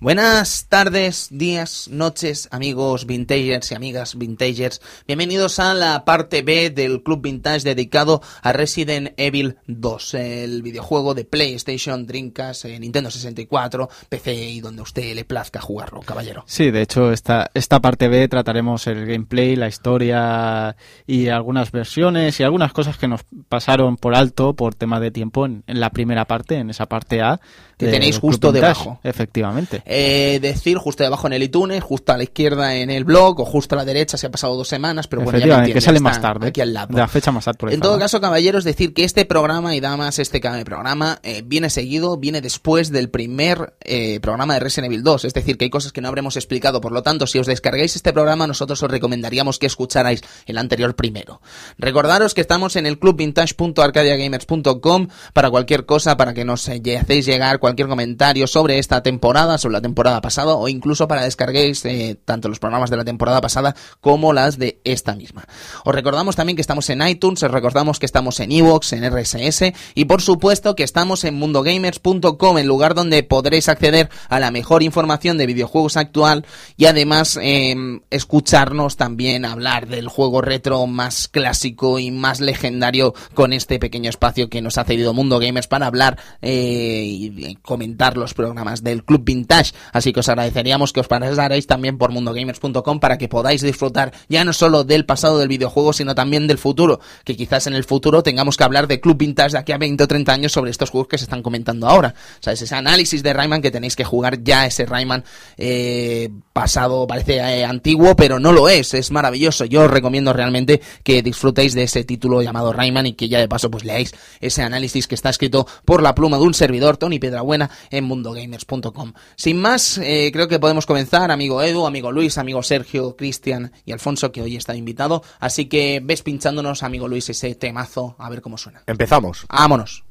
Buenas tardes, días, noches, amigos vintagers y amigas vintagers. Bienvenidos a la parte B del Club Vintage dedicado a Resident Evil 2, el videojuego de PlayStation, Dreamcast, eh, Nintendo 64, PC y donde a usted le plazca jugarlo, caballero. Sí, de hecho, esta, esta parte B trataremos el gameplay, la historia y algunas versiones y algunas cosas que nos pasaron por alto por tema de tiempo en, en la primera parte, en esa parte A. Que tenéis Club justo Vintage, debajo. Efectivamente. Eh, decir justo debajo en el iTunes, justo a la izquierda en el blog o justo a la derecha si ha pasado dos semanas, pero bueno, ya me que sale más tarde. Aquí al lado. De la fecha más actualizada. En todo caso, caballeros, decir que este programa y damas, este programa eh, viene seguido, viene después del primer eh, programa de Resident Evil 2. Es decir, que hay cosas que no habremos explicado. Por lo tanto, si os descargáis este programa, nosotros os recomendaríamos que escucharais el anterior primero. Recordaros que estamos en el clubvintage.arcadiagamers.com para cualquier cosa, para que nos eh, hacéis llegar cualquier comentario sobre esta temporada, sobre la temporada pasada o incluso para descarguéis eh, tanto los programas de la temporada pasada como las de esta misma. Os recordamos también que estamos en iTunes, os recordamos que estamos en Evox, en RSS y por supuesto que estamos en mundogamers.com, el lugar donde podréis acceder a la mejor información de videojuegos actual y además eh, escucharnos también hablar del juego retro más clásico y más legendario con este pequeño espacio que nos ha cedido Mundo Gamers para hablar eh, y comentar los programas del Club Vintage. Así que os agradeceríamos que os pasarais también por mundogamers.com para que podáis disfrutar ya no solo del pasado del videojuego, sino también del futuro. Que quizás en el futuro tengamos que hablar de Club Vintage de aquí a 20 o 30 años sobre estos juegos que se están comentando ahora. ¿Sabes? Ese análisis de Rayman que tenéis que jugar ya ese Rayman eh, pasado, parece eh, antiguo, pero no lo es. Es maravilloso. Yo os recomiendo realmente que disfrutéis de ese título llamado Rayman y que ya de paso pues leáis ese análisis que está escrito por la pluma de un servidor, Tony Piedrabuena, en mundogamers.com. más, eh, creo que podemos comenzar, amigo Edu, amigo Luis, amigo Sergio, Cristian y Alfonso, que hoy está invitado. Así que ves pinchándonos, amigo Luis, ese temazo, a ver cómo suena. Empezamos. Vámonos.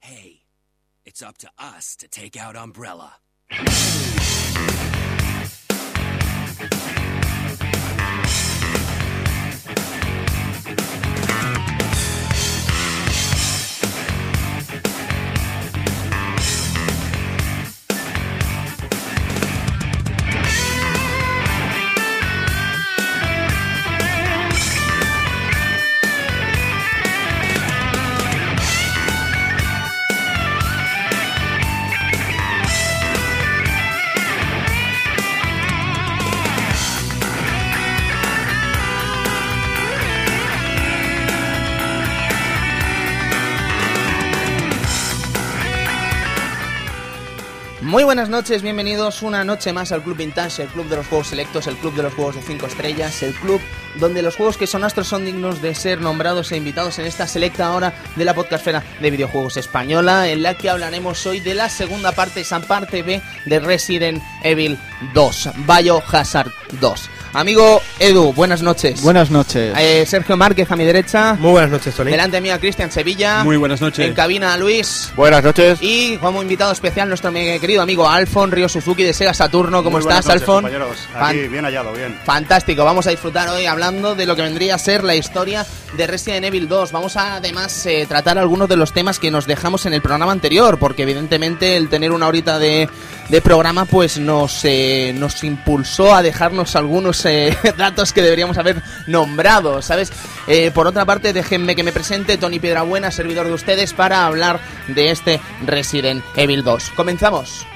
Hey, it's up to us to take out Umbrella. Muy buenas noches, bienvenidos una noche más al Club Vintage, el club de los juegos selectos, el club de los juegos de 5 estrellas, el club donde los juegos que son astros son dignos de ser nombrados e invitados en esta selecta hora de la podcastfera de videojuegos española, en la que hablaremos hoy de la segunda parte, esa parte B de Resident Evil 2, Biohazard 2. Amigo Edu, buenas noches. Buenas noches. Eh, Sergio Márquez a mi derecha, Muy buenas noches, Tony. delante mía Cristian Sevilla, Muy buenas noches. en cabina Luis. Buenas noches. Y como invitado especial nuestro querido amigo Alfon Río Suzuki de Sega Saturno. ¿Cómo Muy estás, noches, Alfon? compañeros. Aquí, bien hallado, bien. Fantástico, vamos a disfrutar hoy hablando de lo que vendría a ser la historia de Resident Evil 2. Vamos a además eh, tratar algunos de los temas que nos dejamos en el programa anterior, porque evidentemente el tener una horita de, de programa pues nos, eh, nos impulsó a dejarnos algunos eh, datos que deberíamos haber nombrado, ¿sabes? Eh, por otra parte, déjenme que me presente Tony Piedrabuena, servidor de ustedes, para hablar de este Resident Evil 2. Comenzamos.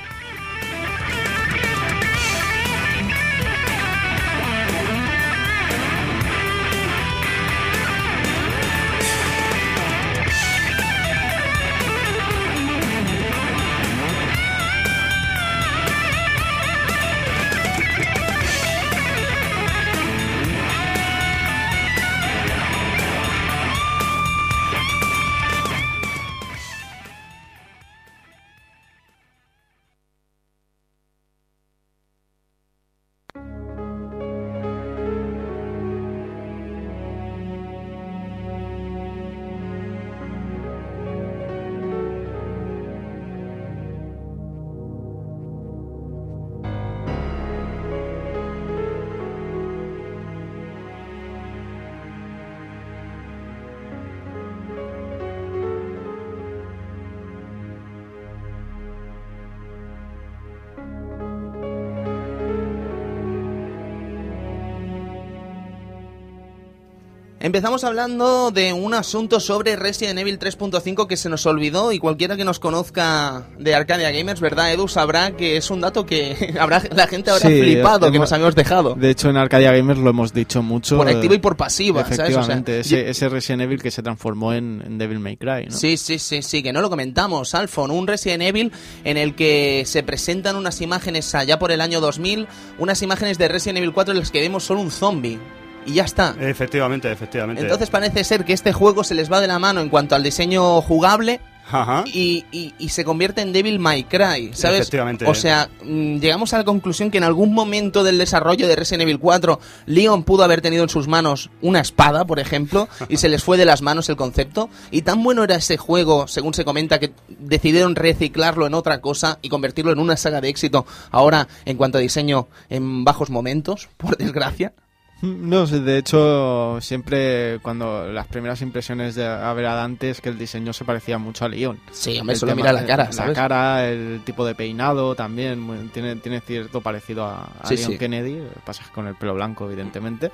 Empezamos hablando de un asunto sobre Resident Evil 3.5 que se nos olvidó y cualquiera que nos conozca de Arcadia Gamers, ¿verdad, Edu? Sabrá que es un dato que habrá, la gente habrá Sí, flipado que hemos- nos habíamos dejado. De hecho, en Arcadia Gamers lo hemos dicho mucho. por eh, activa y por pasiva, ¿sabes? O sea, Efectivamente, ese, yo- ese Resident Evil que se transformó en, en Devil May Cry, ¿no? Sí, sí, sí, sí, que no lo comentamos, Alfon, un Resident Evil en el que se presentan unas imágenes allá por el año 2000, unas imágenes de Resident Evil 4 en las que vemos solo un zombie. Y ya está. Efectivamente, efectivamente. Entonces parece ser que este juego se les va de la mano en cuanto al diseño jugable Ajá. y, y- y se convierte en Devil May Cry, ¿sabes? Efectivamente. O sea, mm, llegamos a la conclusión que en algún momento del desarrollo de Resident Evil 4, Leon pudo haber tenido en sus manos una espada, por ejemplo, y se les fue de las manos el concepto. Y tan bueno era ese juego, según se comenta, que decidieron reciclarlo en otra cosa y convertirlo en una saga de éxito. Ahora, en cuanto a diseño, en bajos momentos, por desgracia. No de hecho, siempre cuando las primeras impresiones de haber a Dante es que el diseño se parecía mucho a Leon. Sí, hombre, El solo tema mira la cara, La cara, el tipo de peinado también, tiene, tiene cierto parecido a, a Sí, Leon sí. Kennedy, pasa con el pelo blanco, evidentemente.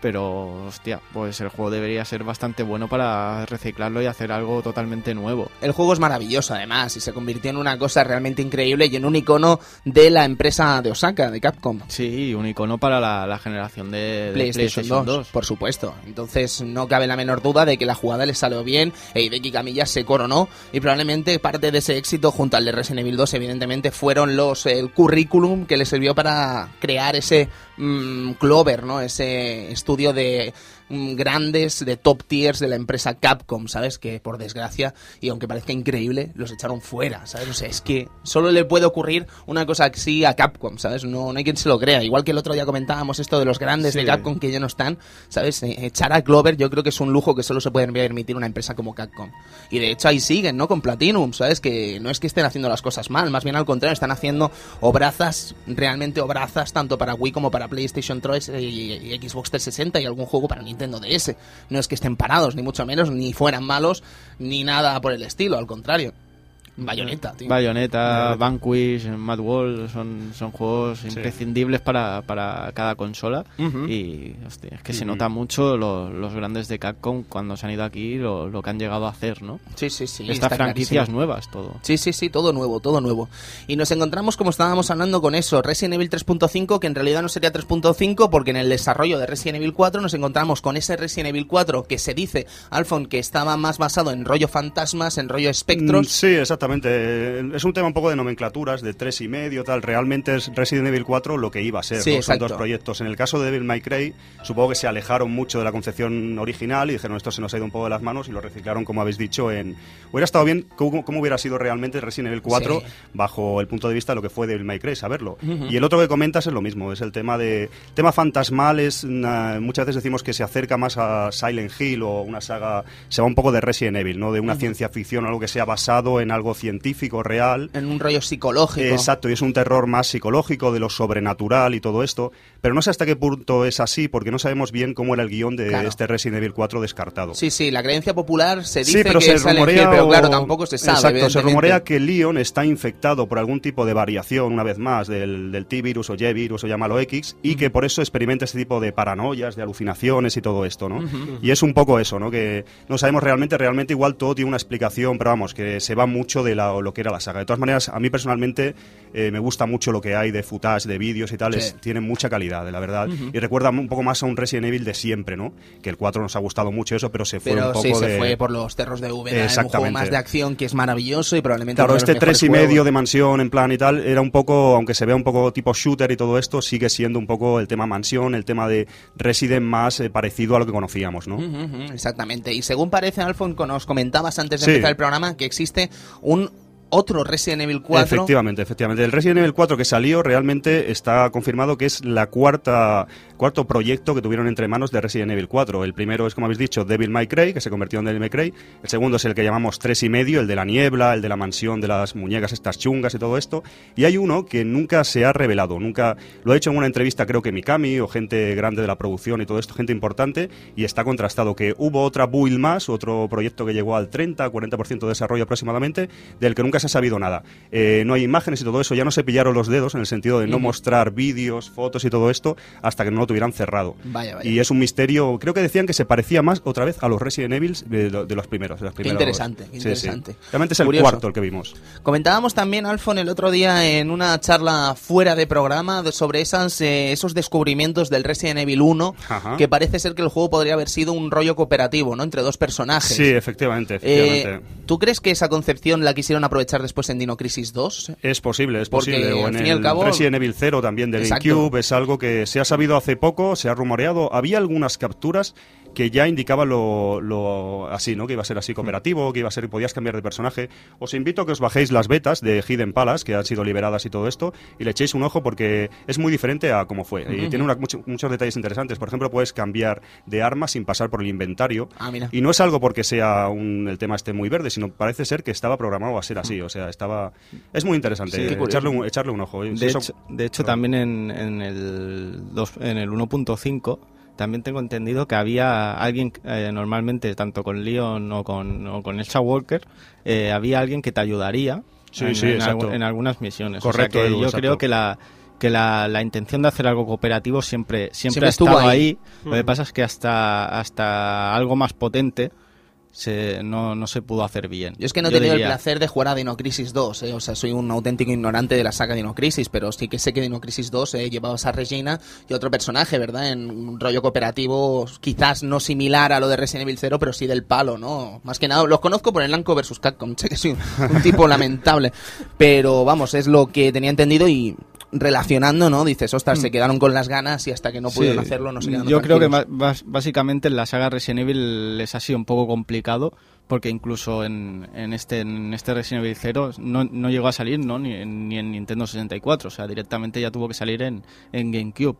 Pero, hostia, pues el juego debería ser bastante bueno para reciclarlo y hacer algo totalmente nuevo. El juego es maravilloso, además, y se convirtió en una cosa realmente increíble y en un icono de la empresa de Osaka, de Capcom. Sí, un icono para la, la generación de, de PlayStation, 2, por supuesto. Entonces no cabe la menor duda de que la jugada le salió bien e Hideki Kamiya se coronó y probablemente parte de ese éxito junto al de Resident Evil 2 evidentemente fueron los el currículum que le sirvió para crear ese mm, Clover, ¿no? Ese estudio de grandes de top tiers de la empresa Capcom, ¿sabes? Que por desgracia y aunque parezca increíble, los echaron fuera, ¿sabes? O sea, es que solo le puede ocurrir una cosa así a Capcom, ¿sabes? No, no hay quien se lo crea. Igual que el otro día comentábamos esto de los grandes de. Capcom que ya no están, ¿sabes? Eh, Echar a Clover yo creo que es un lujo que solo se puede permitir una empresa como Capcom. Y de hecho ahí siguen, ¿no? Con Platinum, ¿sabes? Que no es que estén haciendo las cosas mal, más bien al contrario, están haciendo obrazas, realmente obrazas, tanto para Wii como para PlayStation 3 y, y Xbox 360 y algún juego para Nintendo DS. No es que estén parados, ni mucho menos, ni fueran malos, ni nada por el estilo, al contrario. Bayonetta, tío. Bayonetta, Vanquish, Mad World son, son juegos imprescindibles para, para cada consola y hostia, es que se nota mucho lo- los grandes de Capcom cuando se han ido aquí lo, lo que han llegado a hacer, ¿no? Sí, sí, sí. Estas franquicias clarísimo. nuevas, todo. Sí, sí, sí, todo nuevo, todo nuevo. Y nos encontramos como estábamos hablando con eso, Resident Evil 3.5, que en realidad no sería 3.5 porque en el desarrollo de Resident Evil 4 nos encontramos con ese Resident Evil 4 que se dice, Alfon, que estaba más basado en rollo fantasmas, en rollo Mm, espectros. Sí, exactamente. Es un tema un poco de nomenclaturas, de tres y medio, tal. Realmente es Resident Evil 4 lo que iba a ser. Sí, ¿no? Son dos proyectos. En el caso de Devil May Cry, supongo que se alejaron mucho de la concepción original y dijeron esto se nos ha ido un poco de las manos y lo reciclaron, como habéis dicho, en... Hubiera estado bien cómo, cómo hubiera sido realmente Resident Evil 4 Sí. bajo el punto de vista de lo que fue Devil May Cry, saberlo. Y el otro que comentas es lo mismo, es el tema de... tema fantasmal es... una- muchas veces decimos que se acerca más a Silent Hill o una saga... Se va un poco de Resident Evil, ¿no? De una ciencia ficción, algo que sea basado en algo científico, real. En un rollo psicológico. Exacto, y es un terror más psicológico, de lo sobrenatural y todo esto. Pero no sé hasta qué punto es así, porque no sabemos bien cómo era el guion de Claro. este Resident Evil 4 descartado. Sí, sí, la creencia popular se dice Sí, pero que se es rumorea. Hill, pero claro, tampoco se sabe. Exacto, se rumorea que Leon está infectado por algún tipo de variación, una vez más, del, del T-virus o Y-virus o llámalo X, y que por eso experimenta este tipo de paranoias, de alucinaciones y todo esto, ¿no? Y es un poco eso, ¿no? Que no sabemos realmente, realmente igual todo tiene una explicación, pero vamos, que se va mucho de la- lo que era la saga. De todas maneras, a mí personalmente eh, me gusta mucho lo que hay de footage, de vídeos y tal, Sí. es- tiene mucha calidad, la verdad. Y recuerda un poco más a un Resident Evil de siempre, ¿no? Que el 4 nos ha gustado mucho eso, pero se fue Pero un poco sí, se de... fue por los terros de Úbeda, un juego Exactamente. más de acción que es maravilloso y probablemente Claro, de este tres y mejores medio juegos. de mansión en plan y tal, era un poco, aunque se vea un poco tipo shooter y todo esto, sigue siendo un poco el tema mansión, el tema de Resident más eh, parecido a lo que conocíamos, ¿no? Exactamente. Y según parece, Alfon, nos comentabas antes de Sí. empezar el programa que existe un un otro Resident Evil 4. Efectivamente, efectivamente. El Resident Evil 4 que salió realmente está confirmado que es la cuarta cuarto proyecto que tuvieron entre manos de Resident Evil 4. El primero es, como habéis dicho, Devil May Cry, que se convirtió en Devil May Cry. El segundo es el que llamamos tres y medio, el de la niebla, el de la mansión de las muñecas estas chungas y todo esto. Y hay uno que nunca se ha revelado, nunca lo ha hecho en una entrevista creo que Mikami o gente grande de la producción y todo esto, gente importante, y está contrastado que hubo otra build más, otro proyecto que llegó al 30, 40% de desarrollo aproximadamente, del que nunca nunca se ha sabido nada. Eh, no hay imágenes y todo eso, ya no se pillaron los dedos en el sentido de no mostrar vídeos, fotos y todo esto hasta que no lo tuvieran cerrado. Vaya, vaya. Y es un misterio, creo que decían que se parecía más otra vez a los Resident Evil de, lo- de los primeros. de interesante, qué Sí, sí. interesante. Realmente es el Curioso. cuarto el que vimos. Comentábamos también, Alfon, el otro día en una charla fuera de programa sobre esas, eh, esos descubrimientos del Resident Evil 1, Ajá. que parece ser que el juego podría haber sido un rollo cooperativo, ¿no? Entre dos personajes. Sí, efectivamente, Eh, efectivamente. ¿Tú crees que esa concepción la quisieron aprovechar después en Dino Crisis 2? Es posible, es Porque, posible. O en fin el cabo- Resident Evil 0 también de Exacto. GameCube es algo que se ha sabido hace poco, se ha rumoreado. Había algunas capturas que ya indicaban lo, lo así, ¿no? Que iba a ser así cooperativo, que iba a ser podías cambiar de personaje. Os invito a que os bajéis las betas de Hidden Palace, que han sido liberadas y todo esto, y le echéis un ojo porque es muy diferente a cómo fue. Y tiene una- mucho- muchos detalles interesantes. Por ejemplo, puedes cambiar de arma sin pasar por el inventario. Ah, mira. Y no es algo porque sea un, el tema esté muy verde, sino parece ser que estaba programado a ser así. O sea, estaba. Es muy interesante. Sí, eh, echarle, un, echarle un ojo. De Eso- hecho, de hecho también en, en el, dos- en el 1.5 también tengo entendido que había alguien, eh, normalmente tanto con Leon o con, o con Elsa Walker, eh, había alguien que te ayudaría Sí, en, sí, en algunas misiones. Correcto, o sea que Edu, yo exacto. creo que la que la, la intención de hacer algo cooperativo siempre siempre, Siempre ha estuvo estado ahí. ahí. Lo que pasa es que hasta hasta algo más potente se, no, no se pudo hacer bien. Yo es que no he tenido diría- el placer de jugar a Dino Crisis 2, ¿eh? o sea, soy un auténtico ignorante de la saga Dino Crisis, pero sí que sé que Dino Crisis 2 eh, llevabas a Regina y otro personaje, ¿verdad? En un rollo cooperativo, quizás no similar a lo de Resident Evil 0, pero sí del palo, ¿no? Más que nada, los conozco por el Namco vs Capcom, sé que soy un, un tipo lamentable, pero vamos, es lo que tenía entendido y relacionando, ¿no? Dices, ostras, se quedaron con las ganas y hasta que no pudieron Mm. Sí, hacerlo no se quedaron Yo creo que básicamente en la saga Resident Evil les ha sido un poco complicado porque incluso en, en este en este Resident Evil 0 no, no llegó a salir ¿no? ni, en, ni en Nintendo 64, o sea, directamente ya tuvo que salir en, en GameCube.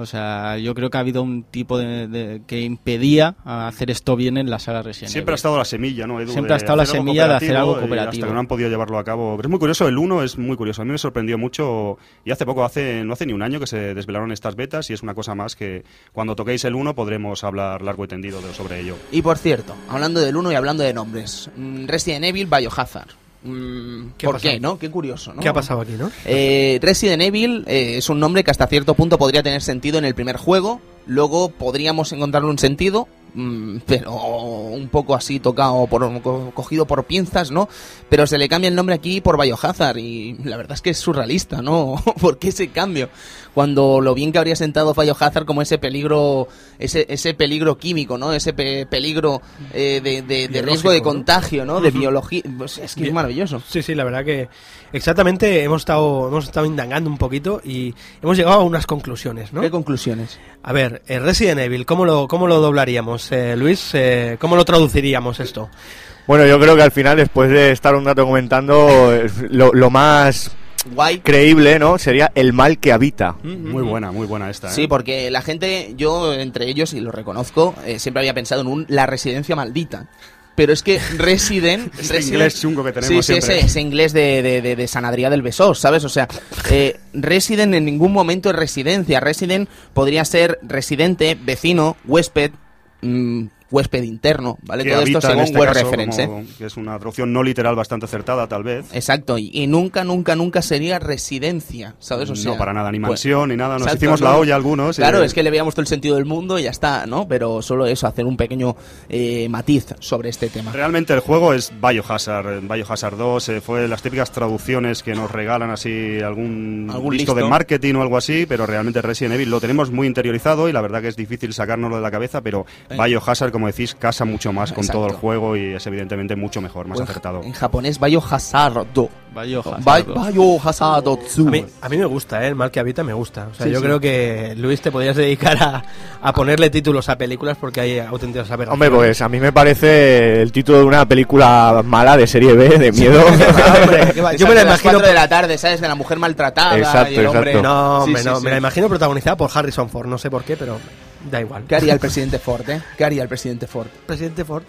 O sea, yo creo que ha habido un tipo de, de- que impedía hacer esto bien en la saga Resident Siempre ha estado la semilla, ¿no, Edu? Siempre ha estado la semilla de hacer algo y cooperativo. Hasta que no han podido llevarlo a cabo. Pero es muy curioso, el 1 es muy curioso. A mí me sorprendió mucho. Y hace poco, hace no hace ni un año que se desvelaron estas betas y es una cosa más que cuando toquéis el 1 podremos hablar largo y tendido de- sobre ello. Y por cierto, hablando del 1 y hablando de nombres, mm, Resident Evil, Biohazard. Mm, ¿Qué ¿Por pasado? qué, no? Qué curioso, ¿no? ¿Qué ha pasado aquí, no? Eh, Resident Evil eh, es un nombre que hasta cierto punto podría tener sentido en el primer juego, luego podríamos encontrarle un sentido, pero un poco así tocado, por, co- cogido por pinzas, ¿no? Pero se le cambia el nombre aquí por Biohazard y la verdad es que es surrealista, ¿no? ¿Por qué ese cambio? Cuando lo bien que habría sentado Biohazard como ese peligro, ese, ese peligro químico, ¿no? Ese pe- peligro eh, de, de- de riesgo de contagio, ¿no? De biología. Pues es que es maravilloso. Sí, sí, la verdad que exactamente hemos estado, hemos estado indagando un poquito y hemos llegado a unas conclusiones, ¿no? ¿Qué conclusiones? A ver, eh, Resident Evil, ¿cómo lo, cómo lo doblaríamos? Eh, Luis, eh, ¿cómo lo traduciríamos esto? Bueno, yo creo que al final, después de estar un rato comentando, eh, lo, lo más Guay. creíble, ¿no? Sería el mal que habita. Muy buena, muy buena esta. ¿eh? Sí, porque la gente, yo entre ellos, y lo reconozco, eh, siempre había pensado en un la residencia maldita. Pero es que Resident... Resident- inglés chungo que tenemos Sí, ese, ese inglés de, de, de, de San Adrià del Besós, ¿sabes? O sea, eh, Resident en ningún momento es residencia. Resident podría ser residente, vecino, huésped, mm, huésped interno, ¿vale? que Todo esto según este web reference, ¿eh? que es una traducción no literal bastante acertada, tal vez. Exacto, y, y nunca, nunca, nunca sería residencia, ¿sabes? O sea, no para nada, ni pues- mansión, ni nada. Nos Exacto, hicimos la olla algunos. y- Claro, es que le veíamos todo el sentido del mundo y ya está, ¿no? Pero solo eso, hacer un pequeño eh, matiz sobre este tema. Realmente el juego es Biohazard, Biohazard 2, eh, fue las típicas traducciones que nos regalan así algún, Algún listo de marketing o algo así, pero realmente Resident Evil lo tenemos muy interiorizado y la verdad que es difícil sacárnoslo de la cabeza, pero Biohazard, como decís, casa mucho más con Exacto. todo el juego y es evidentemente mucho mejor, más en- acertado. En japonés, Biohazard. Biohazard. Ba- Biohazard A mí, a mí me gusta, ¿eh? el mal que habita me gusta. O sea, Sí, yo sí. creo que Luis te podrías dedicar a, a ponerle títulos a películas porque hay auténticas aberraciones. Hombre, pues a mí me parece el título de una película mala de serie B, de miedo. Ah, hombre, ¿qué va? yo me la imagino 4 de la tarde, ¿sabes? De la mujer maltratada Exacto, y el hombre... exacto. No, Sí, hombre, sí, no, sí. me la imagino protagonizada por Harrison Ford, no sé por qué, pero da igual. ¿Qué haría el presidente Ford, eh? ¿Qué haría el presidente Ford? Presidente Ford.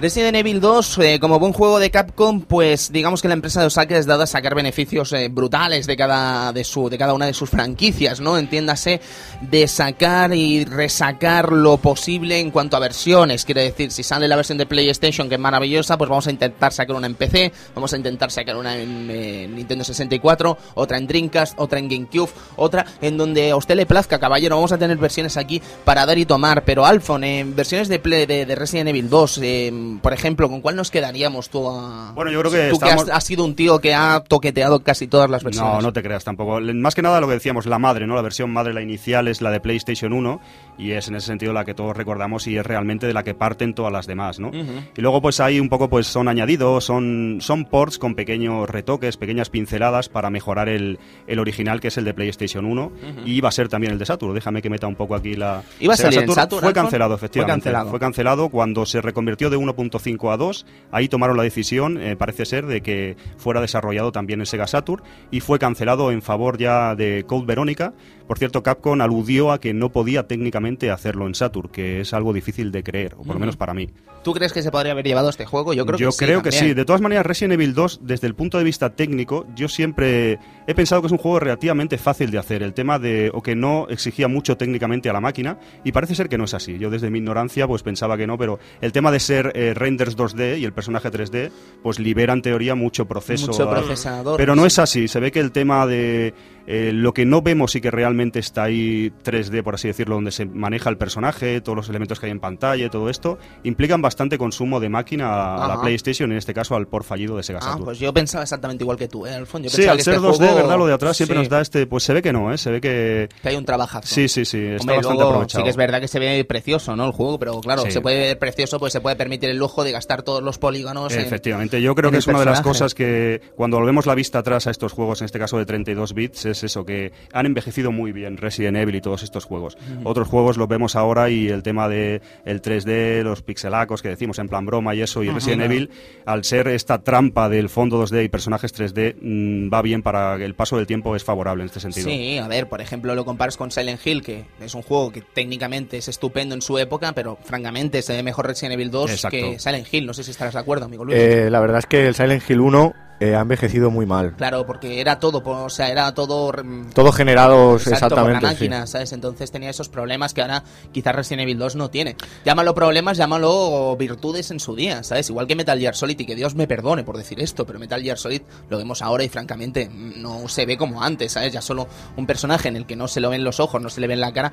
Resident Evil 2, eh, como buen juego de Capcom, pues digamos que la empresa de Osaka es dada a sacar beneficios eh, brutales de cada, de, su, de cada una de sus franquicias, ¿no? Entiéndase, de sacar y resacar lo posible en cuanto a versiones. Quiere decir, si sale la versión de PlayStation, que es maravillosa, pues vamos a intentar sacar una en PC, vamos a intentar sacar una en eh, Nintendo 64, otra en Dreamcast, otra en GameCube, otra en donde a usted le plazca, caballero. Vamos a tener versiones aquí para dar y tomar. Pero Alfon, en versiones de, Play- de, de Resident Evil 2, eh, por ejemplo, ¿con cuál nos quedaríamos tú? a- Bueno, yo creo que Tú estamos- has, has sido un tío que ha toqueteado casi todas las versiones. No, no te creas tampoco. Más que nada lo que decíamos, la madre, ¿no? La versión madre, la inicial, es la de PlayStation 1 y es en ese sentido la que todos recordamos y es realmente de la que parten todas las demás, ¿no? Y luego pues ahí un poco pues son añadidos, son, son ports con pequeños retoques, pequeñas pinceladas para mejorar el, el original que es el de PlayStation 1 y va a ser también el de Saturn. Déjame que meta un poco aquí la... ¿Iba a salir en Saturn, Fue cancelado, Fue efectivamente. cancelado. Fue cancelado cuando se reconvirtió de 1.5 a 2. Ahí tomaron la decisión, eh, parece ser, de que fuera desarrollado también en Sega Saturn y fue cancelado en favor ya de Code Verónica. Por cierto, Capcom aludió a que no podía técnicamente hacerlo en Saturn, que es algo difícil de creer, o por lo menos para mí. ¿Tú crees que se podría haber llevado este juego? Yo creo que sí. creo que sí. De todas maneras, Resident Evil 2, desde el punto de vista técnico, yo siempre he pensado que es un juego relativamente fácil de hacer. El tema de, o que no exigía mucho técnicamente a la máquina, y parece ser que no es así. Yo desde mi ignorancia, pues pensaba que no, pero el tema de ser eh, renders 2D y el personaje 3D, pues libera en teoría mucho proceso. Mucho a- procesador. Pero no es así. Se ve que el tema de eh, lo que no vemos y que realmente está ahí 3D, por así decirlo, donde se maneja el personaje, todos los elementos que hay en pantalla y todo esto, implican bastante consumo de máquina a, a la. PlayStation, en este caso al por fallido de Sega Ah, Saturn. pues yo pensaba exactamente igual que tú, ¿eh, Alfon? Yo sí, pensaba al que ser este 2D, juego- ¿verdad? Lo de atrás siempre sí, nos da este. Pues se ve que no, ¿eh? Se ve que. Que hay un trabajazo. Sí, sí, sí. Está Hombre, bastante luego aprovechado. sí que es verdad que se ve precioso, ¿no? El juego, pero claro, Sí. se puede ver precioso, pues se puede permitir el lujo de gastar todos los polígonos. en- Efectivamente, yo creo en que el es una de las personaje. cosas que cuando volvemos la vista atrás a estos juegos, en este caso de 32 bits, es eso, que han envejecido muy bien Resident Evil y todos estos juegos. Otros juegos los vemos ahora y el tema de el 3D, los pixelacos que decimos en plan broma y eso, y Resident Evil, al ser esta trampa del fondo 2D y personajes 3D, mm, va bien para el paso del tiempo, es favorable en este sentido. Sí, a ver, por ejemplo, lo comparas con Silent Hill, que es un juego que técnicamente es estupendo en su época, pero francamente se ve mejor Resident Evil 2 Exacto. que Silent Hill. No sé si estarás de acuerdo, amigo Luis. Eh, la verdad es que el Silent Hill 1 eh, ha envejecido muy mal. Claro, porque era todo, o sea, era todo... mm, Todo generados Exacto, por la exactamente. sí. máquina, ¿sabes? Entonces tenía esos problemas que ahora quizás Resident Evil 2 no tiene. Llámalo problemas, llámalo virtudes en su día, ¿sabes? Igual que Metal Gear Solid, y que Dios me perdone por decir esto, pero Metal Gear Solid lo vemos ahora y francamente no se ve como antes, ¿sabes? Ya solo un personaje en el que no se lo ven los ojos, no se le ven la cara.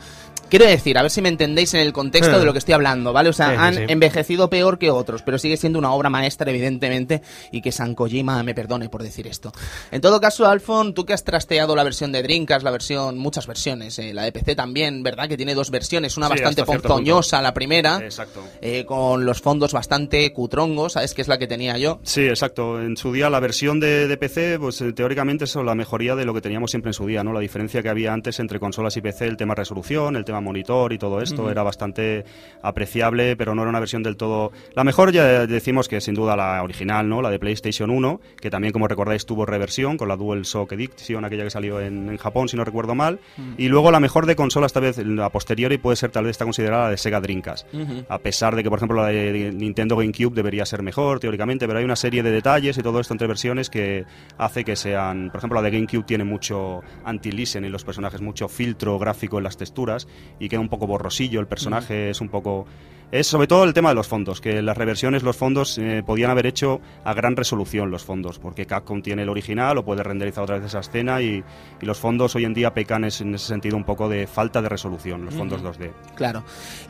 Quiero decir, a ver si me entendéis en el contexto Eh. de lo que estoy hablando, ¿vale? O sea, sí, han sí. envejecido peor que otros, pero sigue siendo una obra maestra, evidentemente, y que San Kojima me perdone por decir esto. En todo caso, Alfon, tú que has trasteado la versión de Dreamcast, la versión, muchas versiones, eh, la de PC también, ¿verdad? Que tiene dos versiones, una Sí, bastante ponzoñosa, la primera, Exacto. eh, con los fondos bastante cutrongos, ¿sabes? Que es la que tenía yo. Sí, exacto. En su día la versión de, de PC, pues eh, teóricamente es la mejoría de lo que teníamos siempre en su día, ¿no? La diferencia que había antes entre consolas y PC, el tema resolución, el tema monitor y todo esto era bastante apreciable, pero no era una versión del todo. La mejor ya decimos que sin duda la original, ¿no? La de PlayStation 1, que también como recordáis tuvo reversión con la DualShock Edition, aquella que salió en, en Japón, si no recuerdo mal. Y luego la mejor de consola esta vez, la posteriori, puede ser tal vez está considerada la de Sega Dreamcast. A pesar de que, por ejemplo, la de Nintendo GameCube debería ser mejor teóricamente, pero hay una serie de detalles y todo esto entre versiones que hace que sean, por ejemplo, la de GameCube tiene mucho anti-listen en los personajes, mucho filtro gráfico en las texturas y queda un poco borrosillo el personaje, es un poco es sobre todo el tema de los fondos, que las reversiones, los fondos eh, podían haber hecho a gran resolución los fondos, porque Capcom tiene el original o puede renderizar otra vez esa escena y, y los fondos hoy en día pecan es- en ese sentido un poco de falta de resolución, los fondos 2D. Claro.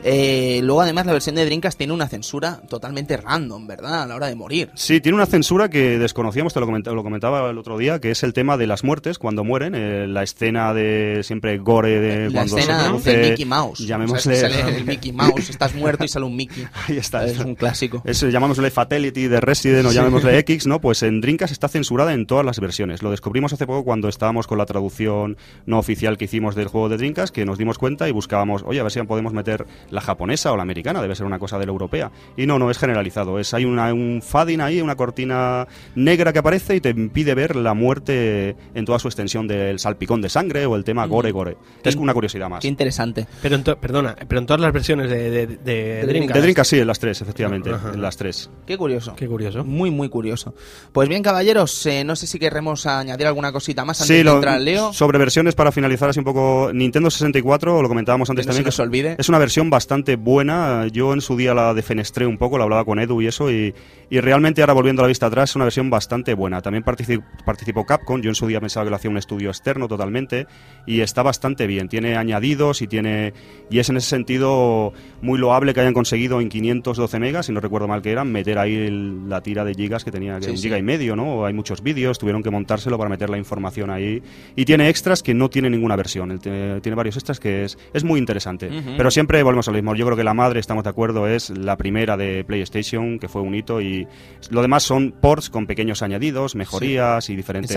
Eh, luego, además, la versión de Dreamcast tiene una censura totalmente random, ¿verdad? A la hora de morir. Sí, tiene una censura que desconocíamos, te lo comentaba, lo comentaba el otro día, que es el tema de las muertes cuando mueren, eh, la escena de siempre gore de la cuando se escena produce, de Mickey Mouse. llamémosle, O sea, sale el Mickey Mouse, estás muerto y sale un Mickey. Ahí está. Es un clásico. Es, eh, llamámosle Fatality de Resident o llamémosle X, ¿no? Pues en Dreamcast está censurada en todas las versiones. Lo descubrimos hace poco cuando estábamos con la traducción no oficial que hicimos del juego de Dreamcast, que nos dimos cuenta y buscábamos, oye, a ver si podemos meter la japonesa o la americana, debe ser una cosa de la europea. Y no, no, es generalizado. Es, hay una, un fading ahí, una cortina negra que aparece y te impide ver la muerte en toda su extensión del salpicón de sangre o el tema gore gore. Es una curiosidad más. Qué interesante. Pero en perdona, pero en todas las versiones de, de- de de, Dreamcast. De Dreamcast sí, en las tres, efectivamente, Ajá. en las tres. Qué curioso. Qué curioso. Muy, muy curioso. Pues bien, caballeros, eh, no sé si querremos añadir alguna cosita más antes Sí, de lo- entrar al Leo. sobre versiones para finalizar así un poco Nintendo 64, lo comentábamos antes Que no se también. nos olvide. Es una versión bastante buena. Yo en su día la defenestré un poco, la hablaba con Edu y eso, y, y realmente ahora volviendo a la vista atrás es una versión bastante buena. También partici- participó Capcom, yo en su día pensaba que lo hacía un estudio externo totalmente, y está bastante bien. Tiene añadidos y tiene y es en ese sentido muy loable que hayan conseguido en 512 megas, si no recuerdo mal que eran, meter ahí el- la tira de gigas que tenía, que Sí, un sí. giga y medio, ¿no? Hay muchos vídeos, tuvieron que montárselo para meter la información ahí. Y tiene extras que no tiene ninguna versión. Tiene, tiene varios extras que es, es muy interesante. Pero siempre volvemos a lo mismo. Yo creo que la madre, estamos de acuerdo, es la primera de PlayStation, que fue un hito. Y lo demás son ports con pequeños añadidos, mejorías y diferentes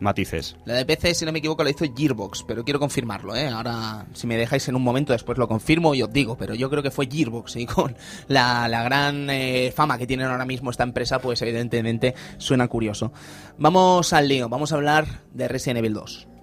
matices. La de PC, si no me equivoco, la hizo Gearbox, pero quiero confirmarlo, ¿eh? Ahora, si me dejáis en un momento, después lo confirmo y os digo, pero yo creo que fue Gearbox y con la, la gran eh, fama que tienen ahora mismo esta empresa, pues evidentemente suena curioso. Vamos al lío, vamos a hablar de Resident Evil 2.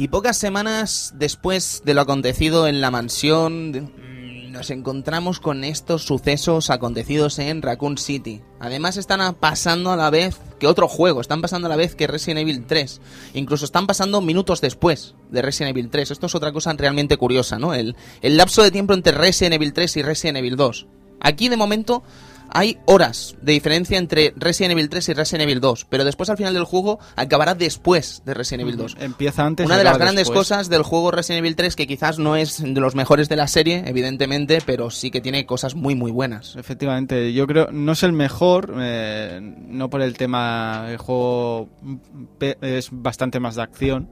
Y pocas semanas después de lo acontecido en la mansión, mm, nos encontramos con estos sucesos acontecidos en Raccoon City. Además están pasando a la vez que otro juego, están pasando a la vez que Resident Evil 3. Incluso están pasando minutos después de Resident Evil 3. Esto es otra cosa realmente curiosa, ¿no? El, el lapso de tiempo entre Resident Evil 3 y Resident Evil 2. Aquí de momento hay horas de diferencia entre Resident Evil 3 y Resident Evil 2, pero después al final del juego acabará después de Resident Evil 2. Empieza antes. Una de las grandes después. cosas del juego Resident Evil 3 que quizás no es de los mejores de la serie, evidentemente, pero sí que tiene cosas muy muy buenas. Efectivamente, yo creo no es el mejor, eh, no por el tema, el juego es bastante más de acción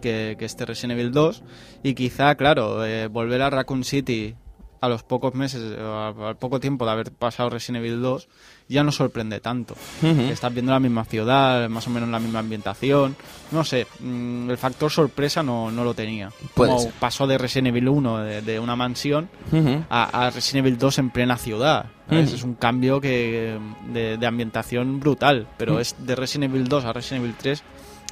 que, que este Resident Evil 2 y quizá, claro, eh, volver a Raccoon City a los pocos meses, o al al poco tiempo de haber pasado Resident Evil 2 ya no sorprende tanto. Estás viendo la misma ciudad, más o menos la misma ambientación, no sé, mm, el factor sorpresa no, no lo tenía. Puede Como ser. pasó de Resident Evil 1 de, de una mansión a, a Resident Evil 2 en plena ciudad. Es un cambio que de, de ambientación brutal, pero es de Resident Evil 2 a Resident Evil 3,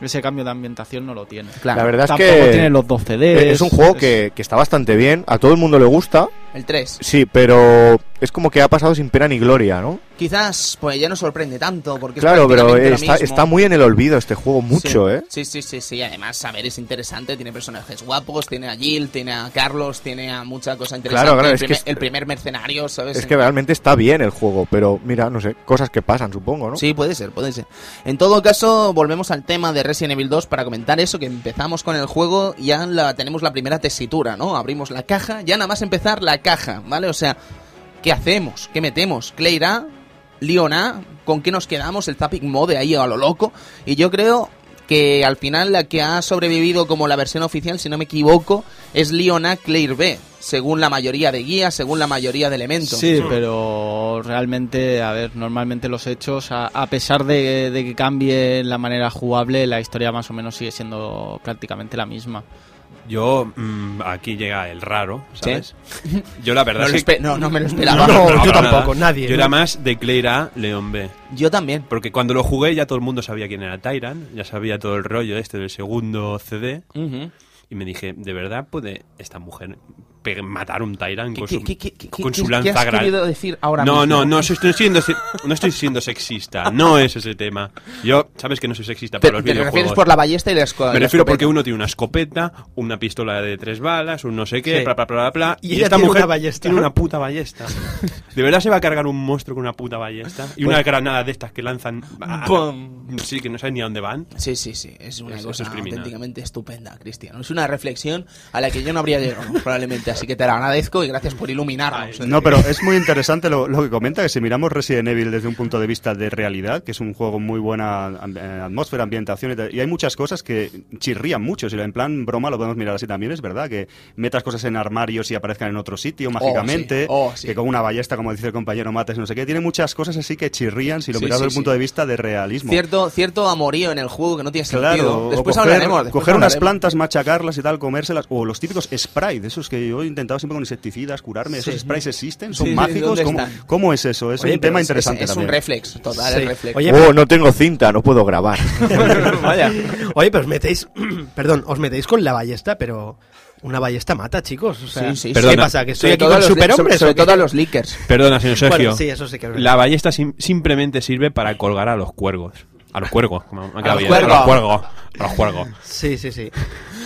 ese cambio de ambientación no lo tiene. Claro, La verdad es Tampoco que tiene los dos CDs. es un juego que, que está bastante bien, a todo el mundo le gusta, el 3. sí, pero es como que ha pasado sin pena ni gloria, ¿no? Quizás pues ya no sorprende tanto porque es Claro, pero prácticamente lo está, está muy en el olvido este juego, mucho, sí. ¿eh? Sí, sí, sí, sí. Además, a ver, es interesante. Tiene personajes guapos, tiene a Jill, tiene a Carlos, tiene a mucha cosa interesante. Claro, claro, el, es que primer, es- el primer mercenario, ¿sabes? Es que realmente está bien el juego, pero mira, no sé, cosas que pasan, supongo, ¿no? Sí, puede ser, puede ser. En todo caso, volvemos al tema de Resident Evil 2 para comentar eso, que empezamos con el juego, ya la, tenemos la primera tesitura, ¿no? Abrimos la caja, ya nada más empezar la caja, ¿vale? O sea, ¿qué hacemos? ¿Qué metemos? ¿Claire A? ¿Leon A? ¿Con qué nos quedamos? El Zapping Mode ahí a lo loco. Y yo creo que al final la que ha sobrevivido como la versión oficial, si no me equivoco, es Leon A B, según la mayoría de guías, según la mayoría de elementos. Sí, pero realmente, a ver, normalmente los hechos, a, a pesar de, de que cambie la manera jugable, la historia más o menos sigue siendo prácticamente la misma. Yo, mm, aquí llega el raro, ¿sabes? Yo la verdad No, es que... no, no me lo esperaba. No, yo tampoco, nadie, Yo ¿no? era más de Claire A, León B. Yo también. Porque cuando lo jugué ya todo el mundo sabía quién era Tyrant, ya sabía todo el rollo este del segundo CD. Y me dije, ¿de verdad puede esta mujer matar un Tyrant ¿Qué, con qué- su, qué- qué- qué- con qué- su qué lanza has gran- querido decir ahora no, mismo? no, no, estoy siendo, no estoy siendo sexista. No es ese tema. Yo, sabes que no soy sexista Te, por los te refieres videojuegos. por la ballesta y la esco- Me refiero escopeta. porque uno tiene una escopeta, una pistola de tres balas, un no sé qué, Sí. bla, bla, bla, bla, bla, Y ella tiene una ballesta, tiene una puta ballesta. ¿De verdad se va a cargar un monstruo con una puta ballesta? Y Pues una granada de estas que lanzan... a- Pum. Sí, que no sabes ni a dónde van. Sí, sí, sí, es una cosa es auténticamente estupenda, Cristiano. Es una reflexión a la que yo no habría llegado, probablemente, así que te la agradezco y gracias por iluminarnos. No, pero es muy interesante lo, lo que comenta, que si miramos Resident Evil desde un punto de vista de realidad, que es un juego muy buena eh, atmósfera, ambientación y, tal, y hay muchas cosas que chirrían mucho, si lo- en plan broma lo podemos mirar así también, es verdad, que metas cosas en armarios y aparezcan en otro sitio mágicamente, sí. Oh, sí. que con una ballesta, como dice el compañero mates, no sé qué, tiene muchas cosas así que chirrían si lo Sí, miras sí, desde el punto de vista de realismo. Cierto, cierto amorío en el juego que no tiene sentido. Claro, Después coger, hablaremos. después coger unas plantas, machacarlas y tal, comérselas, o los típicos de esos que he intentado siempre con insecticidas curarme, ¿esos sprays existen? ¿Son mágicos? ¿dónde ¿Cómo, cómo es eso? Es Oye, un tema es- Es, interesante es un reflex, total, Sí. el reflex. Oye, Oh, no tengo cinta, no puedo grabar. Vaya. Oye, pero os metéis, perdón, os metéis con la ballesta, pero una ballesta mata, chicos. O sea, Sí, sí, ¿Qué Perdona. pasa? ¿Que estoy Sobre aquí todo con a los li- superhombres? Sobre, qué? sobre todo a los leakers. Perdona, señor Sergio. Bueno, sí, eso sí que es. La ballesta sim- simplemente sirve para colgar a los cuervos. A los cuervos. como me ha quedado bien, A los cuervos. cuervos. A los cuervos. Sí, sí, sí.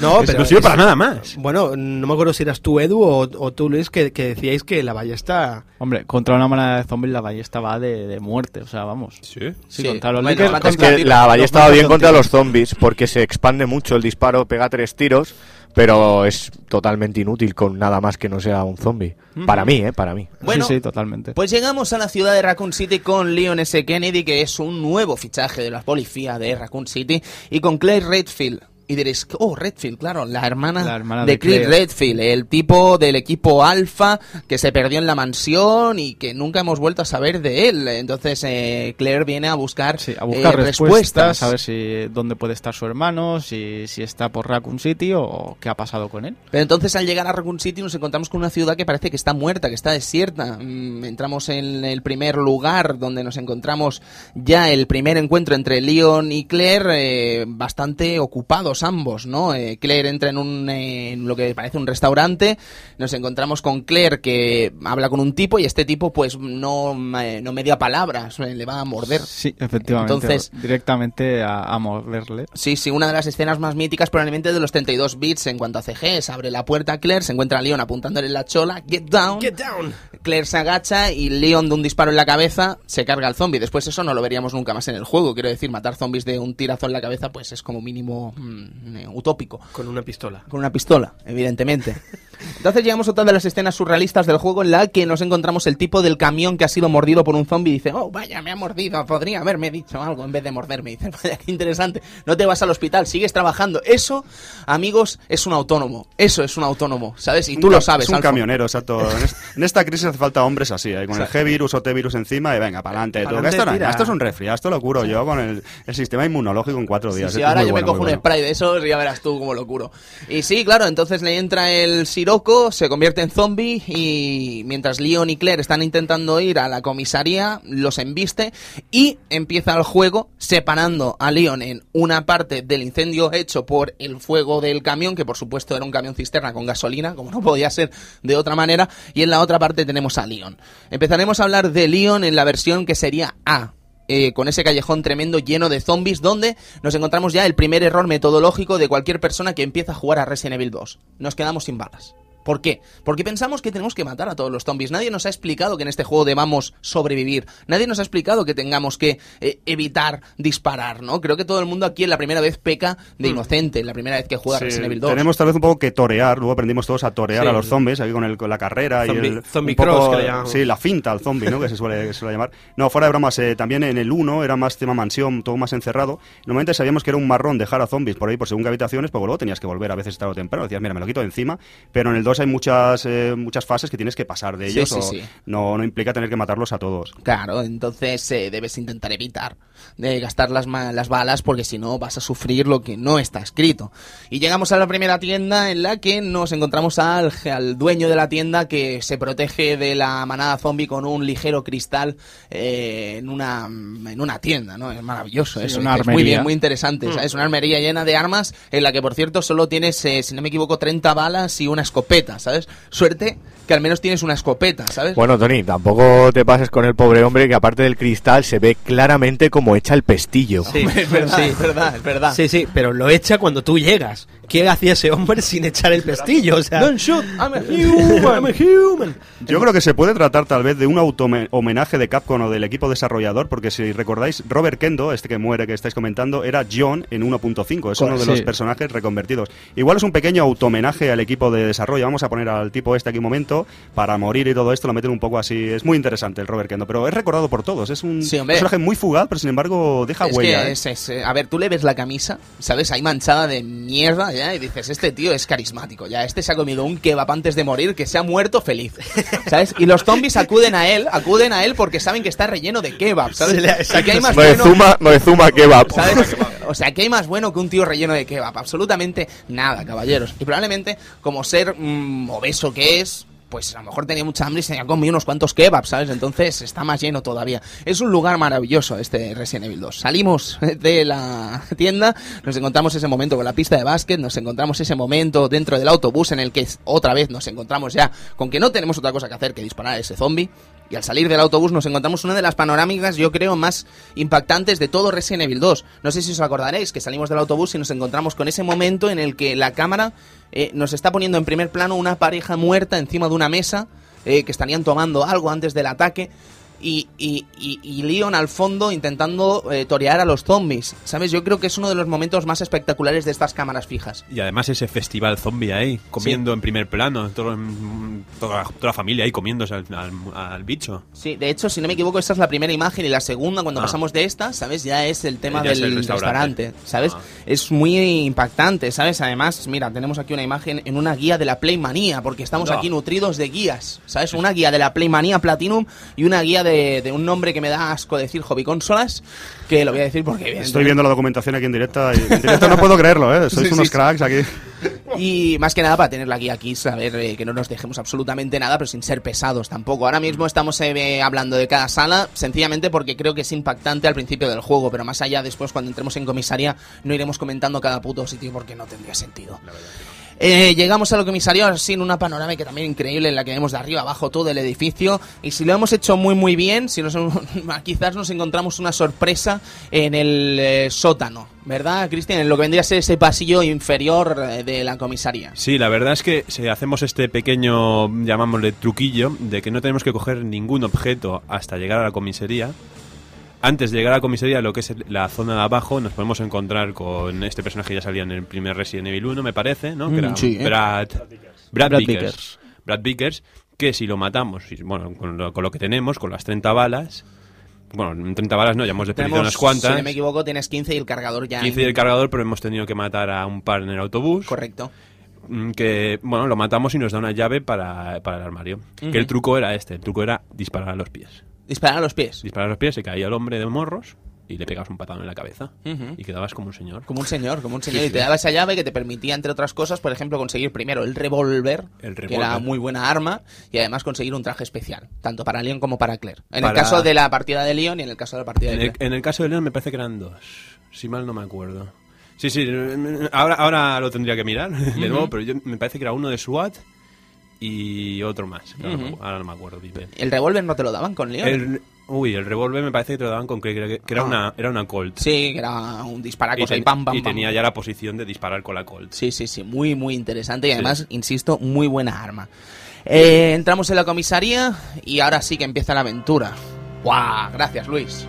No, pero no sirve es- para nada más. Bueno, no me acuerdo si eras tú, Edu, o, o tú, Luis, que, que decíais que la ballesta... Hombre, contra una manada de zombies la ballesta va de, de muerte, o sea, vamos. Sí. Sí, Sí. contra los Bueno, Lakers, Es que la ballesta va bien contra con los zombies porque se expande mucho el disparo, pega tres tiros, pero es totalmente inútil con nada más que no sea un zombie. Para mí, ¿eh? Para mí. Bueno, sí, sí, totalmente. Pues llegamos a la ciudad de Raccoon City con Leon S. Kennedy, que es un nuevo fichaje de la policía de Raccoon City, y con Claire Redfield. Y diréis, oh, Redfield, claro, la hermana, La hermana de, de Chris Claire. Redfield, el tipo del equipo Alpha que se perdió en la mansión y que nunca hemos vuelto a saber de él. Entonces, eh, Claire viene a buscar, Sí, a buscar eh, respuestas, a ver si dónde puede estar su hermano, si, si está por Raccoon City o qué ha pasado con él. Pero entonces al llegar a Raccoon City nos encontramos con una ciudad que parece que está muerta, que está desierta. Mm, Entramos en el primer lugar donde nos encontramos ya el primer encuentro entre Leon y Claire, eh, bastante ambos, ¿no? Eh, Claire entra en, un, eh, en lo que parece un restaurante, nos encontramos con Claire que habla con un tipo y este tipo pues no, eh, no media palabras, eh, le va a morder. Sí, efectivamente. Entonces- directamente a, a morderle. Sí, sí, una de las escenas más míticas probablemente de los 32 bits en cuanto a CG. Se abre la puerta a Claire, se encuentra a Leon apuntándole en la chola, get down. Get down. Claire se agacha y Leon de un disparo en la cabeza se carga al zombie. Después eso no lo veríamos nunca más en el juego. Quiero decir, matar zombies de un tirazo en la cabeza pues es como mínimo mm, utópico. Con una pistola. Con una pistola, evidentemente. Entonces llegamos a otra de las escenas surrealistas del juego en la que nos encontramos el tipo del camión que ha sido mordido por un zombie y dice, oh, vaya, me ha mordido, podría haberme dicho algo en vez de morderme. Y dice, vaya, qué interesante, no te vas al hospital, sigues trabajando. Eso, amigos, es un autónomo. Eso es un autónomo, ¿sabes? Y tú Un lo sabes, Es un Alfon. camionero, exacto. En, est- en esta crisis hace falta hombres así, ¿eh? con el G-virus o T-virus encima y venga, para adelante. Esto, esto es un resfriado, esto lo curo yo con el, el sistema inmunológico en cuatro Sí, días. sí, Es ahora yo bueno, me cojo un bueno. spray de esos y ya verás tú cómo lo curo. Y sí, claro, entonces le entra el siroco, se convierte en zombie y mientras Leon y Claire están intentando ir a la comisaría, los embiste y empieza el juego separando a Leon en una parte del incendio hecho por el fuego del camión, que por supuesto era un camión cisterna con gasolina, como no podía ser de otra manera, y en la otra parte tenemos a Leon. Empezaremos a hablar de Leon en la versión que sería A, eh, con ese callejón tremendo lleno de zombies donde nos encontramos ya el primer error metodológico de cualquier persona que empieza a jugar a Resident Evil 2. Nos quedamos sin balas. ¿Por qué? Porque pensamos que tenemos que matar a todos los zombies. Nadie nos ha explicado que en este juego debamos sobrevivir. Nadie nos ha explicado que tengamos que eh, evitar disparar, ¿no? Creo que todo el mundo aquí en la primera vez peca de inocente, la primera vez que juega Sí, Resident Evil 2. tenemos tal vez un poco que torear, luego aprendimos todos a torear Sí. a los zombies, aquí con, el, con la carrera Zombie- y el... zombie poco, cross, que le llamamos. Sí, la finta al zombie, ¿no? que se suele, que se suele llamar. No, fuera de bromas, eh, también en el 1 era más tema mansión, todo más encerrado. Normalmente sabíamos que era un marrón dejar a zombies por ahí, por según qué habitaciones, pero luego tenías que volver a veces tarde o temprano. Decías, mira, me lo quito de encima, pero en el 2 hay muchas, eh, muchas fases que tienes que pasar de ellos sí, o sí. No, no implica tener que matarlos a todos. Claro, entonces eh, debes intentar evitar de gastar las, ma- las balas porque si no vas a sufrir lo que no está escrito. Y llegamos a la primera tienda en la que nos encontramos al, al dueño de la tienda que se protege de la manada zombie con un ligero cristal eh, en, una, en una tienda, ¿no? Es maravilloso Sí, eso. una es muy bien, muy interesante. Es una armería llena de armas en la que, por cierto, solo tienes, eh, si no me equivoco, 30 balas y una escopeta. Escopeta, ¿sabes? Suerte que al menos tienes una escopeta, ¿sabes? Bueno, Tony, tampoco te pases con el pobre hombre que aparte del cristal se ve claramente como echa el pestillo. Sí, es verdad, sí. es verdad, es verdad. Sí, sí, pero lo echa cuando tú llegas. ¿Qué hacía ese hombre sin echar el pestillo? O sea, Don't shoot, I'm a human. I'm a human. Yo creo que se puede tratar tal vez de un auto homenaje de Capcom o del equipo desarrollador, porque si recordáis, Robert Kendo, este que muere que estáis comentando, era John en 1.5, es uno de Sí. los personajes reconvertidos. Igual es un pequeño auto homenaje al equipo de desarrollo, vamos a poner al tipo este aquí un momento, para morir y todo esto, lo meten un poco así, es muy interesante el Robert Kendo, pero es recordado por todos, es un Sí, personaje muy fugaz, pero sin embargo deja Es huella. que ¿eh? es, es, eh, a ver, tú le ves la camisa, ¿sabes? Ahí manchada de mierda, ya, y dices, este tío es carismático, ya, este se ha comido un kebab antes de morir que se ha muerto feliz, ¿sabes? Y los zombies acuden a él, acuden a él porque saben que está relleno de kebab, ¿sabes? Sí, Y que hay más bueno, Moezuma, Moezuma kebab. ¿sabes? O sea, ¿qué hay más bueno que un tío relleno de kebab? Absolutamente nada, caballeros. Y probablemente, como ser obeso que es, pues a lo mejor tenía mucha hambre y se había comido unos cuantos kebabs, ¿sabes? Entonces está más lleno todavía. Es un lugar maravilloso este Resident Evil 2. Salimos de la tienda, nos encontramos ese momento con la pista de básquet, nos encontramos ese momento dentro del autobús en el que otra vez nos encontramos ya con que no tenemos otra cosa que hacer que disparar a ese zombie. Y al salir del autobús nos encontramos una de las panorámicas, yo creo, más impactantes de todo Resident Evil 2. No sé si os acordaréis que salimos del autobús y nos encontramos con ese momento en el que la cámara eh, nos está poniendo en primer plano una pareja muerta encima de una mesa, eh, que estarían tomando algo antes del ataque. Y, y, y, y Leon al fondo intentando eh, torear a los zombies. ¿Sabes? Yo creo que es uno de los momentos más espectaculares de estas cámaras fijas. Y además ese festival zombie ahí, comiendo en primer plano, todo- toda, la, toda la familia ahí comiéndose al, al- al bicho. Sí, de hecho, si no me equivoco, esta es la primera imagen y la segunda, cuando Ah. pasamos de esta, ¿sabes? Ya es el tema Ya del el restaurante. restaurante. ¿sabes? Ah. Es muy impactante, ¿sabes? Además, mira, tenemos aquí una imagen en una guía de la Playmanía, porque estamos No. aquí nutridos de guías, ¿sabes? Una guía de la Playmanía Platinum y una guía de, de un nombre que me da asco decir Hobby Consolas, que lo voy a decir porque... Estoy evidentemente- viendo la documentación aquí en directa y en directo no puedo creerlo, ¿eh? Sois Sí, unos sí, sí. cracks aquí. Y más que nada para tener la guía aquí, saber eh, que no nos dejemos absolutamente nada, pero sin ser pesados tampoco. Ahora mismo estamos eh, hablando de cada sala, sencillamente porque creo que es impactante al principio del juego, pero más allá después cuando entremos en comisaría no iremos comentando cada puto sitio porque no tendría sentido. Eh, llegamos a la comisaría así en una panorámica también increíble en la que vemos de arriba abajo todo el edificio y si lo hemos hecho muy muy bien, si nos, quizás nos encontramos una sorpresa en el eh, sótano, ¿verdad, Cristian? En lo que vendría a ser ese pasillo inferior eh, de la comisaría. Sí, la verdad es que si hacemos este pequeño, llamámosle truquillo, de que no tenemos que coger ningún objeto hasta llegar a la comisaría, antes de llegar a la comisaría, lo que es la zona de abajo, nos podemos encontrar con este personaje que ya salía en el primer Resident Evil 1, me parece, ¿no? Que Mm, era sí, ¿eh? Brad, Brad, Brad Vickers. Vickers. Brad Vickers, que si lo matamos, bueno, con lo, con lo que tenemos, con las 30 balas, bueno, 30 balas no, ya hemos desperdiciado unas cuantas, Si no me equivoco, tienes 15 y el cargador ya. 15 y el cargador, pero hemos tenido que matar a un par en el autobús Correcto. mm, que bueno lo matamos y nos da una llave para, para el armario que el truco era este el truco era disparar a los pies Disparar a los pies. disparar a los pies se caía el hombre de morros y le pegabas un patado en la cabeza y quedabas como un señor Como un señor, como un señor. Y te daba esa llave que te permitía, entre otras cosas, por ejemplo, conseguir primero el revólver, que era muy buena arma, y además conseguir un traje especial, tanto para Leon como para Claire. En el caso de la partida de Leon y en el caso de la partida en de el, Claire. en el caso de Leon me parece que eran dos si mal no me acuerdo sí sí ahora, ahora lo tendría que mirar de nuevo pero yo, me parece que era uno de SWAT y otro más ahora, no me- ahora no me acuerdo bien ¿El revólver no te lo daban con Leon? el, uy el revólver me parece que te lo daban con que, era Ah. una era una Colt Sí, que era un disparacos y, pam, pam, y pam. tenía ya la posición de disparar con la Colt Sí, sí, sí, muy, muy interesante y Sí. además, insisto, muy buena arma. Eh, entramos en la comisaría y ahora sí que empieza la aventura. ¡Guau! Gracias, Luis.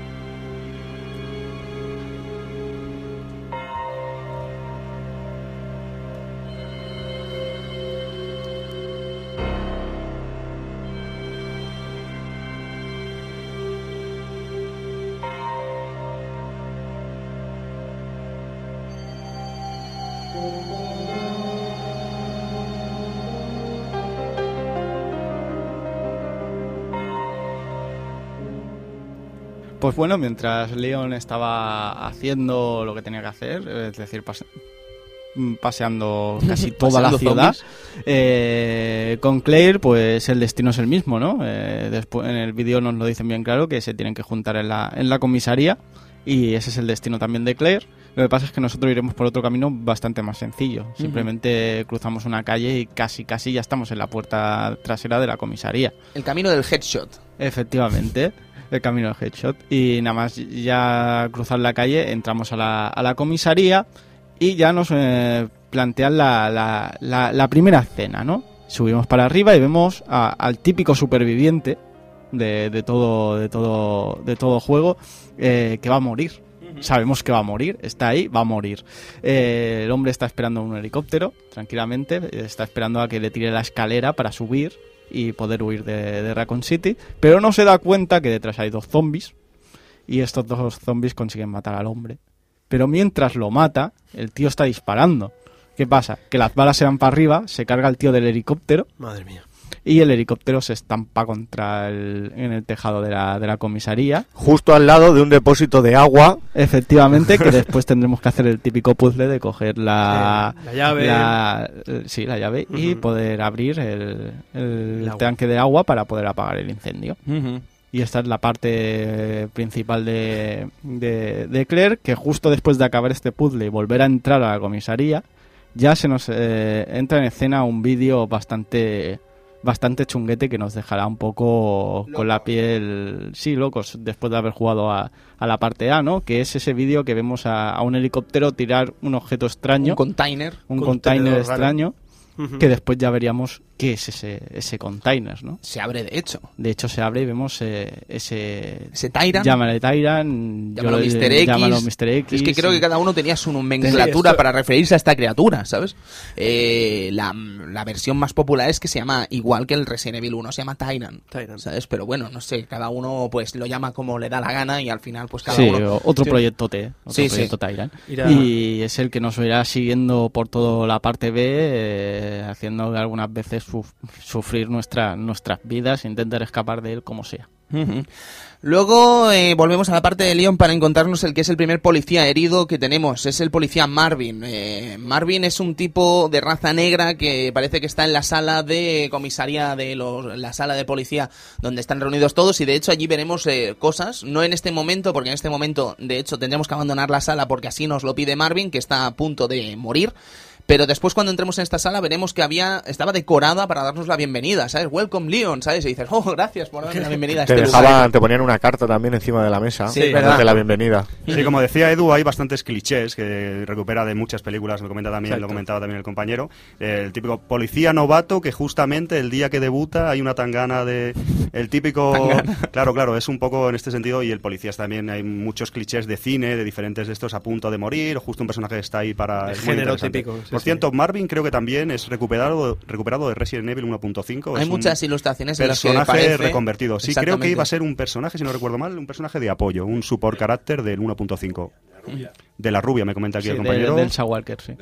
Pues bueno, mientras Leon estaba haciendo lo que tenía que hacer, es decir, pase- mm, paseando casi toda la ciudad, eh, con Claire, pues el destino es el mismo, ¿no? Eh, después en el vídeo nos lo dicen bien claro que se tienen que juntar en la, en la comisaría y ese es el destino también de Claire. Lo que pasa es que nosotros iremos por otro camino bastante más sencillo. Simplemente cruzamos una calle y casi, casi ya estamos en la puerta trasera de la comisaría. El camino del headshot. Efectivamente, el camino del headshot. Y nada más ya cruzar la calle, entramos a la, a la comisaría y ya nos eh, plantean la, la, la- la primera escena, ¿no? Subimos para arriba y vemos a- al típico superviviente de, de todo, de todo, de todo juego eh, que va a morir. Sabemos que va a morir, está ahí, va a morir. Eh, el hombre está esperando un helicóptero, tranquilamente, está esperando a que le tire la escalera para subir y poder huir de, de Raccoon City, pero no se da cuenta que detrás hay dos zombies y estos dos zombies consiguen matar al hombre. Pero mientras lo mata, el tío está disparando. ¿Qué pasa? Que las balas se van para arriba, se carga el tío del helicóptero Madre mía. Y el helicóptero se estampa contra el, en el tejado de la, de la comisaría. Justo al lado de un depósito de agua. Efectivamente, que después tendremos que hacer el típico puzzle de coger la, Sí, la llave. la- eh, sí, la llave y poder abrir el, el El agua. tanque de agua para poder apagar el incendio. Y esta es la parte principal de, de, de Claire, que justo después de acabar este puzzle y volver a entrar a la comisaría, ya se nos eh, entra en escena un vídeo bastante bastante chunguete que nos dejará un poco con la piel, sí, locos, después de haber jugado a, a la parte A, ¿no? Que es ese vídeo que vemos a, a un helicóptero tirar un objeto extraño, Un container. un container extraño, que después ya veríamos qué es ese, ese container, ¿no? Se abre de hecho. De hecho, se abre y vemos eh, ese... Ese Tyrant. Llámale Tyrant, Llámalo yo lo- Mr. X. llámalo Mr. X. Es que creo sí. que cada uno tenía su nomenclatura esto- para referirse a esta criatura, ¿sabes? Eh, la, la versión más popular es que se llama, igual que el Resident Evil 1, se llama Tyrant. Tyrant. ¿Sabes? Pero bueno, no sé, cada uno pues lo llama como le da la gana y al final pues cada Sí, uno... otro Sí. proyecto T, otro Sí, sí. proyecto Tyrant. Irá- Y es el que nos irá siguiendo por toda la parte B, eh, haciendo algunas veces suf- sufrir nuestra, nuestras vidas, intentar escapar de él como sea. Luego eh, volvemos a la parte de Leon para encontrarnos el que es el primer policía herido que tenemos. Es el policía Marvin. Eh, Marvin es un tipo de raza negra que parece que está en la sala de comisaría de la sala de policía donde están reunidos todos y de hecho allí veremos eh, cosas. No en este momento, porque en este momento de hecho tendremos que abandonar la sala porque así nos lo pide Marvin que está a punto de morir. Pero después cuando entremos en esta sala veremos que había estaba decorada para darnos la bienvenida, ¿sabes? Welcome Leon, ¿sabes? Y dices, oh, gracias por darme la bienvenida a Te este lugar. dejaban, te ponían una carta también encima de la mesa. Sí, verdad. la bienvenida. Sí, como decía Edu, hay bastantes clichés que recupera de muchas películas, lo comenta también, lo comentaba también el compañero. El típico policía novato que justamente el día que debuta hay una tangana de el típico claro, claro, es un poco en este sentido y el policía también hay muchos clichés de cine, de diferentes de estos a punto de morir, o justo un personaje que está ahí para El género típico, sí, Por sí. cierto, Marvin creo que también es recuperado recuperado de Resident Evil 1.5, Hay muchas ilustraciones en las que personaje reconvertido. Sí, creo que iba a ser un personaje, si no recuerdo mal, un personaje de apoyo, un support carácter del 1.5. De la rubia, me comenta aquí Sí, el de- compañero. del Shaw Walker, sí.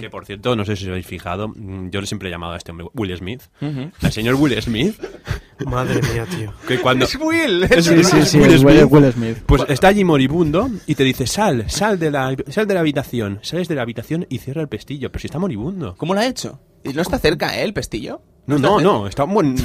Que por cierto, no sé si os habéis fijado, mm, yo siempre he llamado a este hombre Will Smith. El señor Will Smith, Madre mía, tío. que cuando. Will. Es- Sí, sí, sí, Will es Will, Smith. Will Smith. Pues está allí moribundo y te dice, sal, sal de la, sal de la habitación. Sales de la habitación y cierra el pestillo. Pero si está moribundo. ¿Cómo lo ha hecho? ¿Y no está cerca, eh, el pestillo? No, no, no, está un buen,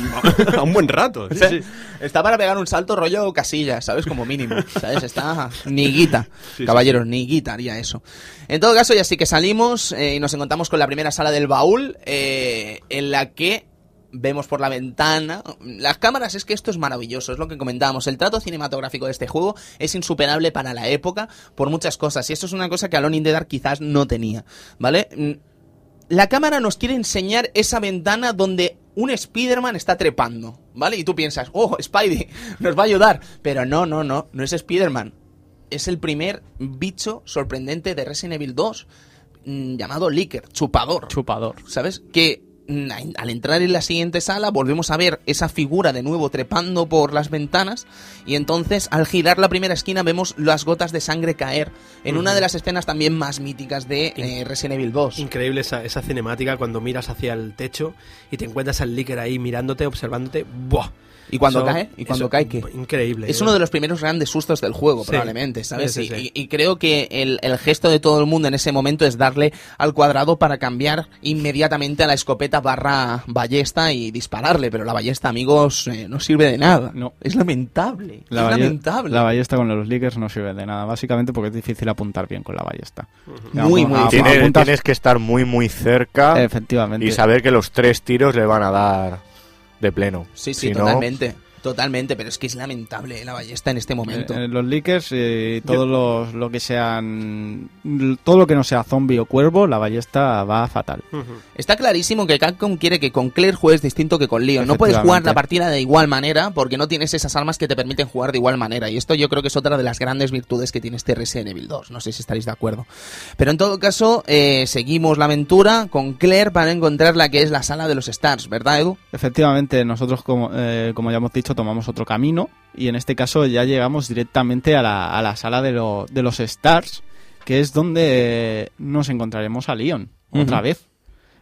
a un buen rato. sí, O sea, sí. Está para pegar un salto rollo casilla, ¿sabes? Como mínimo, ¿sabes? Está niguita. sí, Caballeros, niguita haría eso. En todo caso, ya sí que salimos eh, y nos encontramos con la primera sala del baúl, eh, en la que vemos por la ventana. Las cámaras, es que esto es maravilloso, es lo que comentábamos. El trato cinematográfico de este juego es insuperable para la época por muchas cosas. Y esto es una cosa que Alone in the Dark quizás no tenía, ¿vale? La cámara nos quiere enseñar esa ventana donde un Spider-Man está trepando, ¿vale? Y tú piensas, oh, Spidey, nos va a ayudar. Pero no, no, no, no es Spider-Man. Es el primer bicho sorprendente de Resident Evil 2 mm, llamado Licker, chupador. Chupador. ¿Sabes? Que al entrar en la siguiente sala volvemos a ver esa figura de nuevo trepando por las ventanas y entonces al girar la primera esquina vemos las gotas de sangre caer en una de las escenas también más míticas de eh, Resident Evil 2. Increíble esa, esa cinemática cuando miras hacia el techo y te encuentras al Licker ahí mirándote, observándote. ¡Buah! ¿Y cuando Eso- cae? ¿Y cuando cae qué? Increíble. Es uno de los primeros grandes sustos del juego, Sí. probablemente, ¿sabes? Sí, sí, Y- sí. Y, y creo que el, el gesto de todo el mundo en ese momento es darle al cuadrado para cambiar inmediatamente a la escopeta barra ballesta y dispararle. Pero la ballesta, amigos, eh, no sirve de nada. No. Es lamentable. La, es balle- lamentable. la ballesta con los Lakers no sirve de nada, básicamente porque es difícil apuntar bien con la ballesta. Muy, muy a- difícil. Tiene- apuntas- tienes que estar muy, muy cerca Efectivamente. y saber que los tres tiros le van a dar de pleno. Sí, sí, Si no, totalmente. Pero es que es lamentable la ballesta en este momento. Eh, eh, los Lakers, eh, todo los- lo que sean. Todo lo que no sea zombie o cuervo, la ballesta va fatal. Está clarísimo que Capcom quiere que con Claire juegues distinto que con Leon. No puedes jugar la partida de igual manera porque no tienes esas armas que te permiten jugar de igual manera. Y esto yo creo que es otra de las grandes virtudes que tiene este Resident Evil 2. No sé si estaréis de acuerdo. Pero en todo caso, eh, seguimos la aventura con Claire para encontrar la que es la sala de los Stars, ¿verdad, Edu? Efectivamente, nosotros, como, eh, como ya hemos dicho, tomamos otro camino y en este caso ya llegamos directamente a la, a la sala de, lo- de los Stars, que es donde nos encontraremos a Leon, otra vez.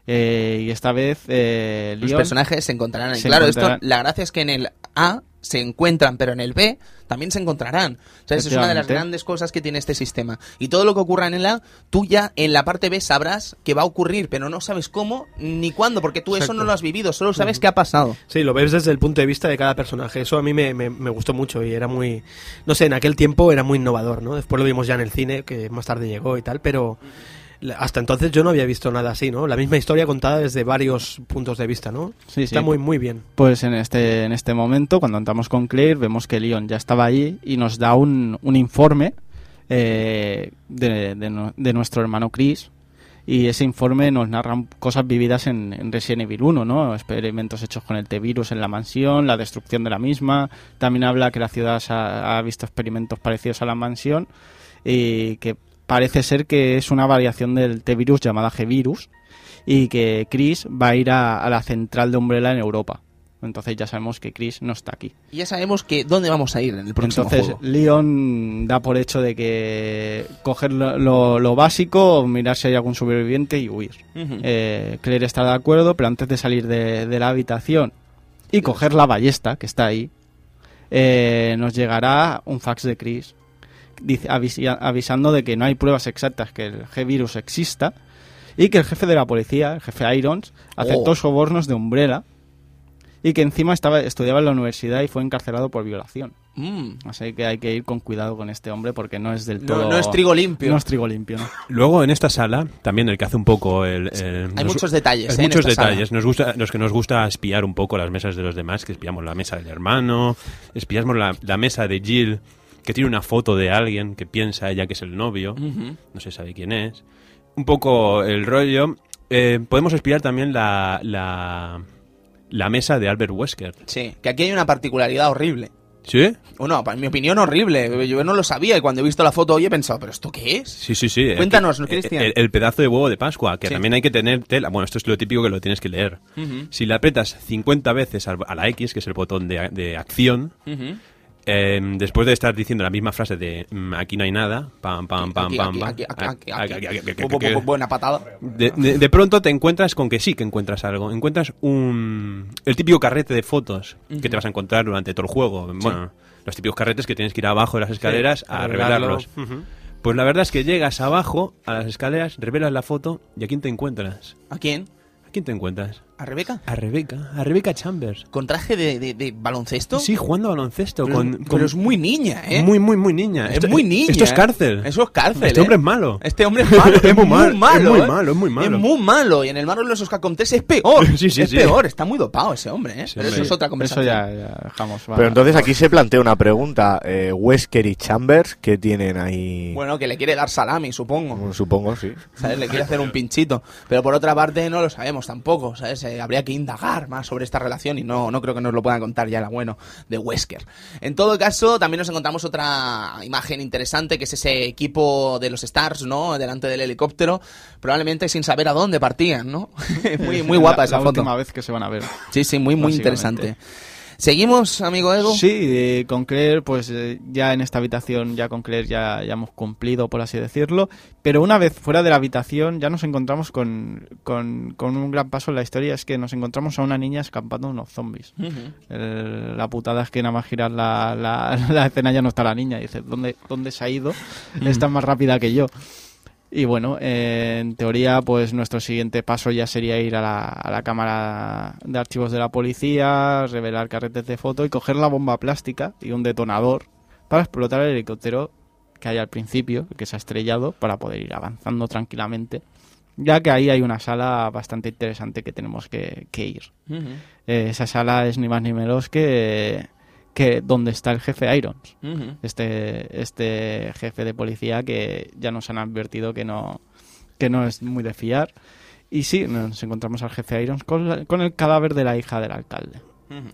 Eh, y esta vez eh, Los personajes se encontrarán. se claro, encontrarán. esto, la gracia es que en el A se encuentran, pero en el B también se encontrarán. O sea, esa es una de las grandes cosas que tiene este sistema. Y todo lo que ocurra en el A, tú ya en la parte B sabrás que va a ocurrir, pero no sabes cómo ni cuándo, porque tú eso no lo has vivido, solo sabes qué ha pasado. Sí, lo ves desde el punto de vista de cada personaje. Eso a mí me, me- me gustó mucho y era muy... No sé, en aquel tiempo era muy innovador, ¿no? Después lo vimos ya en el cine, que más tarde llegó y tal, pero hasta entonces yo no había visto nada así, ¿no? La misma historia contada desde varios puntos de vista, ¿no? Sí, Está sí. muy, muy bien. Pues en este, en este momento, cuando entramos con Claire, vemos que Leon ya estaba ahí y nos da un, un informe eh, de, de nuestro hermano Chris. Y ese informe nos narra cosas vividas en, en Resident Evil 1, ¿no? Experimentos hechos con el T-Virus en la mansión, la destrucción de la misma. También habla que la ciudad ha visto experimentos parecidos a la mansión y que parece ser que es una variación del T-Virus llamada G-Virus y que Chris va a ir a, a la central de Umbrella en Europa. Entonces ya sabemos que Chris no está aquí. Y ya sabemos que dónde vamos a ir en el próximo Entonces juego. Leon da por hecho de que coger lo, lo- lo básico, mirar si hay algún sobreviviente y huir. Eh, Claire está de acuerdo, pero antes de salir de, de la habitación y coger la ballesta que está ahí, eh, nos llegará un fax de Chris avisando de que no hay pruebas exactas que el G-Virus exista y que el jefe de la policía, el jefe Irons, aceptó Oh. sobornos de Umbrella y que encima estaba estudiaba en la universidad y fue encarcelado por violación. Mm. Así que hay que ir con cuidado con este hombre porque no es del No- todo... no es trigo limpio. No es trigo limpio, ¿no? Luego en esta sala, también el que hace un poco el... el- Hay nos- muchos detalles, hay ¿eh? en muchos sala. detalles. Nos gusta, los que nos gusta espiar un poco las mesas de los demás, que espiamos la mesa del hermano, espiamos la, la mesa de Jill, que tiene una foto de alguien que piensa ella que es el novio, no se sabe quién es. Un poco el rollo. Eh, podemos espiar también la, la, la mesa de Albert Wesker. Sí, que aquí hay una particularidad horrible. ¿Sí? Bueno, en mi opinión horrible. Yo no lo sabía y cuando he visto la foto hoy he pensado, ¿pero esto qué es? Sí, sí, sí. Cuéntanos, El- Cristian. El, el pedazo de huevo de Pascua, que Sí. también hay que tener tela. Bueno, esto es lo típico que lo tienes que leer. Si le apretas 50 veces a la X, que es el botón de, de acción. Eh, después de estar diciendo la misma frase de mm, aquí no hay nada, pam, pam, pam, Buena patada. de, de- de pronto te encuentras con que sí que encuentras algo. Encuentras un el típico carrete de fotos que te vas a encontrar durante todo el juego. Bueno, los típicos carretes que tienes que ir abajo de las escaleras a revelarlos. Pues la verdad es que llegas abajo a las escaleras, revelas la foto y ¿a quién te encuentras? ¿A quién? ¿A quién te encuentras? ¿A Rebeca? A Rebeca, a Rebeca Chambers. ¿Con traje de, de- de baloncesto? Sí, jugando a baloncesto Pero, con, pero con- es muy niña, ¿eh? muy muy muy niña. Es Esto- muy niña. Esto es ¿eh? cárcel. Eso es cárcel. Este ¿eh? hombre es malo. Este hombre es malo. Es muy mal- malo. es muy ¿eh? malo, es muy malo. Es muy malo. Y en el Marvel vs. Capcom 3 es peor. Sí, sí, es sí. peor. Está muy dopado ese hombre, ¿eh? Sí, Pero eso es otra Eso conversación. ya, ya dejamos. va. Pero entonces aquí se plantea una pregunta. Eh, Wesker y Chambers, ¿qué tienen ahí? Bueno, que le quiere dar salami, supongo. Bueno, supongo, sí. ¿Sabes? Le quiere hacer un pinchito. Pero por otra parte no lo sabemos tampoco, ¿sabes? Eh, habría que indagar más sobre esta relación y no, no creo que nos lo puedan contar ya el bueno de Wesker. En todo caso, también nos encontramos otra imagen interesante, que es ese equipo de los Stars, ¿no? Delante del helicóptero, probablemente sin saber a dónde partían, ¿no? muy, muy guapa la, esa la foto. última vez que se van a ver. Sí, sí, muy, muy interesante. ¿Seguimos, amigo Edu? Sí, eh, con Claire, pues eh, ya en esta habitación, ya con Claire ya, ya hemos cumplido, por así decirlo. Pero una vez fuera de la habitación, ya nos encontramos con, con, con un gran paso en la historia: es que nos encontramos a una niña escapando de unos zombies. El- la putada es que nada más girar la, la, la escena ya no está la niña. Y dice, ¿dónde, ¿dónde se ha ido? Está más rápida que yo. Y bueno, eh, en teoría, pues nuestro siguiente paso ya sería ir a la, a la cámara de archivos de la policía, revelar carretes de foto y coger la bomba plástica y un detonador para explotar el helicóptero que hay al principio, el que se ha estrellado, para poder ir avanzando tranquilamente. Ya que ahí hay una sala bastante interesante que tenemos que, que ir. Eh, esa sala es ni más ni menos que, que donde está el jefe Irons este, este jefe de policía que ya nos han advertido que no, que no es muy de fiar. Y sí, nos encontramos al jefe Irons con, la- con el cadáver de la hija del alcalde,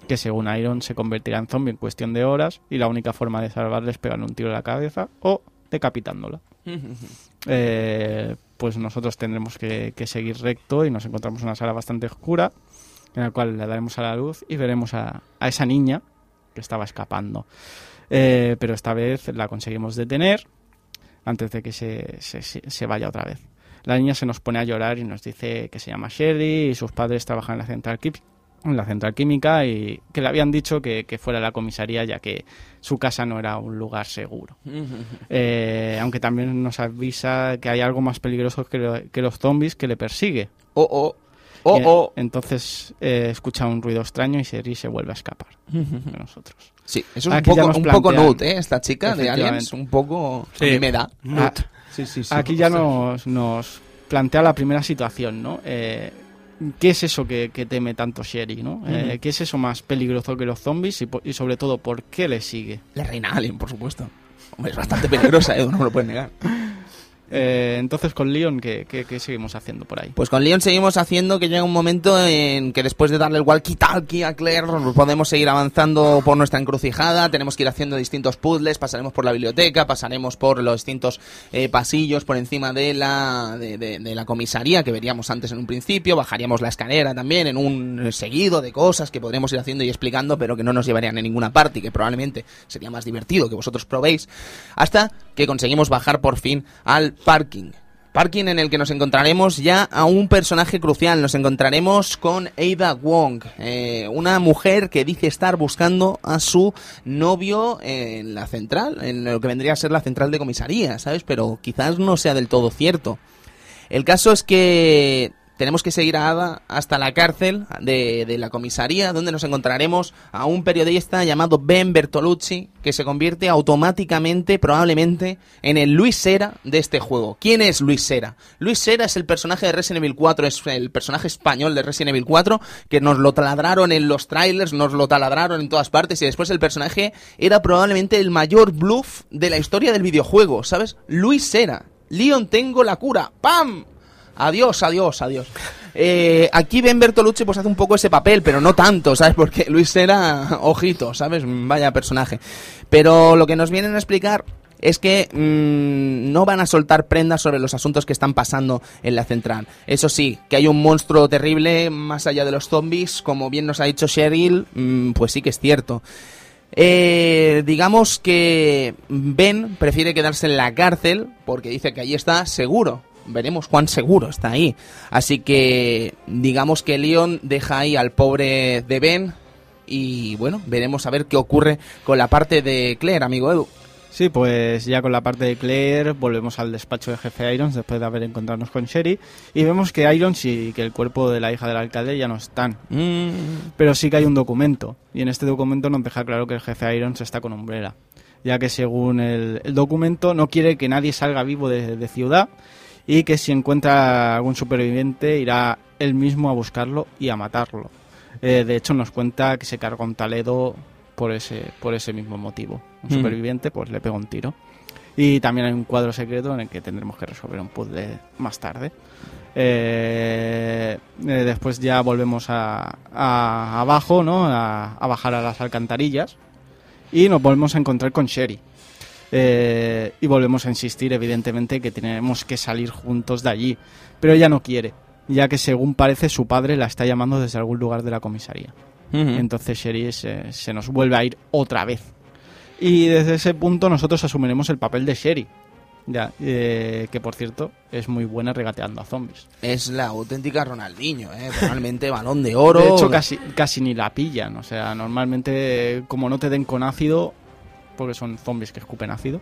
que según Irons se convertirá en zombie en cuestión de horas y la única forma de salvarle es pegarle un tiro en la cabeza o decapitándola. Eh, pues nosotros tendremos que, que seguir recto y nos encontramos en una sala bastante oscura en la cual le daremos a la luz y veremos a, a esa niña que estaba escapando. Eh, pero esta vez la conseguimos detener antes de que se, se, vaya otra vez. La niña se nos pone a llorar y nos dice que se llama Sherry y sus padres trabajan en la central, en la central química y que le habían dicho que, que fuera a la comisaría ya que su casa no era un lugar seguro. Eh, aunque también nos avisa que hay algo más peligroso que, lo- que los zombies que le persigue. Oh, oh. Oh, oh. Entonces eh, escucha un ruido extraño y Sherry se vuelve a escapar de nosotros. Sí, eso es un Aquí ya poco, nos un poco nude, ¿eh? Esta chica de. Aliens, un poco... Sí. A mí me da. Ah, Sí, sí, sí. Aquí ya nos, nos plantea la primera situación, ¿no? Eh, ¿Qué es eso que, que teme tanto Sherry, no? Eh, ¿Qué es eso más peligroso que los zombies y, sobre todo por qué le sigue? La reina Alien, por supuesto. Hombre, es bastante peligrosa, Edu, no me lo puedes negar. Eh, entonces con Leon, ¿qué, qué, seguimos haciendo por ahí? Pues con Leon seguimos haciendo que llega un momento en que después de darle el walkie-talkie a Claire podemos seguir avanzando por nuestra encrucijada, tenemos que ir haciendo distintos puzzles, pasaremos por la biblioteca, pasaremos por los distintos eh, pasillos por encima de la, de la comisaría que veríamos antes en un principio, bajaríamos la escalera también en un seguido de cosas que podremos ir haciendo y explicando pero que no nos llevarían a ninguna parte y que probablemente sería más divertido que vosotros probéis, hasta que conseguimos bajar por fin al parking. Parking en el que nos encontraremos ya a un personaje crucial. Nos encontraremos con Ada Wong, eh, una mujer que dice estar buscando a su novio en la central, en lo que vendría a ser la central de comisaría, ¿sabes? Pero quizás no sea del todo cierto. El caso es que tenemos que seguir a Ada hasta la cárcel de, de la comisaría, donde nos encontraremos a un periodista llamado Ben Bertolucci, que se convierte automáticamente, probablemente, en el Luis Sera de este juego. ¿Quién es Luis Sera? Luis Sera es el personaje de Resident Evil 4, es el personaje español de Resident Evil 4, que nos lo taladraron en los trailers, nos lo taladraron en todas partes, y después el personaje era probablemente el mayor bluff de la historia del videojuego, ¿sabes? Luis Sera. Leon, tengo la cura. ¡Pam! Adiós, adiós, adiós. Eh, aquí Ben Bertolucci pues hace un poco ese papel, pero no tanto, ¿sabes? Porque Luis era ojito, ¿sabes? Vaya personaje. Pero lo que nos vienen a explicar es que mm, no van a soltar prendas sobre los asuntos que están pasando en la central. Eso sí, que hay un monstruo terrible más allá de los zombies, como bien nos ha dicho Cheryl, mm, pues sí que es cierto. Eh, digamos que Ben prefiere quedarse en la cárcel porque dice que allí está seguro. Veremos cuán seguro está ahí. Así que digamos que Leon deja ahí al pobre de Ben y bueno, veremos a ver qué ocurre con la parte de Claire, amigo Edu. Sí, pues ya con la parte de Claire volvemos al despacho de jefe Irons después de haber encontrarnos con Sherry y vemos que Irons y que el cuerpo de la hija del alcalde ya no están. Mm, Pero sí que hay un documento y en este documento nos deja claro que el jefe Irons está con Umbrella, ya que según el, el documento no quiere que nadie salga vivo de, de ciudad y que si encuentra algún superviviente irá él mismo a buscarlo y a matarlo. Eh, de hecho nos cuenta que se carga un Taledo por ese, por ese mismo motivo. Un Mm. superviviente pues le pega un tiro. Y también hay un cuadro secreto en el que tendremos que resolver un puzzle más tarde. Eh, eh, después ya volvemos a, a- abajo, ¿no? A, a bajar a las alcantarillas y nos volvemos a encontrar con Sherry. Eh, y volvemos a insistir, evidentemente, que tenemos que salir juntos de allí. Pero ella no quiere, ya que según parece su padre la está llamando desde algún lugar de la comisaría. Entonces Sherry se, se nos vuelve a ir otra vez. Y desde ese punto nosotros asumiremos el papel de Sherry. Ya, eh, que por cierto es muy buena regateando a zombies. Es la auténtica Ronaldinho, ¿eh? Realmente balón de oro. De hecho, casi, casi ni la pillan. O sea, normalmente, como no te den con ácido, porque son zombies que escupen ácido,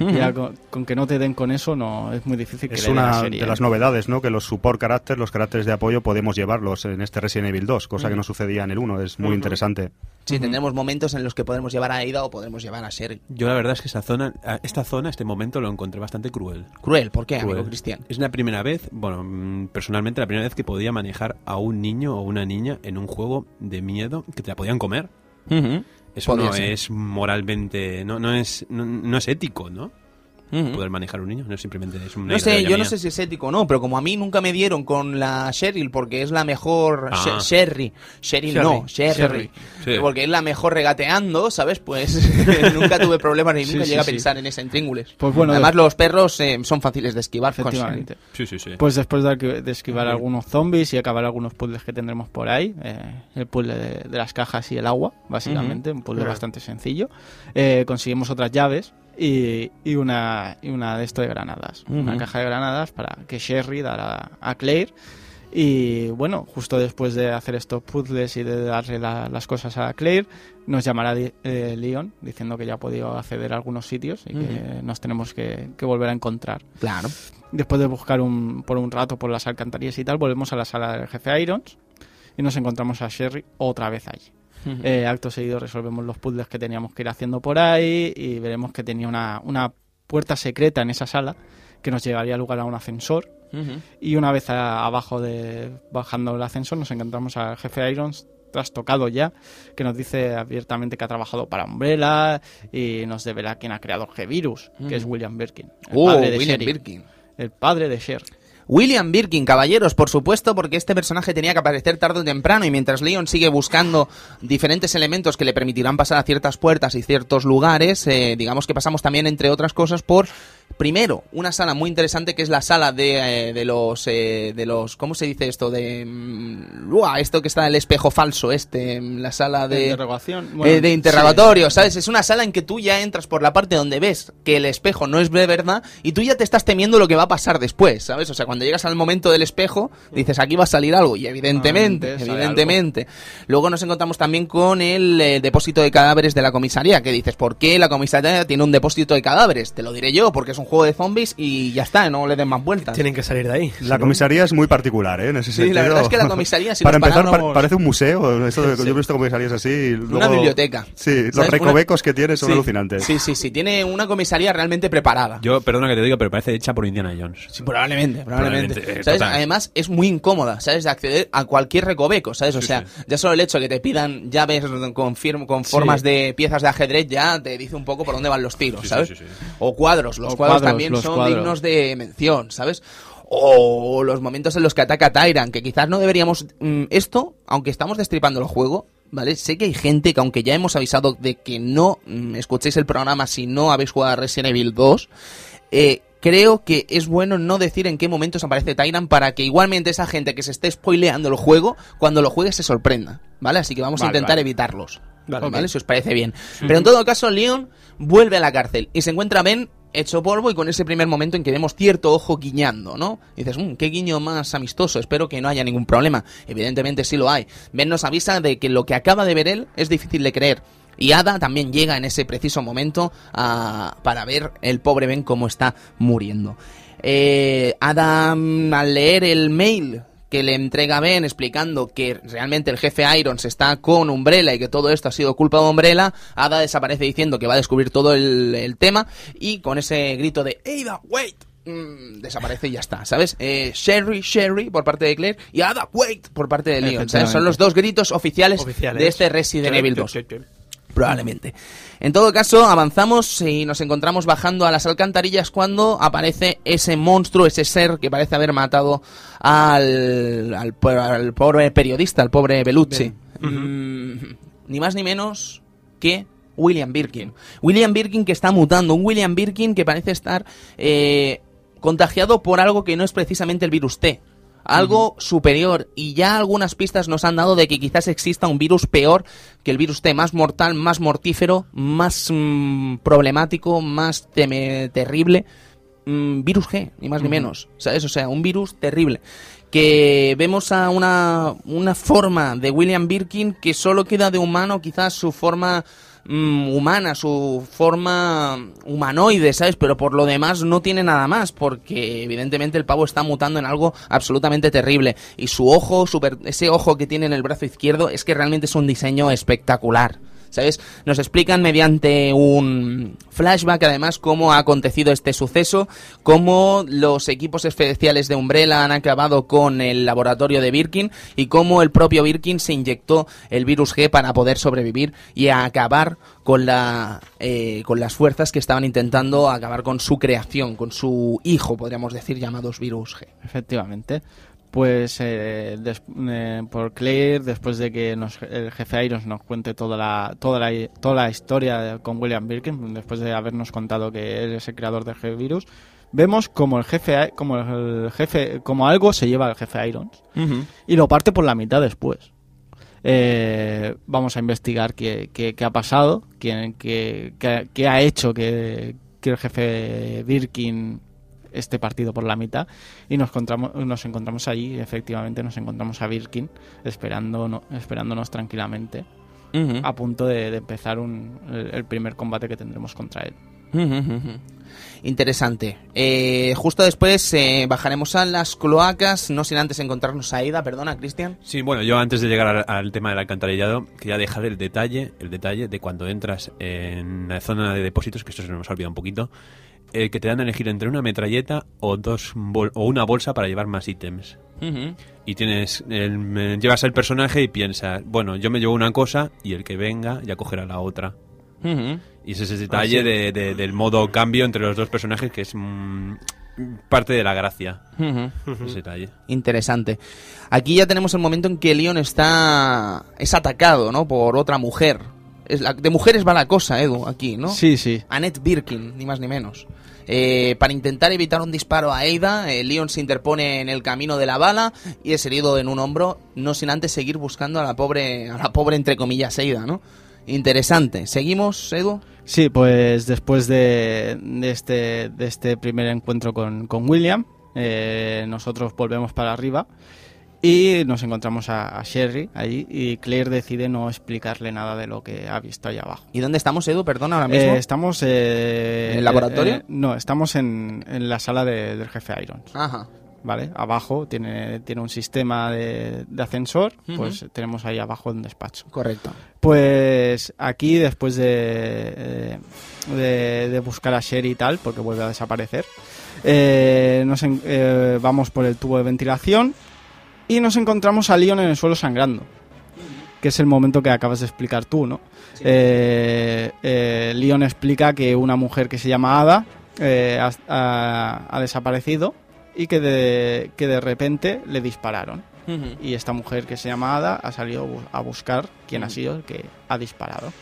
Ujú. ya con, con que no te den con eso, no es muy difícil que Es una Sherry, de ¿eh? las novedades, ¿no? Que los support characters, los caracteres de apoyo, podemos llevarlos en este Resident Evil 2, cosa que no sucedía en el 1. Es muy interesante. Sí, tendremos momentos en los que podremos llevar a Aida o podremos llevar a Sherry. Yo la verdad es que esta zona, esta zona, este momento lo encontré bastante cruel. Cruel, ¿por qué, Cruel. amigo Cristian? Es la primera vez, bueno, mm, personalmente la primera vez que podía manejar a un niño o una niña en un juego de miedo que te la podían comer. Ujú. Eso no es moralmente, no, no es, no, no es ético, ¿no? Poder manejar un niño, no es simplemente es una No sé, yo no sé si es ético o no, pero como a mí nunca me dieron con la Cheryl porque es la mejor Ah. She- Sherry, Cheryl no, Sherry, Sherry. Sí. porque es la mejor regateando, ¿sabes? Pues nunca tuve problemas ni Sí, nunca sí, llegué a pensar en ese intríngules. Pues bueno, Además de- los perros eh, son fáciles de esquivar Sherry. Efectivamente. Sí, sí, sí. Pues después de, esquivar algunos zombies y acabar algunos puzzles que tendremos por ahí, eh, el puzzle de, de las cajas y el agua, básicamente, un puzzle Claro. bastante sencillo, eh, conseguimos otras llaves y, y una, y una de esto de granadas. Una caja de granadas para que Sherry dará a Claire. Y bueno, justo después de hacer estos puzzles y de darle la- las cosas a Claire, nos llamará eh, Leon diciendo que ya ha podido acceder a algunos sitios y que nos tenemos que- que volver a encontrar. Claro. Después de buscar un, por un rato por las alcantarillas y tal, volvemos a la sala del jefe Irons y nos encontramos a Sherry otra vez allí. Eh, acto seguido resolvemos los puzzles que teníamos que ir haciendo por ahí y veremos que tenía una, una puerta secreta en esa sala que nos llevaría a lugar a un ascensor. Y una vez a- abajo de bajando el ascensor nos encontramos al jefe Irons trastocado ya, que nos dice abiertamente que ha trabajado para Umbrella y nos devela quién ha creado el G-Virus, que es William Birkin, el Oh, padre de William Sherry. Birkin. El padre de Sher. William Birkin, caballeros, por supuesto, porque este personaje tenía que aparecer tarde o temprano y mientras Leon sigue buscando diferentes elementos que le permitirán pasar a ciertas puertas y ciertos lugares, eh, digamos que pasamos también, entre otras cosas, por primero una sala muy interesante que es la sala de, eh, de los eh, de los ¿cómo se dice esto? de mm, uah, esto que está en el espejo falso, este, la sala de interrogación. eh, de interrogatorio, ¿sabes? Es una sala en que tú ya entras por la parte donde ves que el espejo no es de verdad y tú ya te estás temiendo lo que va a pasar después, ¿sabes? O sea, cuando llegas al momento del espejo, dices, aquí va a salir algo y evidentemente, Antes sale evidentemente. Luego nos encontramos también con el eh, depósito de cadáveres de la comisaría, que dices, ¿por qué la comisaría tiene un depósito de cadáveres? Te lo diré yo, porque es un juego de zombies y ya está, no le den más vueltas. Tienen que salir de ahí. La comisaría es muy particular, ¿eh? En ese Sí, sentido. la verdad es que la comisaría, si Para empezar, pa- parece un museo. De- Yo he visto comisarías así. y Una biblioteca. Sí, ¿Sabes? los Una- recovecos que tiene son Sí. alucinantes. Sí, sí, sí, tiene una comisaría realmente preparada. Yo, perdona que te diga, pero parece hecha por Indiana Jones. Sí, probablemente, probablemente. Probablemente, eh, ¿Sabes? Además, es muy incómoda, ¿sabes? De acceder a cualquier recoveco, ¿sabes? O Sí, sea, sí. ya solo el hecho de que te pidan llaves con, fir- con formas de piezas de ajedrez ya te dice un poco por dónde van los tiros, Sí, sí, ¿sabes? sí, sí. O cuadros, los O cuadros, cuadros, también son cuadros. dignos de mención, ¿sabes? O los momentos en los que ataca Tyrant, que quizás no deberíamos... mm, esto, aunque estamos destripando el juego, ¿vale? Sé que hay gente que aunque ya hemos avisado de que no mm, escuchéis el programa si no habéis jugado a Resident Evil 2, eh, creo que es bueno no decir en qué momentos aparece Tyrant para que igualmente esa gente que se esté spoileando el juego, cuando lo juegue se sorprenda, ¿vale? Así que vamos a intentar vale. evitarlos, Vale. ¿vale? Si os parece bien. Pero en todo caso, Leon vuelve a la cárcel y se encuentra Ben hecho polvo y con ese primer momento en que vemos cierto ojo guiñando, ¿no? Dices, "Mm, qué guiño más amistoso, espero que no haya ningún problema. Evidentemente sí lo hay. Ben nos avisa de que lo que acaba de ver él es difícil de creer. Y Ada también llega en ese preciso momento a- para ver el pobre Ben cómo está muriendo. Eh, mm, al leer el mail que le entrega Ben explicando que realmente el jefe Irons está con Umbrella y que todo esto ha sido culpa de Umbrella, Ada desaparece diciendo que va a descubrir todo el, el tema y con ese grito de Ada, wait, mm, desaparece y ya está, ¿sabes? Eh, Sherry, Sherry por parte de Claire y Ada, wait por parte de Leon, ¿sabes? Son los dos gritos oficiales, Oficiales. de este Resident Evil 2. Probablemente. En todo caso, avanzamos y nos encontramos bajando a las alcantarillas cuando aparece ese monstruo, ese ser que parece haber matado al, al, po- al pobre periodista, al pobre Bellucci. Mm, ni más ni menos que William Birkin. William Birkin que está mutando, un William Birkin que parece estar eh, contagiado por algo que no es precisamente el virus T. algo superior y ya algunas pistas nos han dado de que quizás exista un virus peor que el virus T, más mortal, más mortífero, más mm, problemático, más terrible. Mm, virus G, ni más ni menos, ¿sabes? O sea, un virus terrible. Que vemos a una, una forma de William Birkin que solo queda de humano, quizás su forma mm, humana, su forma humanoide, ¿sabes? Pero por lo demás no tiene nada más, porque evidentemente el pavo está mutando en algo absolutamente terrible. Y su ojo, super- ese ojo que tiene en el brazo izquierdo, es que realmente es un diseño espectacular. ¿Sabes? Nos explican mediante un flashback, además, cómo ha acontecido este suceso, cómo los equipos especiales de Umbrella han acabado con el laboratorio de Birkin y cómo el propio Birkin se inyectó el virus G para poder sobrevivir y acabar con, la, eh, con las fuerzas que estaban intentando acabar con su creación, con su hijo, podríamos decir, llamados virus G. Efectivamente. Pues eh, des- eh, por Claire, después de que nos- el jefe Irons nos cuente toda la, toda la, toda la historia con William Birkin, después de habernos contado que él es el creador del G-Virus, vemos como el jefe, como el jefe, como algo se lleva al jefe Irons y lo parte por la mitad después. Eh, vamos a investigar qué, qué- qué ha pasado, quién, qué, qué- qué ha hecho que, que el jefe Birkin esté partido por la mitad y nos encontramos, nos encontramos allí, efectivamente nos encontramos a Birkin esperando, no- esperándonos tranquilamente a punto de, de empezar un- el, el primer combate que tendremos contra él. Interesante. Eh, justo después eh, bajaremos a las cloacas, no sin antes encontrarnos a Aida, perdona, Cristian. Sí, bueno, yo antes de llegar al, al tema del alcantarillado, quería dejar el detalle, el detalle de cuando entras en la zona de depósitos, que esto se nos ha olvidado un poquito, eh, que te dan a elegir entre una metralleta o dos bol- o una bolsa para llevar más ítems. Y tienes el- llevas al personaje y piensas, bueno, yo me llevo una cosa y el que venga ya cogerá la otra. Y ese es el detalle de- de- del modo cambio entre los dos personajes que es mm, parte de la gracia. Ese detalle. Interesante. Aquí ya tenemos el momento en que Leon está es atacado, ¿no? Por otra mujer. Es la- de mujeres va la cosa, Edu, aquí, ¿no? Sí, sí. Annette Birkin, ni más ni menos. Eh, para intentar evitar un disparo a Ada, eh, Leon se interpone en el camino de la bala y es herido en un hombro, no sin antes seguir buscando a la pobre, a la pobre entre comillas Ada, ¿no? Interesante. ¿Seguimos, Edu? Sí, pues después de, de este, de este primer encuentro con, con William, eh, nosotros volvemos para arriba y nos encontramos a, a Sherry allí y Claire decide no explicarle nada de lo que ha visto allá abajo. ¿Y dónde estamos, Edu? Perdona, ahora mismo. Eh, estamos... eh, ¿En el laboratorio? eh, no, estamos en, en la sala de- del jefe Irons. Ajá. ¿Vale? Abajo tiene, tiene un sistema de, de ascensor, pues tenemos ahí abajo un despacho. Correcto. Pues aquí, después de, eh, de, de buscar a Sherry y tal, porque vuelve a desaparecer, eh, nos vamos por el tubo de ventilación y nos encontramos a Leon en el suelo sangrando, que es el momento que acabas de explicar tú, ¿no? Eh, eh, Leon explica que una mujer que se llama Ada eh, ha, ha- ha desaparecido y que de, que de repente le dispararon. Y esta mujer que se llama Ada ha salido a buscar quién ha sido el que ha disparado.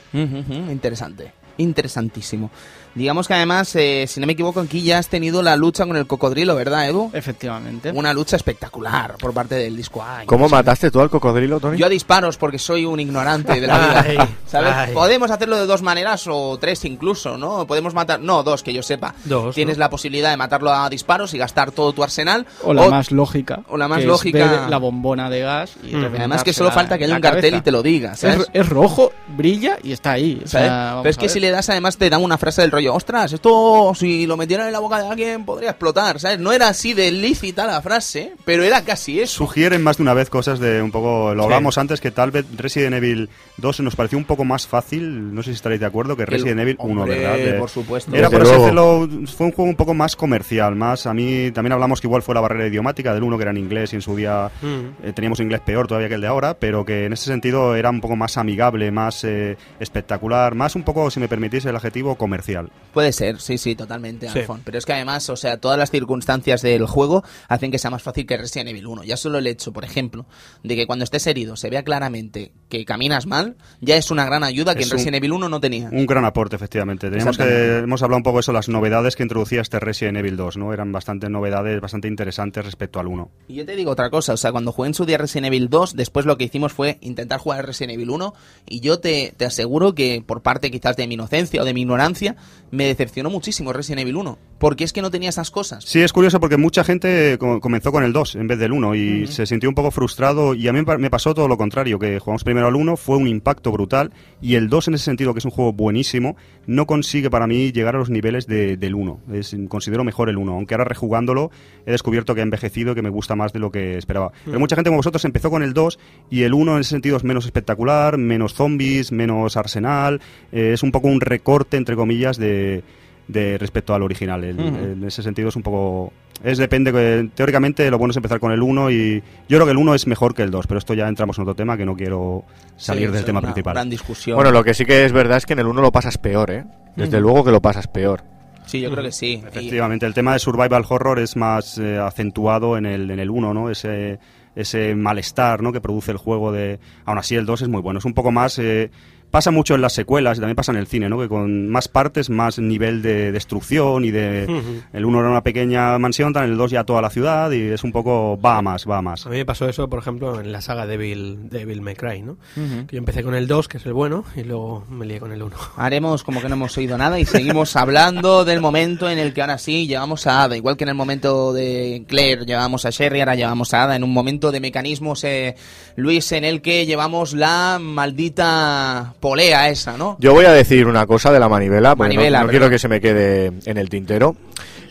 Interesante. Interesantísimo. Digamos que además, eh, si no me equivoco, aquí ya has tenido la lucha con el cocodrilo, ¿verdad, Edu? Efectivamente. Una lucha espectacular por parte del disco A. ¿Cómo mataste tú al cocodrilo, Tony? Yo a disparos porque soy un ignorante de la vida. Ay, ¿Sabes? ay. Podemos hacerlo de dos maneras o tres incluso, ¿no? Podemos matar. No, dos, que yo sepa. Dos, Tienes ¿no? la posibilidad de matarlo a disparos y gastar todo tu arsenal. O la más lógica. o la más que es lógica- ver la bombona de gas y Mm. Además que solo falta que haya un cartel y te lo diga, ¿sabes? Es, es rojo, brilla y está ahí. o Pero es a que ver. si le das, además, te dan una frase del rollo, ostras, esto si lo metieran en la boca de alguien podría explotar, ¿sabes? No era así de lícita la frase, pero era casi eso. Sugieren más de una vez cosas de un poco. Lo hablamos antes que tal vez Resident Evil 2 nos pareció un poco más fácil. No sé si estaréis de acuerdo que el- Resident Evil 1, Hombre, ¿verdad? De- por supuesto. Era, por decirlo, fue un juego un poco más comercial. Más a mí también hablamos que igual fue la barrera idiomática del 1 que era en inglés y en su día Mm. eh, teníamos inglés peor todavía que el de ahora, pero que en ese sentido era un poco más amigable, más eh, espectacular, más un poco, si me permitís el adjetivo, comercial. Puede ser, sí, sí, totalmente, Sí. Alfon. Pero es que además, o sea, todas las circunstancias del juego hacen que sea más fácil que Resident Evil 1. Ya solo el hecho, por ejemplo, de que cuando estés herido se vea claramente que caminas mal, ya es una gran ayuda que Es en Resident un- Evil 1 no tenía. Un gran aporte, efectivamente. Teníamos que, hemos hablado un poco de eso, las novedades que introducía este Resident Evil 2, ¿no? Eran bastante novedades, bastante interesantes respecto al 1. Y yo te digo otra cosa, o sea, cuando jugué en su día Resident Evil 2, después lo que hicimos fue intentar jugar Resident Evil 1 y yo te, te aseguro que por parte quizás de mi inocencia o de mi ignorancia, me decepcionó muchísimo Resident Evil 1, porque es que no tenía esas cosas. Sí, es curioso porque mucha gente co- comenzó con el 2 en vez del 1 y se sintió un poco frustrado y a mí me pa- me pasó todo lo contrario, que jugamos primero al 1, fue un impacto brutal y el 2 en ese sentido, que es un juego buenísimo, no consigue para mí llegar a los niveles de- del 1. Es, considero mejor el 1, aunque ahora rejugándolo he descubierto que ha envejecido y que me gusta más de lo que esperaba. Pero mucha gente como vosotros empezó con el 2 y el 1 en ese sentido es menos espectacular, menos zombies, menos arsenal, eh, es un poco un recorte entre comillas de de respecto al original. El-. En ese sentido es un poco... Es depende, que, teóricamente lo bueno es empezar con el 1 y yo creo que el 1 es mejor que el 2, pero esto ya entramos en otro tema que no quiero salir Sí, del tema una principal. Gran discusión. Bueno, lo que sí que es verdad es que en el 1 lo pasas peor, ¿eh? Desde luego que lo pasas peor. sí, yo creo que sí. Y- Efectivamente, el tema de survival horror es más eh, acentuado en el en el 1, ¿no? Ese ese malestar, ¿no? que produce el juego de aún así el 2 es muy bueno, es un poco más eh, pasa mucho en las secuelas y también pasa en el cine, ¿no? Que con más partes, más nivel de destrucción y de el 1 era una pequeña mansión, tan el 2 ya toda la ciudad y es un poco va a más, va a más. A mí me pasó eso, por ejemplo, en la saga Devil, Devil May Cry, ¿no? Que yo empecé con el 2, que es el bueno, y luego me lié con el 1. Haremos como que no hemos oído nada y seguimos hablando del momento en el que ahora sí llevamos a Ada. Igual que en el momento de Claire llevamos a Sherry, ahora llevamos a Ada. En un momento de mecanismos, eh, Luis, en el que llevamos la maldita polea esa, ¿no? Yo voy a decir una cosa de la manivela, porque no- Manivela, no, quiero que se me quede en el tintero.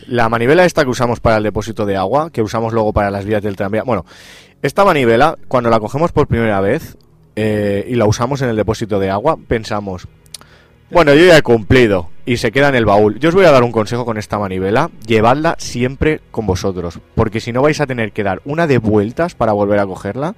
La manivela esta que usamos para el depósito de agua, que usamos luego para las vías del tranvía. Bueno, esta manivela, cuando la cogemos por primera vez eh, y la usamos en el depósito de agua, pensamos, bueno, yo ya he cumplido y se queda en el baúl. Yo os voy a dar un consejo con esta manivela, llevadla siempre con vosotros, porque si no vais a tener que dar una de vueltas para volver a cogerla.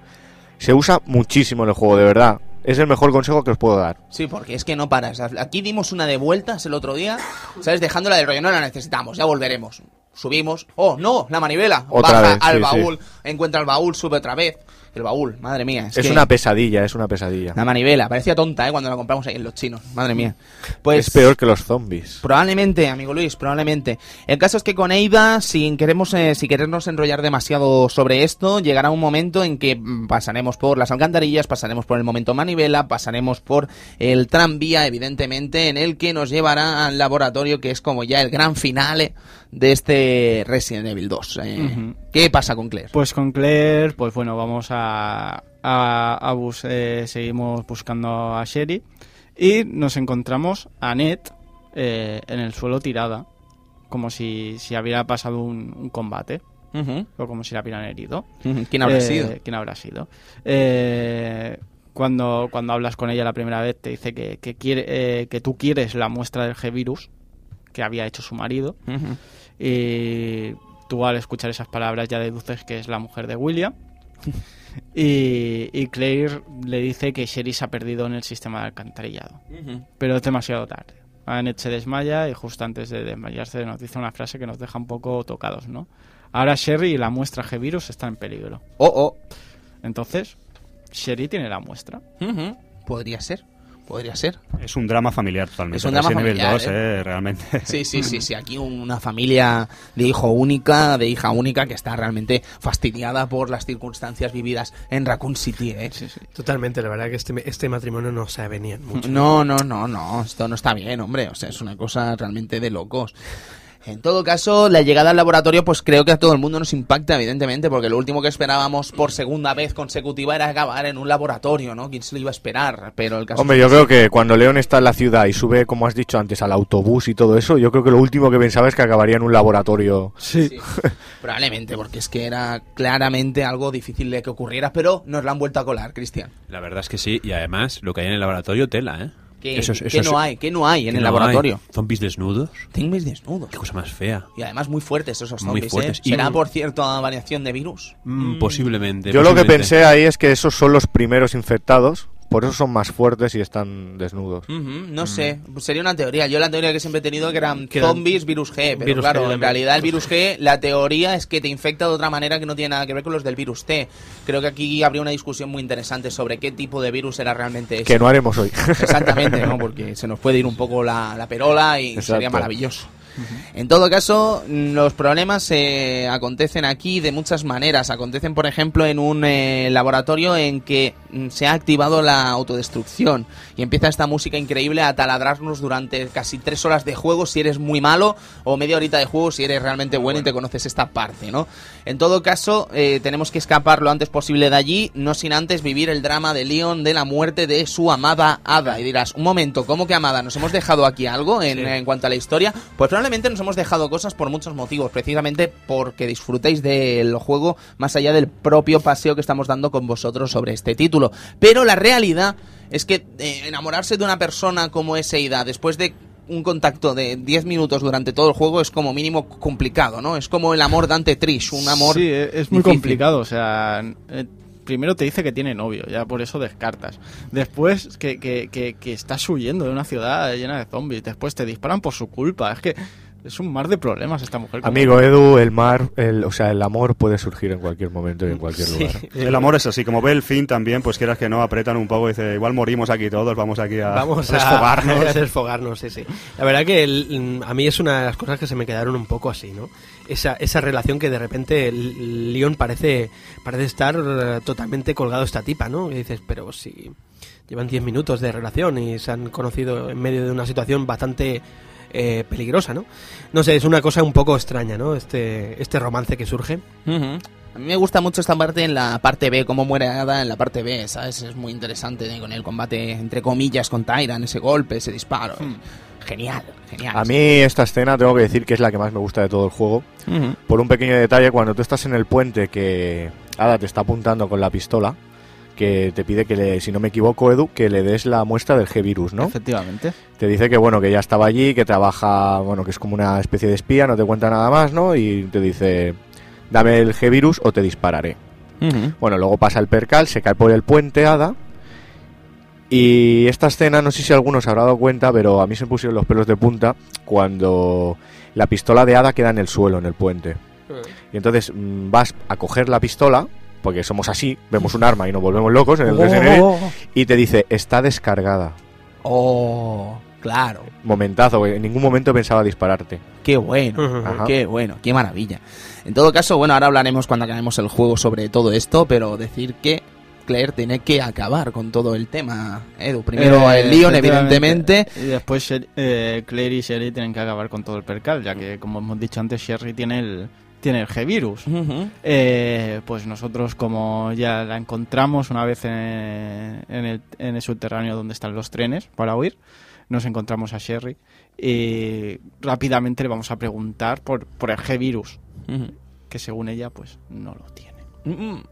Se usa muchísimo en el juego, de verdad. Es el mejor consejo que os puedo dar. Sí, porque es que no paras. Aquí dimos una de vueltas el otro día, ¿sabes? Dejándola del rollo. No la necesitamos, ya volveremos. Subimos. Oh, no, la manivela. Otra Baja vez, al sí, baúl, encuentra el baúl, sube otra vez. El baúl, madre mía. Es, Es que una pesadilla, es una pesadilla. La manivela, parecía tonta, ¿eh? Cuando la compramos ahí en los chinos. Madre mía. Pues es peor que los zombies. Probablemente, amigo Luis, probablemente. El caso es que con Eida, sin queremos, eh, si querernos enrollar demasiado sobre esto, llegará un momento en que mm, pasaremos por las alcantarillas, pasaremos por el momento manivela, pasaremos por el tranvía, evidentemente, en el que nos llevará al laboratorio, que es como ya el gran finale de este Resident Evil 2. Eh. ¿Qué pasa con Claire? Pues con Claire, pues bueno, vamos a, a, a bus- eh, seguimos buscando a Sherry y nos encontramos a Ned eh, en el suelo tirada, como si, si hubiera pasado un, un combate o como si la hubieran herido. ¿Quién habrá Eh, sido? ¿Quién habrá sido? Eh, cuando, cuando hablas con ella la primera vez te dice que, que, quiere, eh, que tú quieres la muestra del G-Virus que había hecho su marido. Y tú al escuchar esas palabras ya deduces que es la mujer de William. Y, y Claire le dice que Sherry se ha perdido en el sistema de alcantarillado. Pero es demasiado tarde. Annette se desmaya y justo antes de desmayarse nos dice una frase que nos deja un poco tocados, ¿no? Ahora Sherry y la muestra G-Virus están en peligro. Oh, oh. Entonces, Sherry tiene la muestra. Podría ser. Podría ser. Es un drama familiar totalmente. Es un drama familiar, 2, eh, realmente. Sí, sí, sí, sí. Aquí una familia de hijo única, de hija única, que está realmente fastidiada por las circunstancias vividas en Raccoon City, ¿eh? Totalmente, la verdad que este, este matrimonio no se venía mucho. No, no, no, no. Esto no está bien, hombre. O sea, es una cosa realmente de locos. En todo caso, la llegada al laboratorio, pues creo que a todo el mundo nos impacta, evidentemente, porque lo último que esperábamos por segunda vez consecutiva era acabar en un laboratorio, ¿no? ¿Quién se lo iba a esperar? Pero el caso Hombre, yo que creo que cuando León está en la ciudad y sube, como has dicho antes, al autobús y todo eso, yo creo que lo último que pensaba es que acabaría en un laboratorio. Sí. Sí, probablemente, porque es que era claramente algo difícil de que ocurriera, pero nos la han vuelto a colar, Cristian. La verdad es que sí, y además lo que hay en el laboratorio tela, ¿eh? ¿Qué, Eso es- qué eso es- no hay? ¿Qué no hay en el no laboratorio? hay. Zombies desnudos. Zombies desnudos. Qué cosa más fea. Y además muy fuertes esos Muy zombies, fuertes. ¿eh? ¿Será por cierta variación de virus? Mm, posiblemente. Yo lo que pensé ahí es que esos son los primeros infectados, por eso son más fuertes y están desnudos. No sé, pues sería una teoría. Yo la teoría que siempre he tenido que eran Que eran zombies, virus G, pero virus claro, G en realidad el virus G, la teoría es que te infecta de otra manera que no tiene nada que ver con los del virus T. Creo que aquí habría una discusión muy interesante sobre qué tipo de virus era realmente ese. Que no haremos hoy. Exactamente, ¿no? Porque se nos puede ir un poco la, la perola y Exacto. sería maravilloso. En todo caso, mm, los problemas se acontecen aquí de muchas maneras. Acontecen, por ejemplo, en un eh, laboratorio en que mm, se ha activado la autodestrucción y empieza esta música increíble a taladrarnos durante casi tres horas de juego si eres muy malo o media horita de juego si eres realmente bueno, y te conoces esta parte, ¿no? En todo caso, eh, tenemos que escapar lo antes posible de allí, no sin antes vivir el drama de Leon de la muerte de su amada Ada. Y dirás, un momento, ¿cómo que amada? ¿Nos hemos dejado aquí algo en, en cuanto a la historia? Pues probablemente nos hemos dejado cosas por muchos motivos, precisamente porque disfrutéis del juego más allá del propio paseo que estamos dando con vosotros sobre este título. Pero la realidad es que eh, enamorarse de una persona como es Eida después de un contacto de 10 minutos durante todo el juego es como mínimo complicado, ¿no? Es como el amor Dante Trish, un amor Sí, es muy difícil. complicado. O sea, eh, primero te dice que tiene novio, ya por eso descartas. Después que, que, que, que estás huyendo de una ciudad llena de zombies. Después te disparan por su culpa. Es que es un mar de problemas esta mujer. Amigo Edu, el mar, el, o sea, el amor puede surgir en cualquier momento y en cualquier lugar. El amor es así, como ve el fin también, pues quieras que no, apretan un poco y dice, igual morimos aquí todos, vamos aquí a Vamos a desfogarnos. a desfogarnos, sí, sí. La verdad que el- a mí es una de las cosas que se me quedaron un poco así, ¿no? Esa, esa relación que de repente Leon parece, parece estar eh, totalmente colgado a esta tipa, ¿no? Y dices, pero si llevan 10 minutos de relación y se han conocido en medio de una situación bastante eh, peligrosa, ¿no? No sé, es una cosa un poco extraña, ¿no? Este, este romance que surge. Ujú. A mí me gusta mucho esta parte en la parte B, cómo muere Ada en la parte B, ¿sabes? Es muy interesante ¿eh? con el combate, entre comillas, con Tyran, ese golpe, ese disparo. Genial, genial. A mí esta escena tengo que decir que es la que más me gusta de todo el juego. Ujú. Por un pequeño detalle, cuando tú estás en el puente que Ada te está apuntando con la pistola, que te pide que, le, si no me equivoco, Edu, que le des la muestra del G-Virus, ¿no? Efectivamente. Te dice que, bueno, que ya estaba allí, que trabaja, bueno, que es como una especie de espía, no te cuenta nada más, ¿no? Y te dice, dame el G-Virus o te dispararé. Bueno, luego pasa el percal, se cae por el puente Ada. Y esta escena, no sé si alguno se habrá dado cuenta, pero a mí se me pusieron los pelos de punta cuando la pistola de Ada queda en el suelo, en el puente. Y entonces mm, vas a coger la pistola, porque somos así, vemos un arma y nos volvemos locos en el Resident Evil, Oh, y te dice, está descargada. oh, claro. Momentazo, en ningún momento pensaba dispararte. Qué bueno. Ajá. qué bueno, qué maravilla. En todo caso, bueno, ahora hablaremos cuando acabemos el juego sobre todo esto, pero decir que Claire tiene que acabar con todo el tema. Edu, primero Eh, el Leon, evidentemente. Y después eh, Claire y Sherry tienen que acabar con todo el percal, ya que, como hemos dicho antes, Sherry tiene el, tiene el G-Virus. Eh, pues nosotros, como ya la encontramos una vez en, en el, en el subterráneo donde están los trenes para huir, nos encontramos a Sherry y rápidamente le vamos a preguntar por, por el G-Virus, que según ella, pues no lo tiene. Ujú.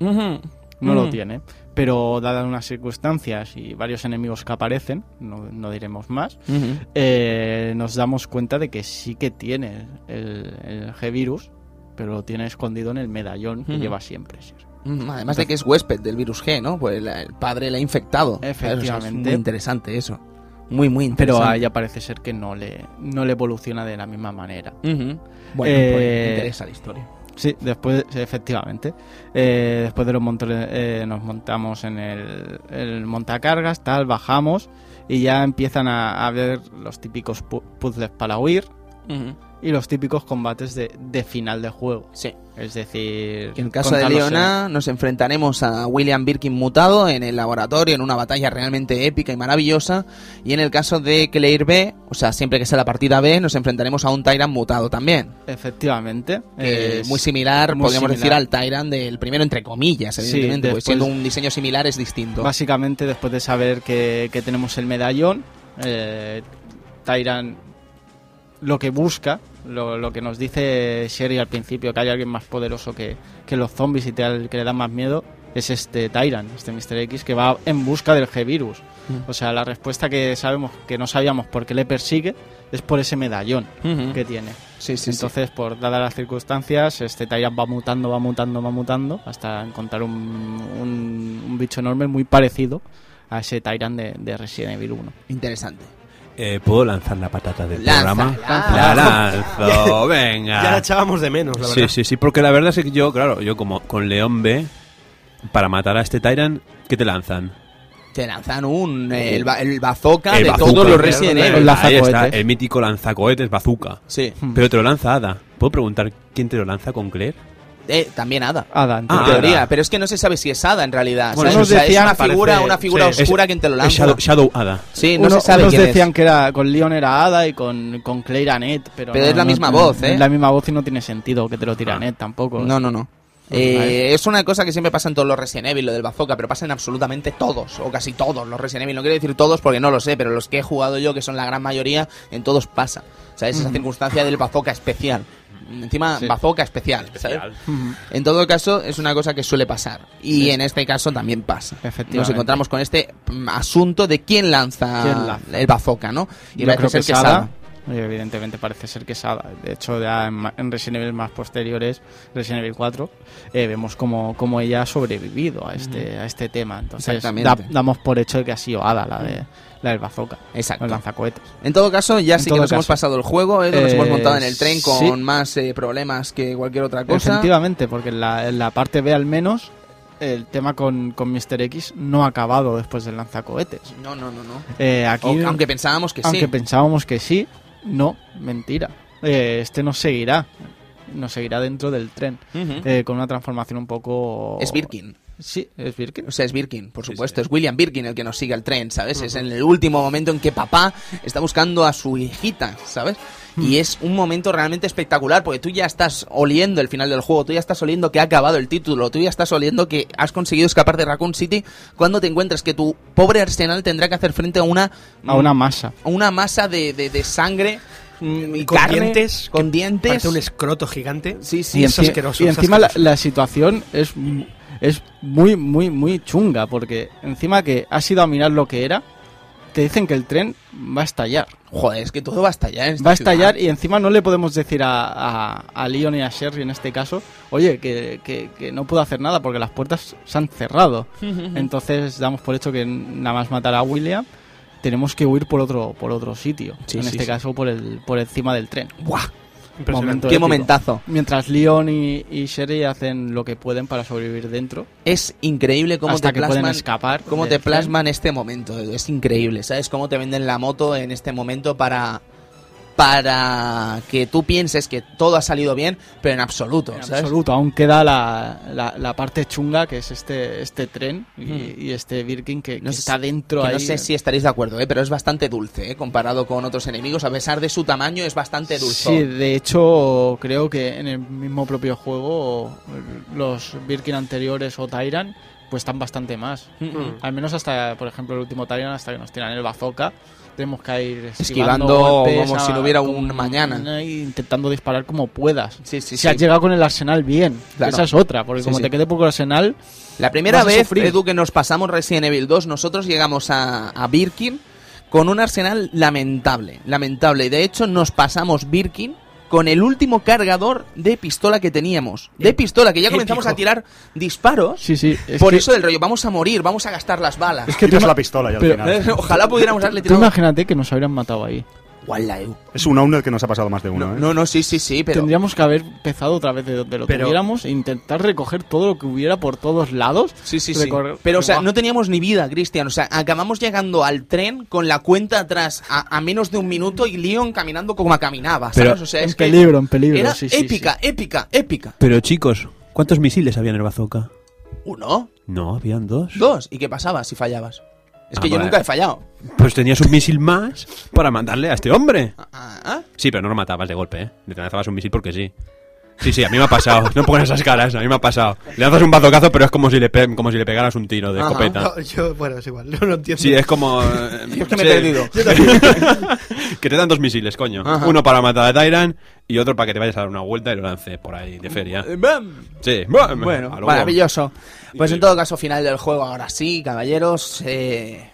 Ujú. No Mm. lo tiene. Pero dadas unas circunstancias y varios enemigos que aparecen, no, no diremos más, eh, nos damos cuenta de que sí que tiene el, el G-Virus, pero lo tiene escondido en el medallón que lleva siempre. Mm, Además de que es huésped del virus G, ¿no? Pues la- el padre le ha infectado. Efectivamente. Es muy interesante eso. Muy, muy Pero interesante. a ella parece ser que no le, no le evoluciona de la misma manera. Bueno, Eh, pues me interesa la historia. Sí, después, efectivamente. Eh, después de los montones, eh, nos montamos en el, montacargas, tal, bajamos y ya empiezan a, a ver los típicos pu- puzzles para huir Ujú. Y los típicos combates de, de final de juego. Sí. Es decir, En el caso de los- Leona nos enfrentaremos a William Birkin mutado en el laboratorio en una batalla realmente épica y maravillosa. Y en el caso de Claire B, o sea, siempre que sea la partida B, nos enfrentaremos a un Tyrant mutado también. Efectivamente. Es muy similar, muy podríamos decir, al Tyrant del primero entre comillas, evidentemente, después- siendo un diseño similar es distinto. Básicamente, después de saber que, que tenemos el medallón, eh, Tyran lo que busca, lo, lo que nos dice Sherry al principio, que hay alguien más poderoso que, que los zombies y tal, que le da más miedo, es este Tyran, este Mr. X, que va en busca del G-Virus. Mm. O sea, la respuesta que sabemos, que no sabíamos por qué le persigue, es por ese medallón que tiene. Sí, sí, sí. Entonces, por dadas las circunstancias, este Tyrant va mutando, va mutando, va mutando, hasta encontrar un, un, un bicho enorme muy parecido a ese Tyrant de, de Resident Evil 1. Interesante. Eh, ¿Puedo lanzar la patata del Lanza, programa? lanza. La lanzo, venga. Ya la echábamos de menos, la Sí, verdad. sí, sí, porque la verdad es que yo, claro, yo como con León B, para matar a este Tyrant, ¿qué te lanzan? Te lanzan un el, ba- el bazooka El de bazooka. todos los Resident El Evil. El Ahí está, el mítico lanzacohetes bazooka. Sí. Pero te lo lanza Ada. ¿Puedo preguntar quién te lo lanza con Claire? Eh, también Ada. Ada, en Ah, teoría, Ada. pero es que no se sabe si es Ada en realidad. Bueno, ¿sabes? unos O sea, es una figura, una figura sí. oscura Es- quien te lo lanza. Shadow, Shadow Ada. Sí, no Uno- se sabe unos quién decían es. que era con Leon era Ada y con, con Claire Ned, pero, Pero no- es la no- misma no- voz, ¿eh? Es la misma voz y no tiene sentido que te lo tire Ah. tampoco. No, no, no. Eh, es una cosa que siempre pasa en todos los Resident Evil, lo del bazooka, pero pasa en absolutamente todos, o casi todos los Resident Evil. No quiero decir todos porque no lo sé, pero los que he jugado yo, que son la gran mayoría, en todos pasa. O sea, es esa circunstancia del bazooka especial. Encima, Sí. bazooka especial. En todo caso, es una cosa que suele pasar. Y en este caso también pasa. Nos encontramos con este mm, asunto de quién lanza, ¿Quién lanza? el bazooka, ¿no? Y Yo parece creo ser que que es es Ada. Ada. Y evidentemente parece ser que es Ada. De hecho, ya en, Resident Evil más posteriores, Resident Evil 4, eh, vemos como, como ella ha sobrevivido a este, a este tema. Entonces, da- damos por hecho de que ha sido Ada la, de, la del bazooka, Exacto. el lanzacohetes. En todo caso, ya En sí que nos hemos pasado el juego, Edu, nos Eh, hemos montado en el tren con sí. más eh, problemas que cualquier otra cosa. Efectivamente, porque en la, en la parte B al menos, el tema con, con Mr. X no ha acabado después del lanzacohetes. No, no, no, no. Eh, aquí, O- aunque pensábamos que aunque sí. pensábamos que sí, no, mentira. Eh, este nos seguirá, nos seguirá dentro del tren, eh, con una transformación un poco... Es Birkin. Sí, es Birkin. O sea, es Birkin, por supuesto. sí. Es William Birkin el que nos sigue al tren, ¿sabes? Es en el último momento en que papá está buscando a su hijita, ¿sabes? Y es un momento realmente espectacular porque tú ya estás oliendo el final del juego, tú ya estás oliendo que ha acabado el título, tú ya estás oliendo que has conseguido escapar de Raccoon City cuando te encuentras que tu pobre arsenal tendrá que hacer frente a una, A una masa. a una masa de, de- de sangre mm, y Con carne, dientes, con dientes. Un escroto gigante. Sí, sí, y, es asqueroso, y encima la, asqueroso. la situación es, es muy, muy, muy chunga, porque encima que has ido a mirar lo que era, te dicen que el tren va a estallar. Joder, es que todo va a estallar. en esta Va a estallar ciudad. y encima no le podemos decir a, a, a Leon y a Sherry en este caso, oye, que, que- que no puedo hacer nada porque las puertas se han cerrado. Entonces damos por hecho que nada más matar a William, tenemos que huir por otro, por otro sitio. Sí, en sí, este sí. caso por el, por encima del tren. Buah. Momento qué momentazo. Mientras Leon y, y Sherry hacen lo que pueden para sobrevivir dentro, Es increíble cómo hasta te que pueden escapar. cómo te plasman este momento. Es increíble, ¿sabes? Cómo te venden la moto en este momento para para que tú pienses que todo ha salido bien, pero en absoluto, En ¿sabes? absoluto, aún queda la, la, la parte chunga que es este, este tren y, Mm. y este Birkin que, No que sé está dentro que ahí. no sé si estaréis de acuerdo, ¿eh? pero es bastante dulce, ¿eh? comparado con otros enemigos, a pesar de su tamaño es bastante dulce. Sí, de hecho creo que en el mismo propio juego los Birkin anteriores o Tyrant pues están bastante más. Mm. Al menos hasta, por ejemplo, el último Tyrant hasta que nos tiran el bazooka. Tenemos que ir esquivando, Esquivando golpes como a- si no hubiera un mañana. intentando disparar como puedas. Sí, sí, si sí. has llegado con el arsenal bien, Claro. esa es otra, porque como te quede poco arsenal, La primera vez. Edu, que nos pasamos Resident Evil 2, nosotros llegamos a, a Birkin con un arsenal lamentable, lamentable. Y de hecho nos pasamos Birkin con el último cargador de pistola que teníamos. De pistola, que ya comenzamos Épico. a tirar disparos. sí, sí. es por que- eso del rollo, vamos a morir, vamos a gastar las balas. Es que Tiras la pistola y al final. Ojalá pudiéramos darle Tú tirado. imagínate que nos habrían matado ahí. Edu. Es un owner que nos ha pasado más de uno, No, ¿eh? no, no, sí, sí, sí, pero... Tendríamos que haber empezado otra vez de donde lo Pero- tuviéramos e intentar recoger todo lo que hubiera por todos lados. Sí, sí, sí. Pero, o sea, no teníamos ni vida, Cristian. O sea, acabamos llegando al tren con la cuenta atrás a, a menos de un minuto y Leon caminando como caminaba, ¿sabes? Pero o sea, en es que peligro, en peligro. Era sí, sí, épica, épica, épica. Pero chicos, ¿cuántos misiles había en el bazooka? Uno, No, habían dos. dos. ¿Y qué pasaba si fallabas? Es Ah, que yo vale. nunca he fallado. Pues tenías un misil más para mandarle a este hombre. Ah, ah. Sí, pero no lo matabas de golpe, ¿eh? Le lanzabas un misil porque sí. Sí, sí, a mí me ha pasado. No pongan esas caras, a mí me ha pasado. Le lanzas un bazocazo, pero es como si le, pe- como si le pegaras un tiro de Ajá. escopeta. No, yo, bueno, es igual, no lo entiendo. Sí, es como... eh, Es que me sí. he perdido. que te dan dos misiles, coño. Ajá. Uno para matar a Tyrant y otro para que te vayas a dar una vuelta y lo lances por ahí de feria. Eh, bam. Sí, Bueno, a lo maravilloso. Pues en todo caso, final del juego, ahora sí, caballeros. Eh,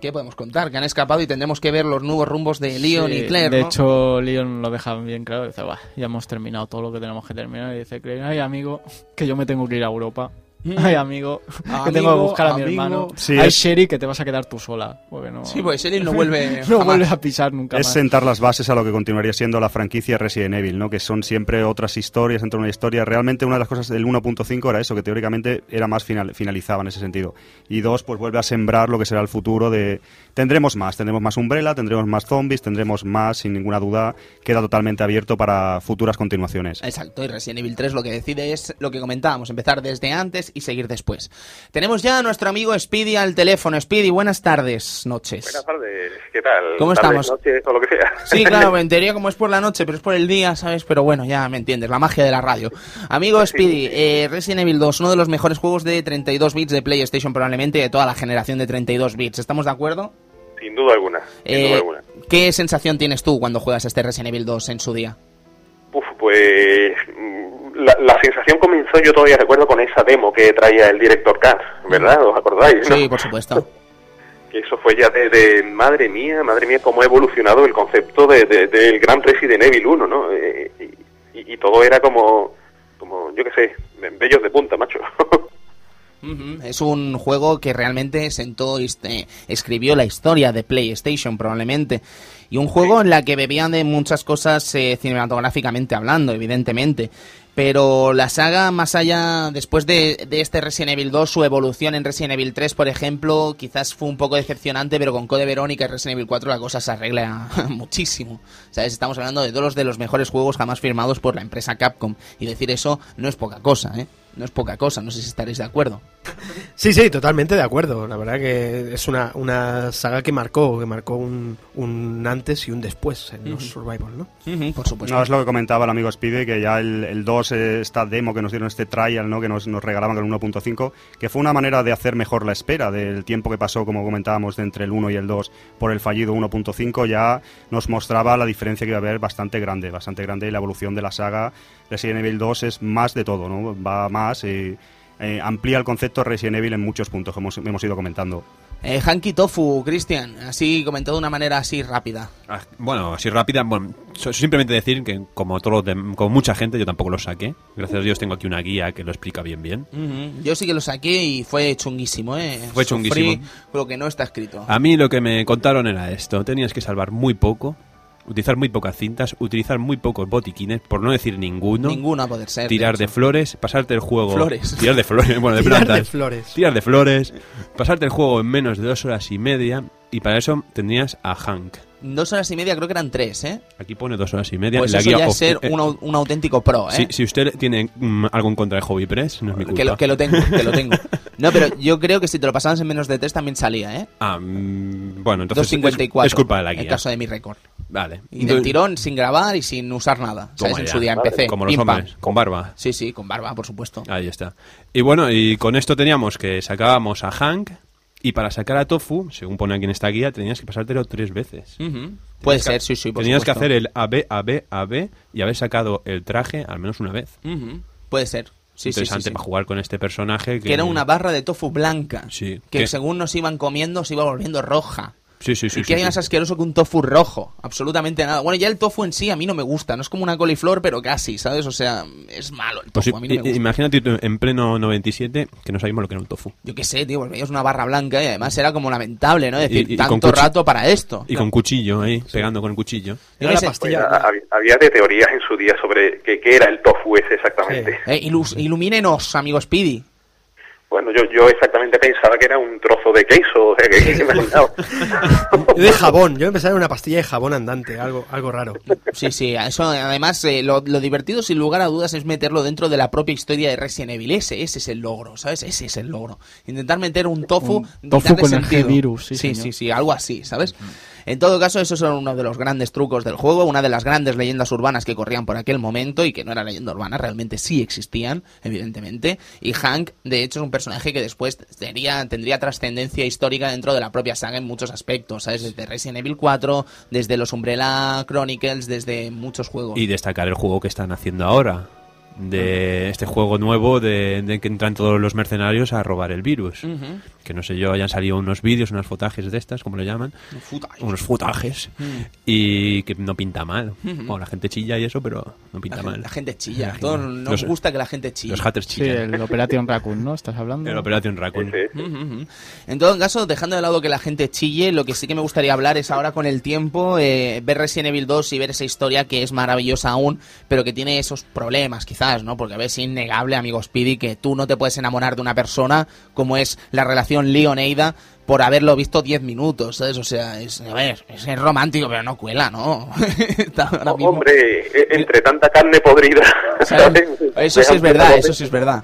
¿Qué podemos contar? Que han escapado y tendremos que ver los nuevos rumbos de Leon Sí, y Claire. De hecho, Leon lo deja bien claro. Dice, "Buah, ya hemos terminado todo lo que tenemos que terminar. Y dice Claire, ay, amigo, que yo me tengo que ir a Europa. Ay, amigo, que tengo que buscar a mi amigo. hermano. Sí, Ay, es- Sherry, que te vas a quedar tú sola. Porque no, Sí, pues Shelly no vuelve no jamás. vuelves a pisar nunca es más. sentar las bases a lo que continuaría siendo la franquicia Resident Evil, ¿no? Que son siempre otras historias dentro de una historia. Realmente una de las cosas del 1.5 era eso, que teóricamente era más final, finalizaba en ese sentido. Y dos, pues vuelve a sembrar lo que será el futuro de... Tendremos más, tendremos más Umbrella, tendremos más zombies, tendremos más, sin ninguna duda, queda totalmente abierto para futuras continuaciones. Exacto, y Resident Evil 3 lo que decide es lo que comentábamos, empezar desde antes y seguir después. Tenemos ya a nuestro amigo Speedy al teléfono. Speedy, buenas tardes, noches. Buenas tardes, ¿qué tal? ¿Cómo Tardes, estamos? noches, o lo que sea. Sí, claro, en teoría como es por la noche, pero es por el día, ¿sabes? Pero bueno, ya me entiendes, la magia de la radio. Amigo Speedy, eh, Resident Evil 2, uno de los mejores juegos de 32 bits de PlayStation probablemente de toda la generación de 32 bits. ¿Estamos de acuerdo? Sin duda alguna, sin Eh, duda alguna. ¿Qué sensación tienes tú cuando juegas este Resident Evil 2 en su día? Uf, pues la, la sensación comenzó, yo todavía recuerdo con esa demo que traía el director Cat, ¿verdad? ¿Os acordáis? no? Sí, por supuesto. Que eso fue ya de, de- madre mía, madre mía, cómo ha evolucionado el concepto de, de- del gran Resident Evil 1, ¿no? Eh, y, todo era como, como, yo qué sé, bellos de punta, macho. Es un juego que realmente sentó, este, escribió la historia de PlayStation probablemente. Y un juego en la que bebían de muchas cosas eh, cinematográficamente hablando, evidentemente. Pero la saga, más allá, después de, de este Resident Evil 2, su evolución en Resident Evil 3, por ejemplo, quizás fue un poco decepcionante, pero con Code Verónica y Resident Evil 4 la cosa se arregla muchísimo. ¿Sabes? Estamos hablando de dos de los mejores juegos jamás firmados por la empresa Capcom. Y decir eso no es poca cosa, ¿eh? No es poca cosa, no sé si estaréis de acuerdo. Sí, sí, totalmente de acuerdo. La verdad que es una, una saga que marcó, que marcó un, un antes y un después en los Survival, ¿no? Por supuesto. No, es lo que comentaba el amigo Speedy, que ya el, el 2, eh, esta demo que nos dieron, este trial, ¿no? que nos, nos regalaban con el 1.5, que fue una manera de hacer mejor la espera del tiempo que pasó, como comentábamos, de entre el 1 y el 2 por el fallido 1.5, ya nos mostraba la diferencia que iba a haber bastante grande, bastante grande, y la evolución de la saga Resident Evil 2 es más de todo, ¿no? va más y eh, amplía el concepto Resident Evil en muchos puntos que hemos, hemos ido comentando. Eh, Hanky Tofu, Cristian, así comentado de una manera así rápida. Ah, Bueno, así rápida, bueno, simplemente decir que como dem- como mucha gente yo tampoco lo saqué. Gracias a Dios tengo aquí una guía que lo explica bien bien. Yo sí que lo saqué y fue chunguísimo, ¿eh? Fue Sufrí chunguísimo. lo que no está escrito. A mí lo que me contaron era esto, tenías que salvar muy poco, utilizar muy pocas cintas, utilizar muy pocos botiquines, por no decir ninguno. Ninguno a poder ser. Tirar de flores, pasarte el juego. Flores. Tirar de flores, bueno, de Tirar de flores. Tirar de flores, pasarte el juego en menos de dos horas y media, y para eso tenías a Hank. Dos horas y media, creo que eran tres, ¿eh? Aquí pone dos horas y media. Pues en la eso guía ya es ser eh, un, au- un auténtico pro, ¿eh? si, si usted tiene mm, algo en contra de Hobby Press, no es mi culpa. que, lo, que lo tengo, que lo tengo. No, pero yo creo que si te lo pasabas en menos de tres también salía, ¿eh? Ah, mm, bueno, entonces es, 2.54. es culpa de la En guía. caso de mi récord. Vale. Y del Entonces, tirón, sin grabar y sin usar nada. En ya. su día empecé. Como los Pim, pam. hombres, con barba. Sí, sí, con barba, por supuesto. Ahí está. Y bueno, y con esto teníamos que sacábamos a Hank y para sacar a Tofu, según pone aquí en esta guía, tenías que pasártelo tres veces. Puede que- ser, sí, sí, por Tenías que supuesto. hacer el AB, AB, AB y haber sacado el traje al menos una vez. Puede ser. Sí, Interesante sí. para jugar con este personaje. Que, Que era una barra de tofu blanca. Sí. Que Que- según nos iban comiendo se iba volviendo roja. Sí, sí, sí. y sí, que hay sí. más asqueroso que un tofu rojo. Absolutamente nada. Bueno, ya el tofu en sí a mí no me gusta. No es como una coliflor, pero casi, ¿sabes? O sea, es malo el Pues tofu. sí, a mí no me gusta. imagínate tú en pleno 97 que no sabíamos lo que era un tofu. Yo qué sé, tío, pues veías una barra blanca y además era como lamentable, ¿no? Decir, Y- y con tanto rato para esto. Y con cuchillo ahí, pegando con el cuchillo. Era la pastilla. Pues, hab- había de teorías en su día sobre qué qué era el tofu ese exactamente. eh, ilus- ilumínenos, amigo Speedy. Bueno, yo, yo exactamente pensaba que era un trozo de queso, o sea, que, que imaginaba. De jabón. Yo empezaba en una pastilla de jabón andante, algo, algo raro. Sí, sí, eso además eh, lo, lo divertido sin lugar a dudas es meterlo dentro de la propia historia de Resident Evil. Ese, ese es el logro, ¿sabes? Ese es el logro. Intentar meter un tofu, Un tofu con el sentido. G-Virus, sí, sí, señor. sí, sí, algo así, ¿sabes? En todo caso, esos son uno de los grandes trucos del juego, una de las grandes leyendas urbanas que corrían por aquel momento y que no era leyenda urbana, realmente sí existían, evidentemente. Y Hank, de hecho, es un personaje que después sería, tendría trascendencia histórica dentro de la propia saga en muchos aspectos, ¿sabes? Desde Resident Evil 4, desde los Umbrella Chronicles, desde muchos juegos. Y destacar el juego que están haciendo ahora. de este juego nuevo de, de que entran todos los mercenarios a robar el virus. Que no sé yo, hayan salido unos vídeos, unos fotajes de estas, como le llaman. Unos futajes. Y que no pinta mal. Bueno, la gente chilla y eso, pero no pinta La, mal. gen- la gente chilla. La todos gente- nos los- gusta que la gente chille. Los hatters Sí, chillan. el Operation Raccoon, ¿no? ¿Estás hablando? El Operation Raccoon. Ese. Ujú, ujú. En todo caso, dejando de lado que la gente chille, lo que sí que me gustaría hablar es ahora con el tiempo, eh, ver Resident Evil 2 y ver esa historia que es maravillosa aún, pero que tiene esos problemas quizás, ¿no? Porque a ver, es innegable, amigo Speedy, que tú no te puedes enamorar de una persona como es la relación Leon-Eida por haberlo visto 10 minutos, ¿sabes? O sea, es, a ver, es, romántico, pero no cuela, ¿no? Ahora mismo- Hombre, e- entre tanta carne podrida. ¿sabes? ¿sabes? Eso sí es verdad, eso sí es verdad.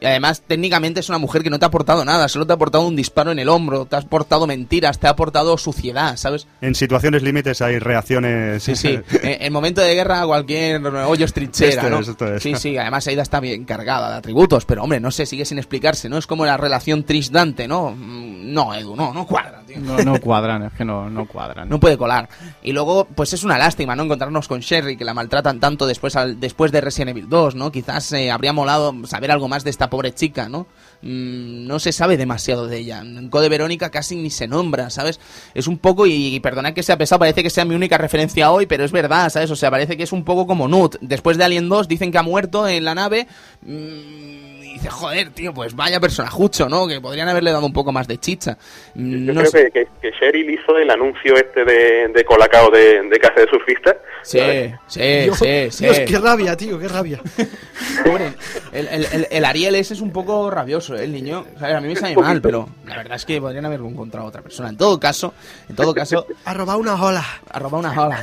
Y además, técnicamente es una mujer que no te ha aportado nada, solo te ha aportado un disparo en el hombro, te ha aportado mentiras, te ha aportado suciedad, ¿sabes? En situaciones límites hay reacciones. Sí, sí. en, en momento de guerra cualquier hoyo es trinchera, Esto ¿no? es, esto es. Sí, sí, además Aida está bien cargada de atributos, pero hombre, no sé, sigue sin explicarse, ¿no? Es como la relación Trish-Dante, ¿no? Mm, No, Edu, no, no cuadra, tío. No, no cuadran, es que no, no cuadran. No puede colar. Y luego, pues es una lástima, ¿no? Encontrarnos con Sherry, que la maltratan tanto después, al- después de Resident Evil 2, ¿no? Quizás eh, habría molado saber algo más de esta pobre chica, ¿no? Mm, no se sabe demasiado de ella. En Code Verónica casi ni se nombra, ¿sabes? Es un poco, y, perdonad que sea pesado, parece que sea mi única referencia hoy, pero es verdad, ¿sabes? O sea, parece que es un poco como Nut. Después de Alien 2 dicen que ha muerto en la nave. mm, y dice, joder, tío, pues vaya personajucho, ¿no? Que podrían haberle dado un poco más de chicha. Yo no creo sé. que, que, que Cheryl hizo el anuncio este de, de Colacao de, de Casa de Surfista. Sí, sí, Dios, sí, sí. Dios, qué rabia, tío, qué rabia. Pobre, el, el, el, el Ariel ese es un poco rabioso, ¿eh? el niño. A mí me sabe mal, pero la verdad es que podrían haber encontrado a otra persona. En todo caso, en todo caso, Ha robado una ola. ha robado una jola.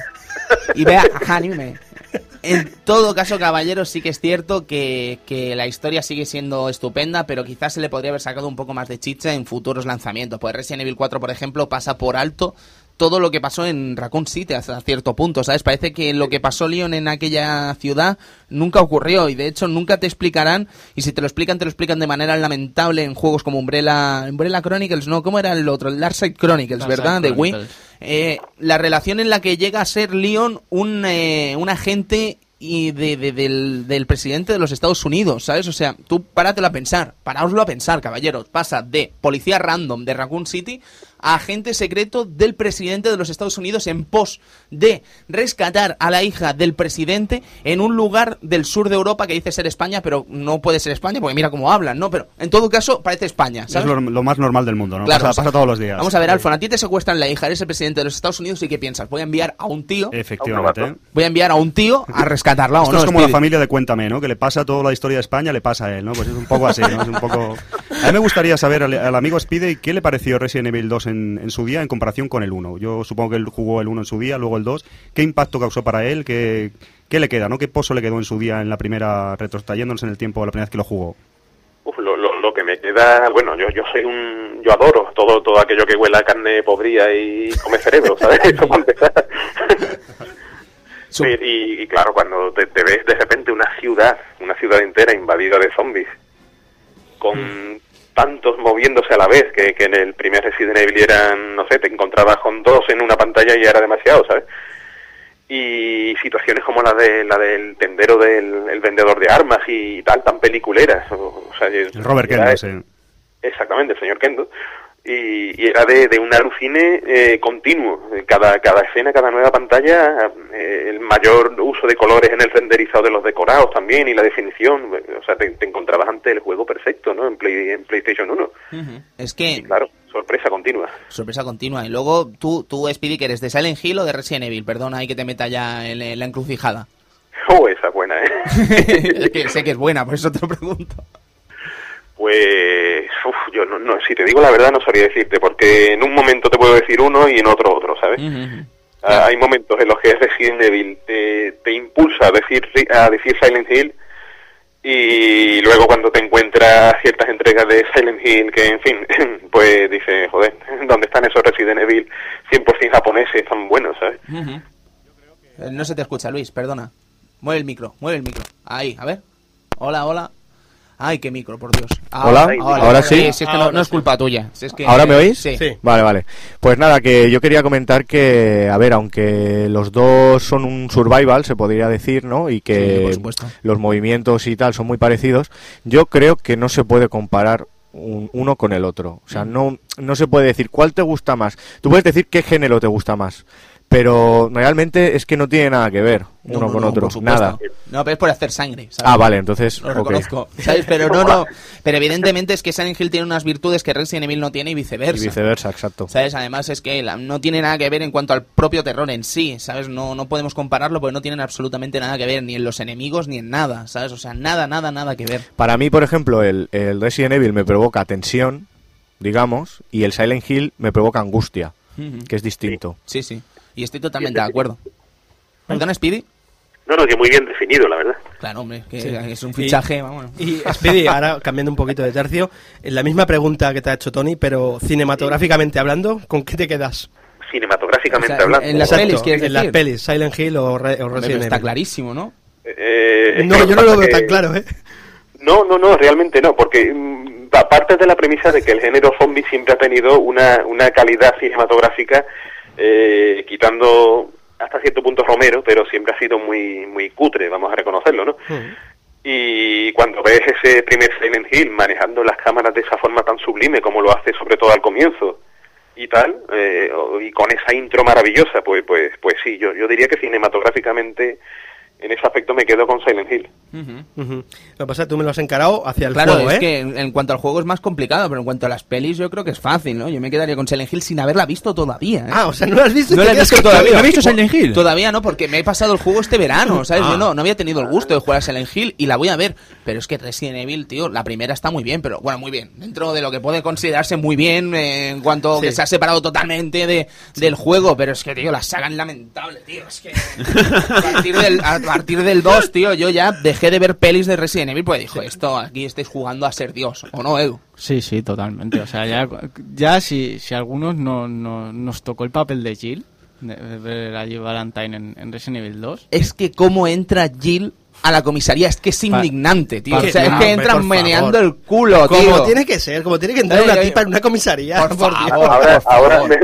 Y vea, anime. En todo caso, caballeros, sí que es cierto que, que la historia sigue siendo estupenda, pero quizás se le podría haber sacado un poco más de chicha en futuros lanzamientos. Pues Resident Evil 4, por ejemplo, pasa por alto todo lo que pasó en Raccoon City hasta cierto punto, ¿sabes? Parece que lo que pasó Leon en aquella ciudad nunca ocurrió y de hecho nunca te explicarán y si te lo explican te lo explican de manera lamentable en juegos como Umbrella, Umbrella Chronicles, no, ¿cómo era el otro? El Darkseid Chronicles, Darkseid ¿verdad? De Wii. Chronicles. Eh, la relación en la que llega a ser Leon un, eh, un agente y de, de- del, del presidente de los Estados Unidos, ¿sabes? O sea, tú páratelo a pensar, paraoslo a pensar, caballeros. Pasa de policía random de Raccoon City a agente secreto del presidente de los Estados Unidos en pos de rescatar a la hija del presidente en un lugar del sur de Europa que dice ser España, pero no puede ser España porque mira cómo hablan, ¿no? Pero en todo caso parece España, Es lo, lo más normal del mundo, ¿no? Claro, pasa, o sea, pasa todos los días. Vamos a ver, Alfon, a ti te secuestran la hija, eres el presidente de los Estados Unidos y ¿qué piensas? Voy a enviar a un tío, Efectivamente. Voy a enviar a un tío a rescatarla o Esto no. es como la familia de Cuéntame, ¿no? Que le pasa toda la historia de España, le pasa a él, ¿no? Pues es un poco así, ¿no? Es un poco... A mí me gustaría saber al, al amigo Speedy qué le pareció Resident Evil 2 en, en su día en comparación con el 1. Yo supongo que él jugó el 1 en su día, luego el 2. ¿Qué impacto causó para él? ¿Qué, qué le queda, no? ¿Qué pozo le quedó en su día en la primera, retrotrayéndonos en el tiempo, la primera vez que lo jugó? Uf, lo, lo, lo que me queda, bueno, yo, yo soy un, yo adoro todo, todo aquello que huela a carne podrida y come cerebro, ¿sabes? Eso para empezar. Su- Sí, y, y claro, cuando te, te ves de repente una ciudad, una ciudad entera invadida de zombies, con tantos moviéndose a la vez, que, que en el primer Resident Evil eran, no sé, te encontrabas con dos en una pantalla y era demasiado, ¿sabes? Y situaciones como la de la del tendero del el vendedor de armas y tal, tan peliculeras. O, o sea, Robert Kendo, sí. Exactamente, el señor Kendo. Y, y era de, de un alucine eh, continuo. Cada, cada escena, cada nueva pantalla, eh, el mayor uso de colores en el renderizado de los decorados también y la definición. O sea, te, te encontrabas ante el juego perfecto, ¿no? En, Play, en PlayStation 1. Ujú. Es que, Y claro, sorpresa continua. sorpresa continua. Y luego tú, tú Speedy, que eres de Silent Hill o de Resident Evil, perdona ahí que te meta ya en, en la encrucijada. Oh, esa es buena, ¿eh? es que sé que es buena, por eso te lo pregunto. Pues, uf, yo no, no, si te digo la verdad no sabría decirte, porque en un momento te puedo decir uno y en otro otro, ¿sabes? Ah, hay momentos en los que Resident Evil te, te impulsa a decir, a decir Silent Hill y luego cuando te encuentras ciertas entregas de Silent Hill que, en fin, pues dices, joder, ¿dónde están esos Resident Evil 100% japoneses tan buenos, ¿sabes? Eh, No se te escucha, Luis, perdona. Mueve el micro, mueve el micro. Ahí, a ver. Hola, hola. Ay, qué micro, por Dios. Hola, ahora sí. si es que no, no es culpa tuya. Si es que- ¿Ahora me oís? Sí. Sí. Vale, vale. Pues nada, que yo quería comentar que, a ver, aunque los dos son un survival, se podría decir, ¿no? Y Sí, que por supuesto. los movimientos y tal son muy parecidos, yo creo que no se puede comparar un- uno con el otro. O sea, no, no se puede decir cuál te gusta más. Tú puedes decir qué género te gusta más, pero realmente es que no tiene nada que ver No, uno no, con otro. Nada. No, pero es por hacer sangre. ¿sabes? Ah, vale, entonces. Lo reconozco, ¿sabes? Pero no, no. Pero evidentemente es que Silent Hill tiene unas virtudes que Resident Evil no tiene y Y viceversa. viceversa, exacto. ¿Sabes? Además es que no tiene nada que ver en cuanto al propio terror en sí, ¿sabes? No, no podemos compararlo porque no tienen absolutamente nada que ver ni en los enemigos ni en nada, ¿sabes? O sea, nada, nada, nada que ver. Para mí, por ejemplo, el, el Resident Evil me provoca tensión, digamos, y el Silent Hill me provoca angustia, que es distinto. Sí, sí. Y estoy totalmente de acuerdo. ¿Perdona, Speedy? No, no, que muy bien definido, la verdad. Claro, hombre, que Sí. es un fichaje, vamos. Y Speedy, ahora cambiando un poquito de tercio, en la misma pregunta que te ha hecho Tony, pero cinematográficamente hablando, ¿con qué te quedas? Cinematográficamente O sea, hablando. en las Exacto, pelis, ¿quieres En las decir? pelis, Silent Hill o, Re- o Resident pero está Evil. clarísimo, ¿no? Eh, No, yo no lo veo que- tan claro, ¿eh? No, no, no, realmente no, porque mm, aparte de la premisa de que el género zombie siempre ha tenido una, una calidad cinematográfica, eh, quitando hasta cierto punto Romero, pero siempre ha sido muy, muy cutre, vamos a reconocerlo, ¿no? Y cuando ves ese primer Silent Hill manejando las cámaras de esa forma tan sublime como lo hace sobre todo al comienzo y tal, eh, y con esa intro maravillosa, pues, pues, pues sí, yo, yo diría que cinematográficamente en ese aspecto me quedo con Silent Hill. Lo que pasa es que tú me lo has encarado hacia el Claro, juego, es ¿eh? que en, en cuanto al juego es más complicado, pero en cuanto a las pelis yo creo que es fácil, ¿no? Yo me quedaría con Silent Hill sin haberla visto todavía. ¿eh? Ah, o sea, no lo has visto. No la quedas visto todavía. ¿No has visto Silent Hill? Todavía no, porque me he pasado el juego este verano, ¿sabes? Ah. Yo no, no había tenido el gusto de jugar a Silent Hill y la voy a ver. Pero es que Resident Evil, tío, la primera está muy bien, pero bueno, muy bien. Dentro de lo que puede considerarse muy bien eh, en cuanto Sí. que se ha separado totalmente de, del juego. Pero es que, tío, la saga es lamentable, tío. Es que a partir del, a partir del 2, tío, yo ya dejé de ver pelis de Resident Evil porque dijo, esto aquí estáis jugando a ser Dios, ¿o no, Edu? Sí, sí, totalmente. O sea, ya, ya si, si a algunos no, no- nos tocó el papel de Jill, de, de ver a Jill Valentine en, en Resident Evil 2. es que cómo entra Jill a la comisaría es que es indignante, tío. O sea, es que entran favor. meneando el culo, Como tío. tiene que ser, como tiene que entrar una tipa en una comisaría. por por favor. Dios. ahora, me,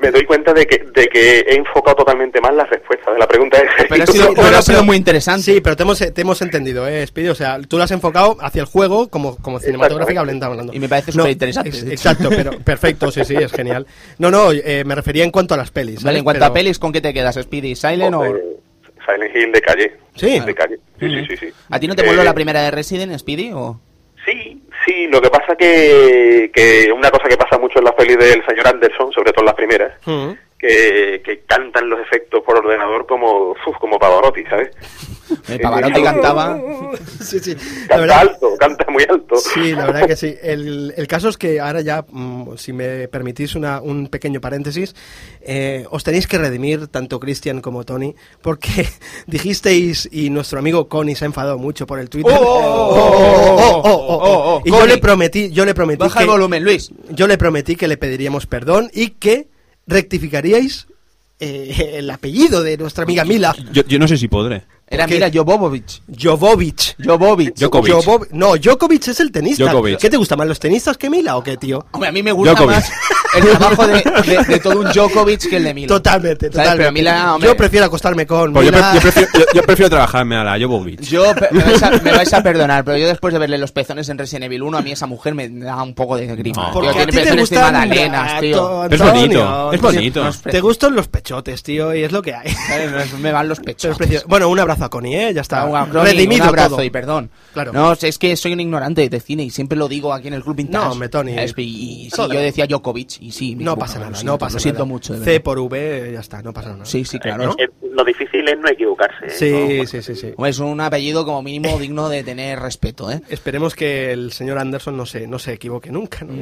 me doy cuenta de que, de que he enfocado totalmente mal la respuesta de la pregunta de Pero ha sido, pero no, ha sido muy interesante. Sí, pero te hemos, te hemos entendido, ¿eh, Speedy? O sea, tú lo has enfocado hacia el juego como, como cinematográfica hablando. Y me parece de hecho. Exacto, pero perfecto, sí, sí, es genial. No, no, eh, me refería en cuanto a las pelis. Vale, ¿sabes? en cuanto Pero- a pelis, ¿con qué te quedas? ¿Speedy Silent o...? Silent Hill de calle. Sí. De calle. Sí, sí, sí, sí. ¿A ti no te Eh, vuelve la primera de Resident, Speedy? O... Sí, sí, lo que pasa que, que una cosa que pasa mucho en las pelis del señor Anderson, sobre todo en las primeras, Ujú. Que, que cantan los efectos por ordenador como, uf, como Pavarotti, ¿sabes? El Pavarotti cantaba... Sí, sí. La Canta verdad, alto, canta muy alto. Sí, la verdad que sí. El, el caso es que ahora ya, mm, si me permitís una, un pequeño paréntesis, eh, os tenéis que redimir, tanto Cristian como Tony, porque dijisteis, y nuestro amigo Connie se ha enfadado mucho por el Twitter. Oh, oh, oh, oh, oh, oh, oh, y yo le prometí, yo le prometí Baja que, el volumen, Luis. yo le prometí que le pediríamos perdón y que rectificaríais eh, el apellido de nuestra amiga Mila. Yo, yo no sé si podré. Era? Mira Jovovich. Jovovich. Jovovich. Djokovic. Jovov- no, Djokovic es el tenista. Djokovic. ¿Qué te gusta más, los tenistas que Mila o qué, tío? Hombre, a mí me gusta Djokovic. más el trabajo de, de- de todo un Djokovic que el de Mila. Totalmente, ¿Sabes? totalmente. Pero Mila, hombre, yo prefiero acostarme con Pues yo, Mila. pre- yo prefiero, yo, yo prefiero trabajarme a la Jovovich. Yo, pe- me vais, a, me vais a perdonar, pero yo después de verle los pezones en Resident Evil 1, a mí esa mujer me da un poco de grima. No. Porque Tío, a tiene ti te pezones de gustan magdalenas, tío. Es bonito, es bonito. Te gustan los pechotes, tío, y es lo que hay. ¿sabes? Me van los Pero pechos. es precioso. Bueno, un abrazo a Connie, ¿eh? Ya está. Un, Ronnie, Redimido un abrazo todo. y perdón. Claro. No, es que soy un ignorante de cine y siempre lo digo aquí en el Club Vintage. No, hombre, Tony. Y, y sí, yo decía Djokovic y sí. me No pasa nada, siento, no pasa Lo siento nada. mucho, de C por V, ya está, no pasa nada. Sí, sí, claro. ¿No? Eh, Lo difícil es no equivocarse. ¿eh? Sí, No, sí, sí, sí. Es un apellido como mínimo digno de tener respeto, ¿eh? Esperemos que el señor Anderson no se, no se equivoque nunca, ¿no?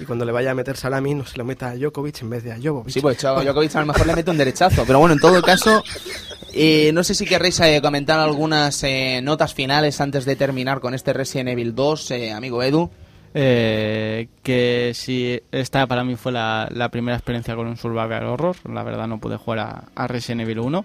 Y cuando le vaya a meter salami no se lo meta a Djokovic en vez de a Jovovic. Sí, pues Chavo Djokovic a lo mejor le mete un derechazo. Pero bueno, en todo caso, eh, no sé si querréis eh, comentar algunas eh, notas finales antes de terminar con este Resident Evil 2, eh, amigo Edu. Que si esta para mí fue la, primera experiencia con un survival horror, la verdad no pude jugar a, Resident Evil 1.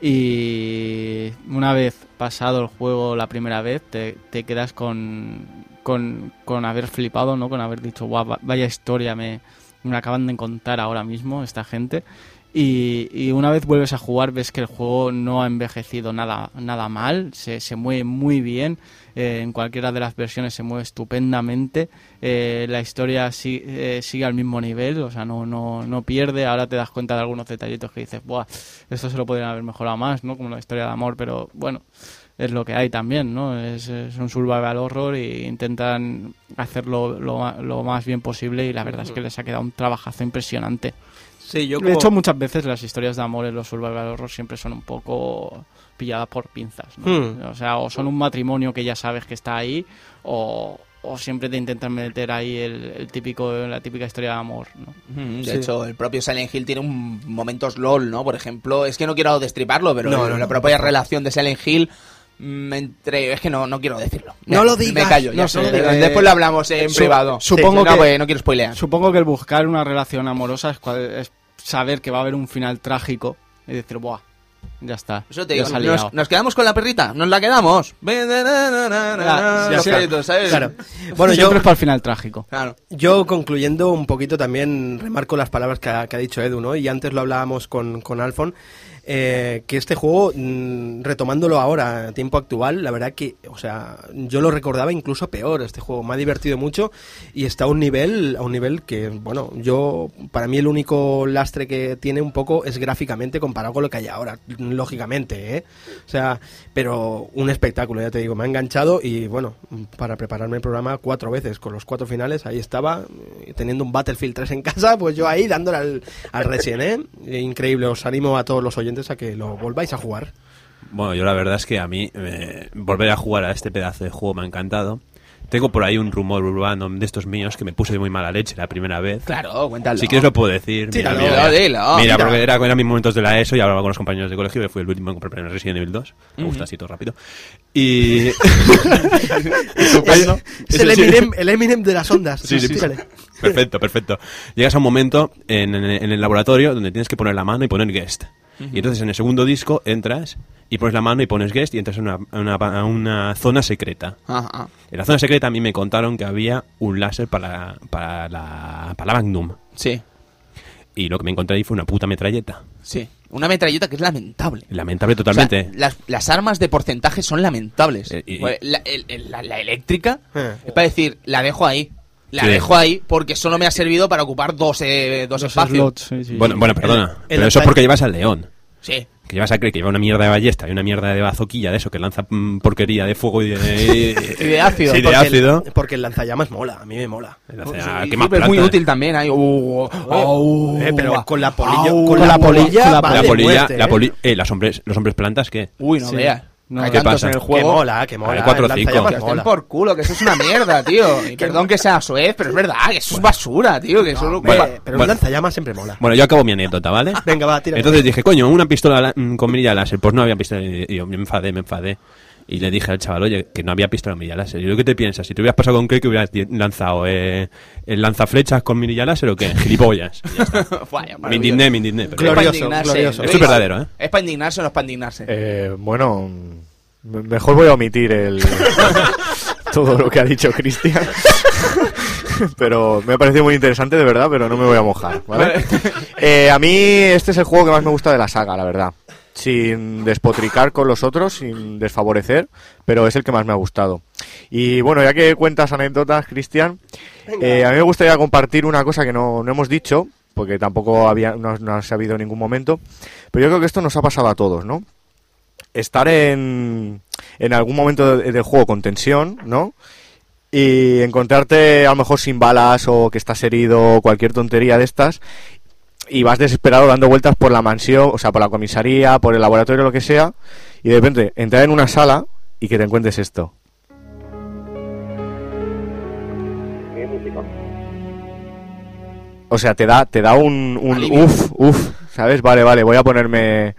Y una vez pasado el juego la primera vez, te, quedas con, con, con haber flipado, ¿no? Con haber dicho, guau, va- vaya historia me, me acaban de contar ahora mismo esta gente. Y, y una vez vuelves a jugar ves que el juego no ha envejecido nada, nada mal, se, se mueve muy bien, eh, en cualquiera de las versiones se mueve estupendamente, eh, la historia si- eh, sigue al mismo nivel, o sea, no, no, no pierde, ahora te das cuenta de algunos detallitos que dices, Buah, esto se lo podrían haber mejorado más, ¿no? Como la historia de amor, pero bueno, es lo que hay también, ¿no? Es, es un survival horror y intentan hacerlo lo, lo más bien posible y la verdad es que les ha quedado un trabajazo impresionante. Sí, yo De hecho, muchas veces las historias de amor en los survival horror siempre son un poco pilladas por pinzas, ¿no? Hmm. O sea, o son un matrimonio que ya sabes que está ahí o, o siempre te intentan meter ahí el, el típico la típica historia de amor, ¿no? Mm, De Sí. hecho, el propio Silent Hill tiene un momentos LOL, ¿no? Por ejemplo, es que no quiero destriparlo, pero No, la no, propia relación de Silent Hill mm, entre es que no no quiero decirlo. No lo digas, Me callo, ya no sé, lo digas. Después lo hablamos en Su- privado. supongo que- pues, no quiero spoilear. Supongo que el buscar una relación amorosa es, cua- es saber que va a haber un final trágico y decir, ¡buah! Ya está. Eso te digo, se ha liado". nos, nos quedamos con la perrita, nos la quedamos. Ya, Los sí. créditos, ¿sabes? Claro. Bueno, yo, Siempre es para el final trágico. Claro. yo concluyendo un poquito también remarco las palabras que ha, que ha dicho Edu, ¿no? Y antes lo hablábamos con, con Alfon, eh, que este juego, mm, retomándolo ahora, a tiempo actual, la verdad que, o sea, yo lo recordaba incluso peor este juego. Me ha divertido mucho y está a un nivel, a un nivel que, bueno, yo, para mí el único lastre que tiene un poco es gráficamente comparado con lo que hay ahora, lógicamente, ¿eh? O sea, pero un espectáculo, ya te digo, me ha enganchado y bueno, para prepararme el programa cuatro veces, con los cuatro finales, ahí estaba, eh, teniendo un Battlefield 3 en casa, pues yo ahí dándole al, al Resident, ¿eh? Increíble, os animo a todos los oyentes a que lo volváis a jugar. Bueno, yo la verdad es que a mí eh, volver a jugar a este pedazo de juego me ha encantado. Tengo por ahí un rumor urbano de estos míos que me puse de muy mala leche la primera vez. Claro, cuéntalo. Si quieres lo puedo decir. Mira, Tíralo, mira, dilo, mira, porque era, eran mis momentos de la ESO y hablaba con los compañeros de colegio que fui el último en comprar el Resident Evil 2. Me gusta así todo rápido. Y... Es el Eminem, el Eminem de las ondas. Sí, sí, Tírale. Perfecto, perfecto. Llegas a un momento en, en- en el laboratorio donde tienes que poner la mano y poner guest. Y entonces en el segundo disco entras y pones la mano y pones guest y entras a una, a una, a una zona secreta. Ah. En la zona secreta a mí me contaron que había un láser para, para, la, para la Magnum. Sí, Y lo que me encontré ahí fue una puta metralleta. sí. Una metralleta que es lamentable. Lamentable O sea, totalmente. las, las armas de porcentaje son lamentables. Eh, y- Pues La, el- el- la- la eléctrica Eh. es para decir, la dejo ahí. La Sí. dejo ahí porque solo me ha servido para ocupar dos, eh, dos espacios. slots, sí, sí. bueno, bueno, perdona. el pero eso es porque llevas al león. Sí. Que llevas a creer que lleva una mierda de ballesta y una mierda de bazoquilla de eso que lanza mm, porquería de fuego y de, Y de ácido. Sí, de Porque el- ácido. porque el lanzallamas mola, a mí me mola. Sí, más es muy útil también. ahí. Uh, Eh, pero con la polilla, con la polilla, con la polilla, la ¿eh? poli- eh, las hombres, los hombres plantas, ¿qué? Uy, no Sí. veas. No, Hay ¿qué tantos pasa? en el Que juego. mola, que mola. Vale, cuatro o Que estén por culo, que eso es una mierda, tío. Y perdón que sea suez, pero es verdad, que eso es basura, tío. Que eso Bueno, ocupa- pero bueno. lanzallamas siempre mola. Bueno, yo acabo mi anécdota, ¿vale? Venga, va, tira. Entonces dije, coño, una pistola la- con mirilla láser. Pues no había pistola. Y yo me enfadé, me enfadé. Y le dije al chaval, oye, que no había pistola mirilla láser. Y yo, ¿qué te piensas? Si te hubieras pasado con qué, que hubieras lanzado eh, el lanzaflechas con mirilla láser o qué? Gilipollas. Y ya está. Vaya, me indigné, me indigné. pero- Es Glorioso, indignarse. glorioso. Esto es verdadero, ¿eh? Es para indignarse o no es para indignarse. Eh, bueno, mejor voy a omitir el todo lo que ha dicho Cristian. pero me ha parecido muy interesante, de verdad, pero no me voy a mojar, ¿vale? Eh, a mí este es el juego que más me gusta de la saga, la verdad. Sin despotricar con los otros, sin desfavorecer, pero es el que más me ha gustado. Y bueno, ya que cuentas anécdotas, Cristian, eh, a mí me gustaría compartir una cosa que no, no hemos dicho, porque tampoco había, no, no ha sabido en ningún momento, pero yo creo que esto nos ha pasado a todos, ¿no? estar en, en algún momento de- del juego con tensión, ¿no? Y encontrarte a lo mejor sin balas o que estás herido o cualquier tontería de estas y vas desesperado dando vueltas por la mansión, o sea, por la comisaría, por el laboratorio, lo que sea, y de repente entrar en una sala y que te encuentres esto. O sea, te da, te da un, un Alivio. uf, uf, ¿sabes? Vale, vale, voy a ponerme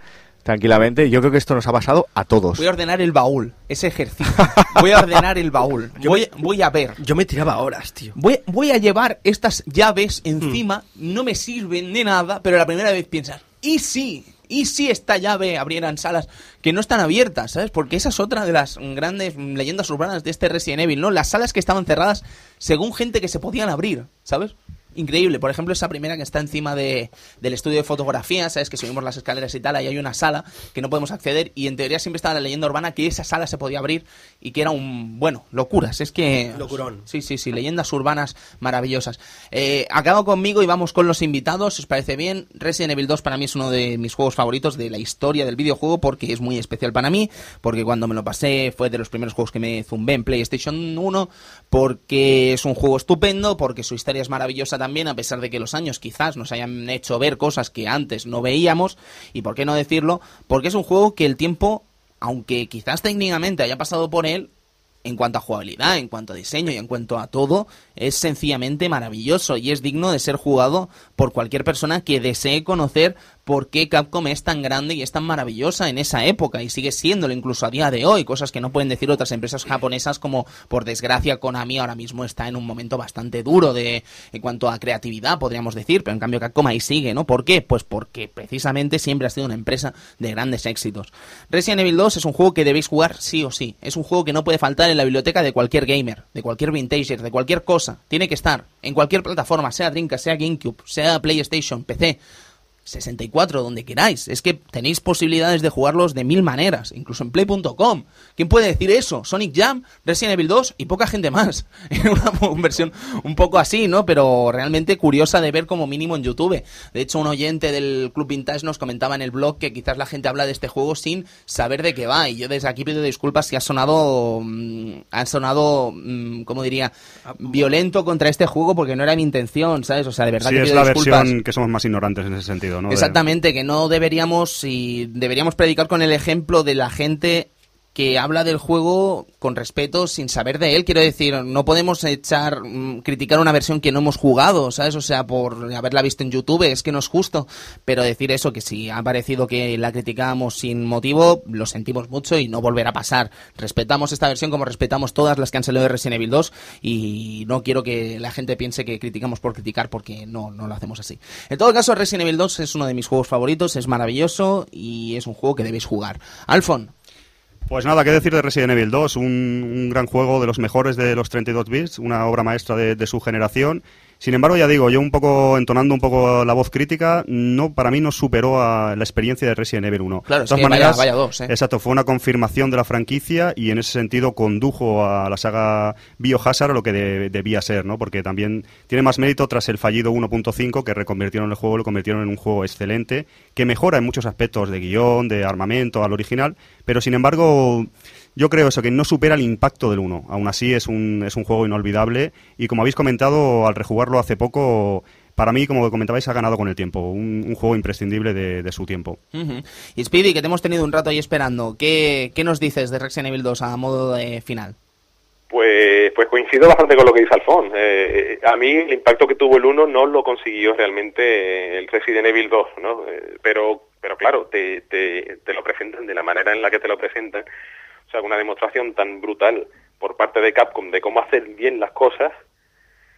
tranquilamente. Yo creo que esto nos ha pasado a todos. Voy a ordenar el baúl, ese ejercicio. Voy a ordenar el baúl. Voy, voy a ver. Yo me tiraba horas, tío. Voy, voy a llevar estas llaves encima, no me sirven de nada, pero la primera vez piensas, ¿y sí? ¿Y si esta llave abrieran salas que no están abiertas, ¿sabes? Porque esa es otra de las grandes leyendas urbanas de este Resident Evil, ¿no? Las salas que estaban cerradas según gente que se podían abrir, ¿sabes? Increíble. Por ejemplo, esa primera que está encima de, del estudio de fotografía, sabes que subimos las escaleras y tal, ahí hay una sala que no podemos acceder y en teoría siempre estaba la leyenda urbana que esa sala se podía abrir y que era un, bueno, locuras, es que... Locurón. Sí, sí, sí, leyendas urbanas maravillosas. Eh, acabo conmigo y vamos con los invitados, si os parece bien. Resident Evil 2 para mí es uno de mis juegos favoritos de la historia del videojuego porque es muy especial para mí, porque cuando me lo pasé fue de los primeros juegos que me zumbé en PlayStation 1, porque es un juego estupendo, porque su historia es maravillosa también, a pesar de que los años quizás nos hayan hecho ver cosas que antes no veíamos, y por qué no decirlo, porque es un juego que el tiempo, aunque quizás técnicamente haya pasado por él, en cuanto a jugabilidad, en cuanto a diseño y en cuanto a todo, es sencillamente maravilloso y es digno de ser jugado por cualquier persona que desee conocer por qué Capcom es tan grande y es tan maravillosa en esa época y sigue siéndolo incluso a día de hoy, cosas que no pueden decir otras empresas japonesas como por desgracia Konami ahora mismo está en un momento bastante duro de en cuanto a creatividad, podríamos decir, pero en cambio Capcom ahí sigue, ¿no? ¿Por qué? Pues porque precisamente siempre ha sido una empresa de grandes éxitos. Resident Evil 2 es un juego que debéis jugar sí o sí, es un juego que no puede faltar en la biblioteca de cualquier gamer, de cualquier vintager, de cualquier cosa, tiene que estar en cualquier plataforma, sea Dreamcast, sea GameCube, sea PlayStation, PC, 64, donde queráis. Es que tenéis posibilidades de jugarlos de mil maneras, incluso en play.com. ¿Quién puede decir eso? Sonic Jam, Resident Evil 2 y poca gente más. En una versión un poco así, ¿no? Pero realmente curiosa de ver como mínimo en YouTube. De hecho, un oyente del Club Vintage nos comentaba en el blog que quizás la gente habla de este juego sin saber de qué va. Y yo desde aquí pido disculpas si ha sonado, mm, ha sonado, mm, ¿cómo diría? Violento contra este juego porque no era mi intención, ¿sabes? O sea, de verdad Sí, que es pido la disculpas. versión que somos más ignorantes en ese sentido, Exactamente, que no deberíamos y deberíamos predicar con el ejemplo de la gente que habla del juego con respeto sin saber de él. Quiero decir, no podemos echar, mm, criticar una versión que no hemos jugado, ¿sabes? O sea, por haberla visto en YouTube, es que no es justo. Pero decir eso, que si ha parecido que la criticábamos sin motivo, lo sentimos mucho y no volverá a pasar. Respetamos esta versión como respetamos todas las que han salido de Resident Evil 2 y no quiero que la gente piense que criticamos por criticar porque no, no lo hacemos así. En todo caso, Resident Evil 2 es uno de mis juegos favoritos, es maravilloso y es un juego que debéis jugar. Alfon, Pues nada, qué decir de Resident Evil 2, un, un gran juego de los mejores de los 32 bits, una obra maestra de, de su generación. Sin embargo, ya digo, yo un poco entonando un poco la voz crítica, no para mí no superó a la experiencia de Resident Evil 1. Claro, de es que vaya- maneras, vaya dos, ¿eh? exacto, fue una confirmación de la franquicia y en ese sentido condujo a la saga Biohazard a lo que de- debía ser, ¿no? Porque también tiene más mérito tras el fallido 1.5 que reconvirtieron el juego, lo convirtieron en un juego excelente, que mejora en muchos aspectos de guion, de armamento al original, pero sin embargo yo creo eso, que no supera el impacto del 1. Aún así es un, es un juego inolvidable y como habéis comentado al rejugarlo hace poco, para mí, como comentabais, ha ganado con el tiempo. Un, un juego imprescindible de, de su tiempo. Y Speedy, que te hemos tenido un rato ahí esperando, ¿qué, qué nos dices de Resident Evil 2 a modo de final? Pues, pues coincido bastante con lo que dice Alfón. Eh, a mí el impacto que tuvo el 1 no lo consiguió realmente el Resident Evil 2, ¿no? Eh, pero, pero claro, te, te, te lo presentan de la manera en la que te lo presentan. O sea, una demostración tan brutal por parte de Capcom de cómo hacer bien las cosas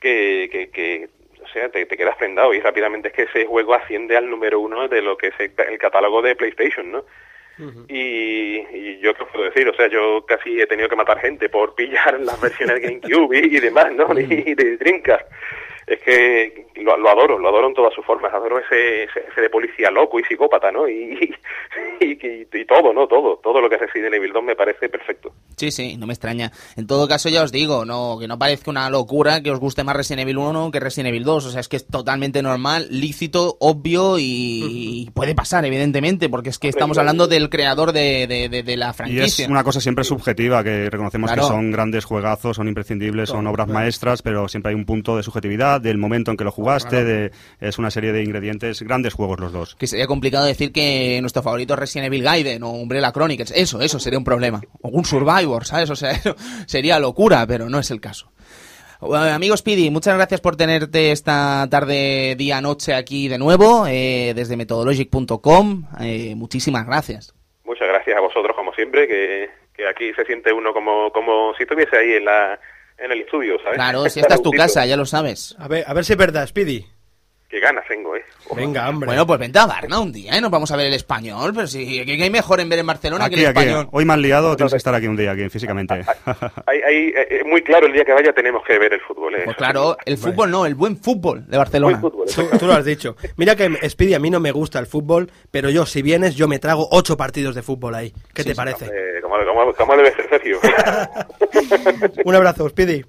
que, que, que o sea, te, te quedas prendado y rápidamente es que ese juego asciende al número uno de lo que es el, el catálogo de PlayStation, ¿no? y, y yo qué os puedo decir, o sea, yo casi he tenido que matar gente por pillar las versiones de GameCube y, y demás, ¿no? Y de Dreamcast. Es que lo, lo adoro, lo adoro en todas sus formas, adoro ese, ese, ese de policía loco y psicópata, ¿no? Y, y, y- y todo, ¿no? Todo, todo lo que hace Resident Evil 2 me parece perfecto. Sí, sí, no me extraña. En todo caso, ya os digo, no que no parezca una locura que os guste más Resident Evil 1 que Resident Evil 2. O sea, es que es totalmente normal, lícito, obvio y, y puede pasar, evidentemente, porque es que estamos hablando del creador de, de- de- de la Y es franquicia. una cosa siempre subjetiva, que reconocemos Claro. que son grandes juegazos, son imprescindibles, son obras maestras, pero siempre hay un punto de subjetividad, del momento en que lo jugaste, de, es una serie de ingredientes, grandes juegos los dos. Que sería complicado decir que nuestro favorito es Resident Evil Gaiden o Umbrella Chronicles. Eso, eso sería un problema. O un Survivor, ¿sabes? O sea, eso sería locura, pero no es el caso. Amigo Speedy, muchas gracias por tenerte esta tarde, día, noche aquí de nuevo, eh, desde methodologic.com. Eh, muchísimas gracias. Muchas gracias a vosotros, como siempre, que, que aquí se siente uno como, como si estuviese ahí en la en el estudio, ¿sabes? Claro, si esta es tu casa, ya lo sabes. A ver, a ver si es verdad, Speedy. Qué ganas tengo, ¿eh? Ojalá. Venga, hombre. Bueno, pues vente a Varna un día, ¿eh? Nos vamos a ver el español, pero sí, que que hay mejor en ver en Barcelona que el aquí. español. Hoy más liado, tienes que estar aquí un día, aquí, físicamente. Hay, hay, eh, muy claro el día que vaya tenemos que ver el fútbol, ¿eh? Pues claro, el fútbol no, el buen fútbol de Buen Barcelona. fútbol, Tú, lo has dicho. Mira que, Speedy, a mí no me gusta el fútbol, pero yo, si vienes, yo me trago ocho partidos de fútbol ahí. ¿Qué te parece? Eh, como, como, como debe ser, Sergio. Un abrazo, Speedy.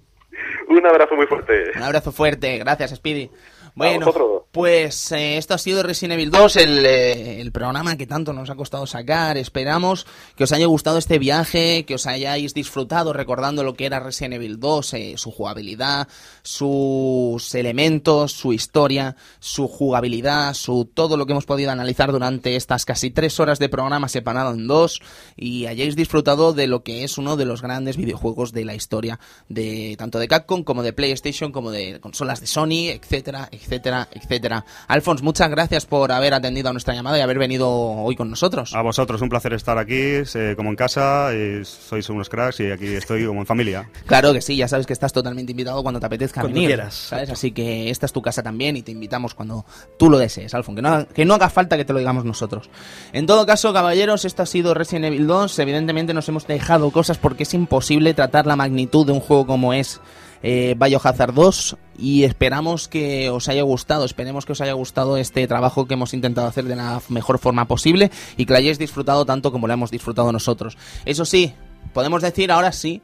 Un abrazo muy fuerte. Un abrazo fuerte, gracias Speedy. Bueno, pues eh, esto ha sido Resident Evil 2, el, eh, el programa que tanto nos ha costado sacar. Esperamos que os haya gustado este viaje, que os hayáis disfrutado recordando lo que era Resident Evil 2, eh, su jugabilidad, sus elementos, su historia, su jugabilidad, su todo lo que hemos podido analizar durante estas casi tres horas de programa separado en dos y hayáis disfrutado de lo que es uno de los grandes videojuegos de la historia de tanto de Capcom como de PlayStation como de consolas de Sony, etcétera, etcétera, etcétera. Alfons, muchas gracias por haber atendido a nuestra llamada y haber venido hoy con nosotros. A vosotros, un placer estar aquí, eh, como en casa, y sois unos cracks y aquí estoy como en familia. Claro que sí, ya sabes que estás totalmente invitado cuando te apetezca Cuando venir. quieras. ¿sabes? Así que esta es tu casa también y te invitamos cuando tú lo desees, Alfon. Que no, que no haga falta que te lo digamos nosotros. En todo caso, caballeros, esto ha sido Resident Evil 2. Evidentemente nos hemos dejado cosas porque es imposible tratar la magnitud de un juego como es eh, Biohazard 2 y esperamos que os haya gustado, esperemos que os haya gustado este trabajo que hemos intentado hacer de la mejor forma posible y que lo hayáis disfrutado tanto como lo hemos disfrutado nosotros. Eso sí, podemos decir ahora sí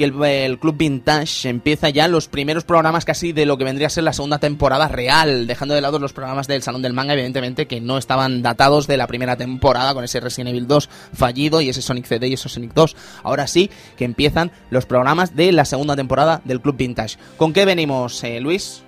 que el, Club Vintage empieza ya los primeros programas casi de lo que vendría a ser la segunda temporada real, dejando de lado los programas del Salón del Manga, evidentemente, que no estaban datados de la primera temporada con ese Resident Evil 2 fallido y ese Sonic CD y ese Sonic 2. Ahora sí que empiezan los programas de la segunda temporada del Club Vintage. ¿Con qué venimos, eh, Luis?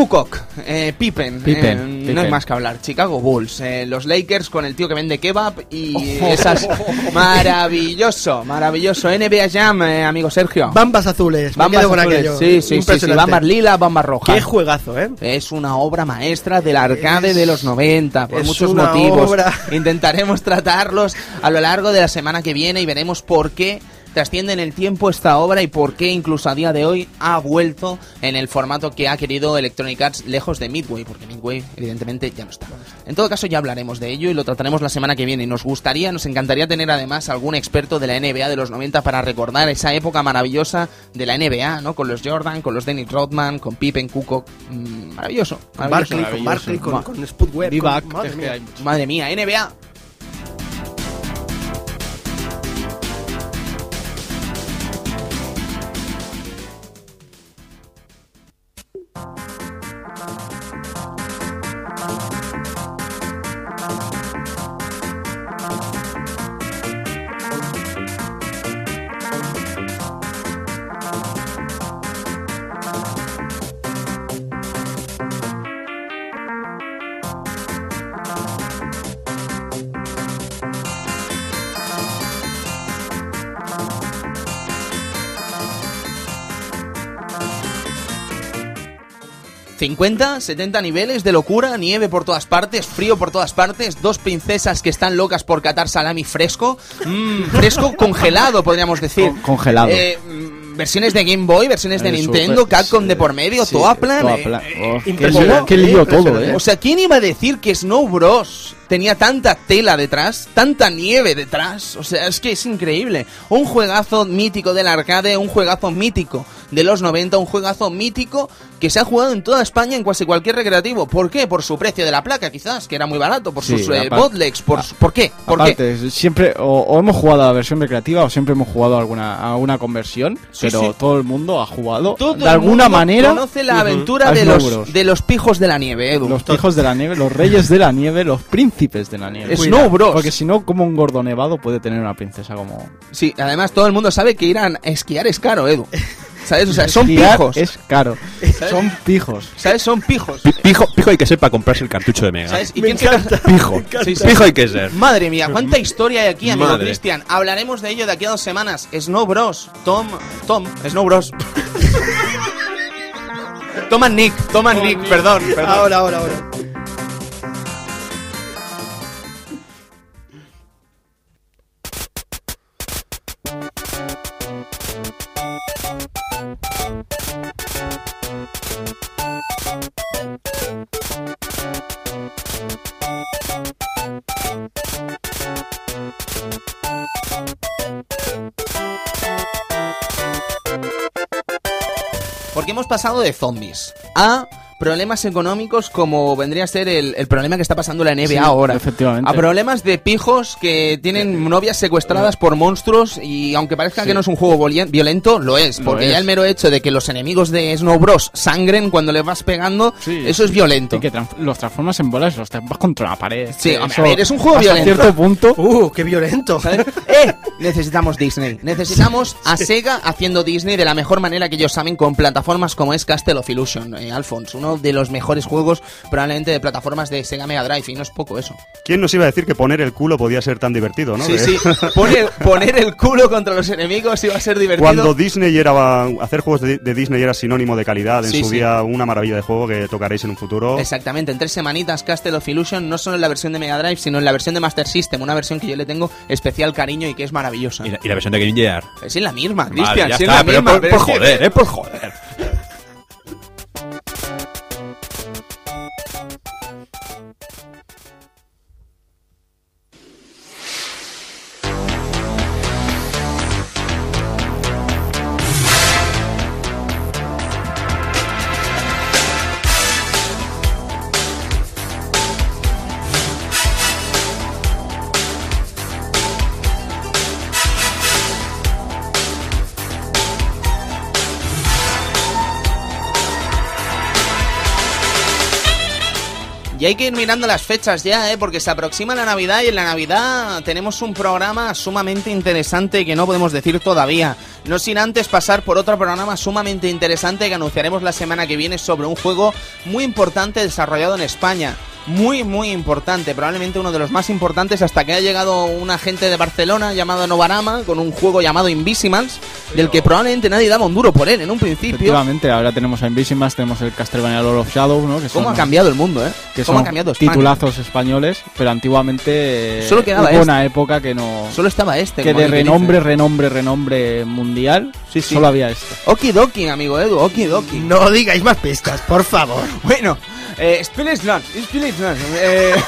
Kukok, eh, Pippen, Pippen, eh, no Pippen. hay más que hablar. Chicago Bulls, eh, los Lakers con el tío que vende kebab y esas maravilloso, maravilloso. NBA Jam, eh, amigo Sergio. Bambas azules. Bambas quedo con azules. aquello. Sí, sí, sí, sí, bambas lila, bambas rojas. Qué juegazo, ¿eh? Es una obra maestra del arcade Es- de los 90, por es muchos una motivos. obra. Intentaremos tratarlos a lo largo de la semana que viene y veremos por qué trasciende en el tiempo esta obra y por qué incluso a día de hoy ha vuelto en el formato que ha querido Electronic Arts lejos de Midway, porque Midway evidentemente ya no está. En todo caso ya hablaremos de ello y lo trataremos la semana que viene y nos gustaría, nos encantaría tener además algún experto de la NBA de los 90 para recordar esa época maravillosa de la NBA, ¿no? Con los Jordan, con los Dennis Rodman, con Pippen, Kukoc, mm, maravilloso. Maravilloso. Barkley, con Barkley, con, Ma- con Spudweb. Divac, con- madre es que mía. hay mucho. Madre mía, NBA. ¿50, 70 niveles de locura, nieve por todas partes, frío por todas partes, dos princesas que están locas por catar salami fresco, mm, fresco congelado podríamos decir. Con- congelado. Eh, mm, versiones de Game Boy, versiones de Nintendo, super- Capcom de por medio, Sí, toda plan. toda eh, plan. eh, Oh, qué lío- todo, eh. o sea, ¿quién iba a decir que Snow Bros tenía tanta tela detrás, tanta nieve detrás? O sea, es que es increíble. Un juegazo mítico del arcade, un juegazo mítico de los 90, un juegazo mítico que se ha jugado en toda España en casi cualquier recreativo. ¿Por qué? Por su precio de la placa, quizás, que era muy barato, por Sí, sus eh, botlegs, por, su- ¿por qué? ¿Por qué? Aparte, siempre o, o hemos jugado a la versión recreativa o siempre hemos jugado a alguna, a una conversión, Sí, pero sí. todo el mundo ha jugado Todo de el alguna mundo manera conoce la aventura de los, de los pijos de la nieve, Edu. los hijos de la nieve, los reyes de la nieve, los príncipes de la nieve. Snow Bros. Porque si no, como un gordo nevado puede tener una princesa como... Sí, además todo el mundo sabe que ir a esquiar es caro, Edu. ¿Sabes? O sea, son pijos. Es caro. Son pijos. ¿Sabes? Son pijos. Pi- Pijo, pijo hay que ser para comprarse el cartucho de Mega. ¿Sabes? ¿Y Me quién encanta. Pijo. Sí, sí. Pijo hay que ser. Madre mía, cuánta historia hay aquí, amigo Madre. Cristian. Hablaremos de ello de aquí a dos semanas. Snow Bros. Tom. Tom. Snow Bros. Toma Nick, toma Nick, perdón, perdón. Ahora, ahora, ahora. Hemos pasado de zombies a problemas económicos como vendría a ser el, el problema que está pasando la NBA Sí, ahora. efectivamente. A problemas de pijos que tienen novias secuestradas por monstruos y aunque parezca que no es un juego violento, lo es. Lo Porque es. ya el mero hecho de que los enemigos de Snow Bros sangren cuando les vas pegando, Sí. eso es violento. Y que los transformas en bolas y los vas contra la pared. Sí, Que hombre, eso, a ver, es un juego hasta violento. cierto punto. Uh, qué violento. ¡Eh! Necesitamos Disney. Necesitamos a Sega haciendo Disney de la mejor manera que ellos saben con plataformas como es Castle of Illusion, eh, Alphonse. Uno de los mejores juegos probablemente de plataformas de Sega Mega Drive y no es poco eso. ¿Quién nos iba a decir que poner el culo podía ser tan divertido, no? Sí, sí. Poner, poner el culo contra los enemigos iba a ser divertido. Cuando Disney era hacer juegos de, de Disney era sinónimo de calidad, en Sí, su sí. día una maravilla de juego que tocaréis en un futuro. Exactamente, en tres semanitas Castle of Illusion, no solo en la versión de Mega Drive, sino en la versión de Master System, una versión que yo le tengo especial cariño y que es maravillosa. Y la, y la versión de Game Gear. Es en la misma, Cristian, ya sí, en está, la pero misma. por, pero por es que- joder, eh, por joder. Hay que ir mirando las fechas ya, ¿eh? porque se aproxima la Navidad y en la Navidad tenemos un programa sumamente interesante que no podemos decir todavía. No sin antes pasar por otro programa sumamente interesante que anunciaremos la semana que viene sobre un juego muy importante desarrollado en España. Muy, muy importante, probablemente uno de los más importantes hasta que ha llegado un agente de Barcelona llamado Novarama con un juego llamado Invisimals, del que probablemente nadie daba un duro por él en un principio. Efectivamente, ahora tenemos a Invisimas, tenemos el Castlevania Lord of Shadow, ¿no? Que ¿Cómo son- ha cambiado el mundo, eh? que ¿Cómo son ha cambiado España? titulazos españoles, pero antiguamente eh, Solo quedaba hubo este. una época que no Solo estaba este. que de renombre, dice. renombre, renombre mundial, Sí, sí. solo había este. Okidoki, amigo Edu, okidoki. No digáis más pistas, por favor. Bueno, eh, Spillisland, eh...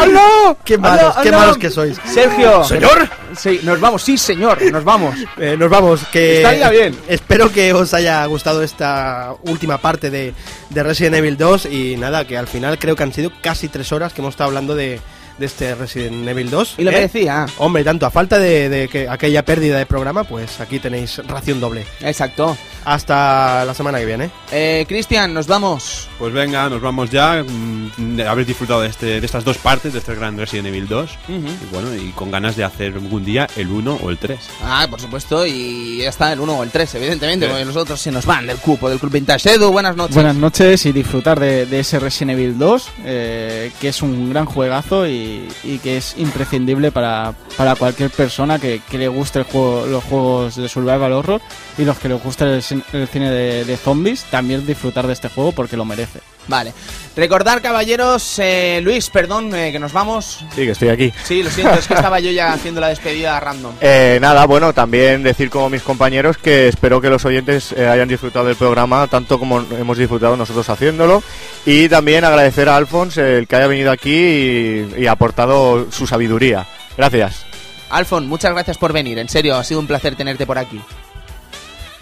¡Hola! Qué malos, qué malos que sois. Sergio. Señor. Sí, nos vamos, sí, señor, nos vamos. Eh, nos vamos, que Estaría bien. espero que os haya gustado esta última parte de, de Resident Evil 2 y nada, que al final creo que han sido casi tres horas que hemos estado hablando de, de este Resident Evil 2. Y lo ¿eh? merecía. Hombre, tanto a falta de, de que aquella pérdida de programa, pues aquí tenéis ración doble. Exacto. Hasta la semana que viene. Eh, Cristian, nos vamos. Pues venga, nos vamos ya. mm, haber disfrutado de, este, de estas dos partes de este gran Resident Evil 2. Y bueno, y con ganas de hacer algún día el 1 o el 3. Ah, por supuesto, y ya está el 1 o el 3, evidentemente, Sí. porque nosotros se nos van del cupo del Club Vintage. Edu, buenas noches. Buenas noches y disfrutar de, de ese Resident Evil 2, eh, que es un gran juegazo y, y que es imprescindible para, para cualquier persona que, le guste el juego, los juegos de Survival Horror y los que les guste el, el cine de zombies, también disfrutar de este juego porque lo merece. Vale. Recordar, caballeros, eh, Luis, perdón, eh, que nos vamos. Sí, que estoy aquí. Sí, lo siento, es que estaba yo ya haciendo la despedida random. Eh, nada, bueno, también decir como mis compañeros que espero que los oyentes eh, hayan disfrutado del programa tanto como hemos disfrutado nosotros haciéndolo y también agradecer a Alfons el que haya venido aquí y, y aportado su sabiduría. Gracias. Alfon, muchas gracias por venir, en serio, ha sido un placer tenerte por aquí.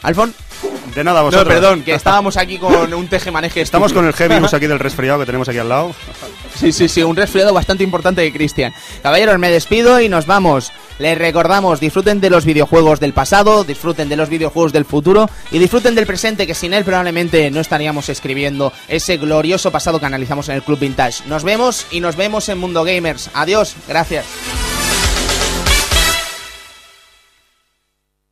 Alfon, De nada, no, vosotros. perdón, que estábamos aquí con un tejemaneje. Estamos con el heavy virus aquí del resfriado que tenemos aquí al lado. Sí, sí, sí, un resfriado bastante importante de Cristian. Caballeros, me despido y nos vamos. Les recordamos, disfruten de los videojuegos del pasado, disfruten de los videojuegos del futuro y disfruten del presente, que sin él probablemente no estaríamos escribiendo ese glorioso pasado que analizamos en el Club Vintage. Nos vemos y nos vemos en Mundo Gamers. Adiós, gracias.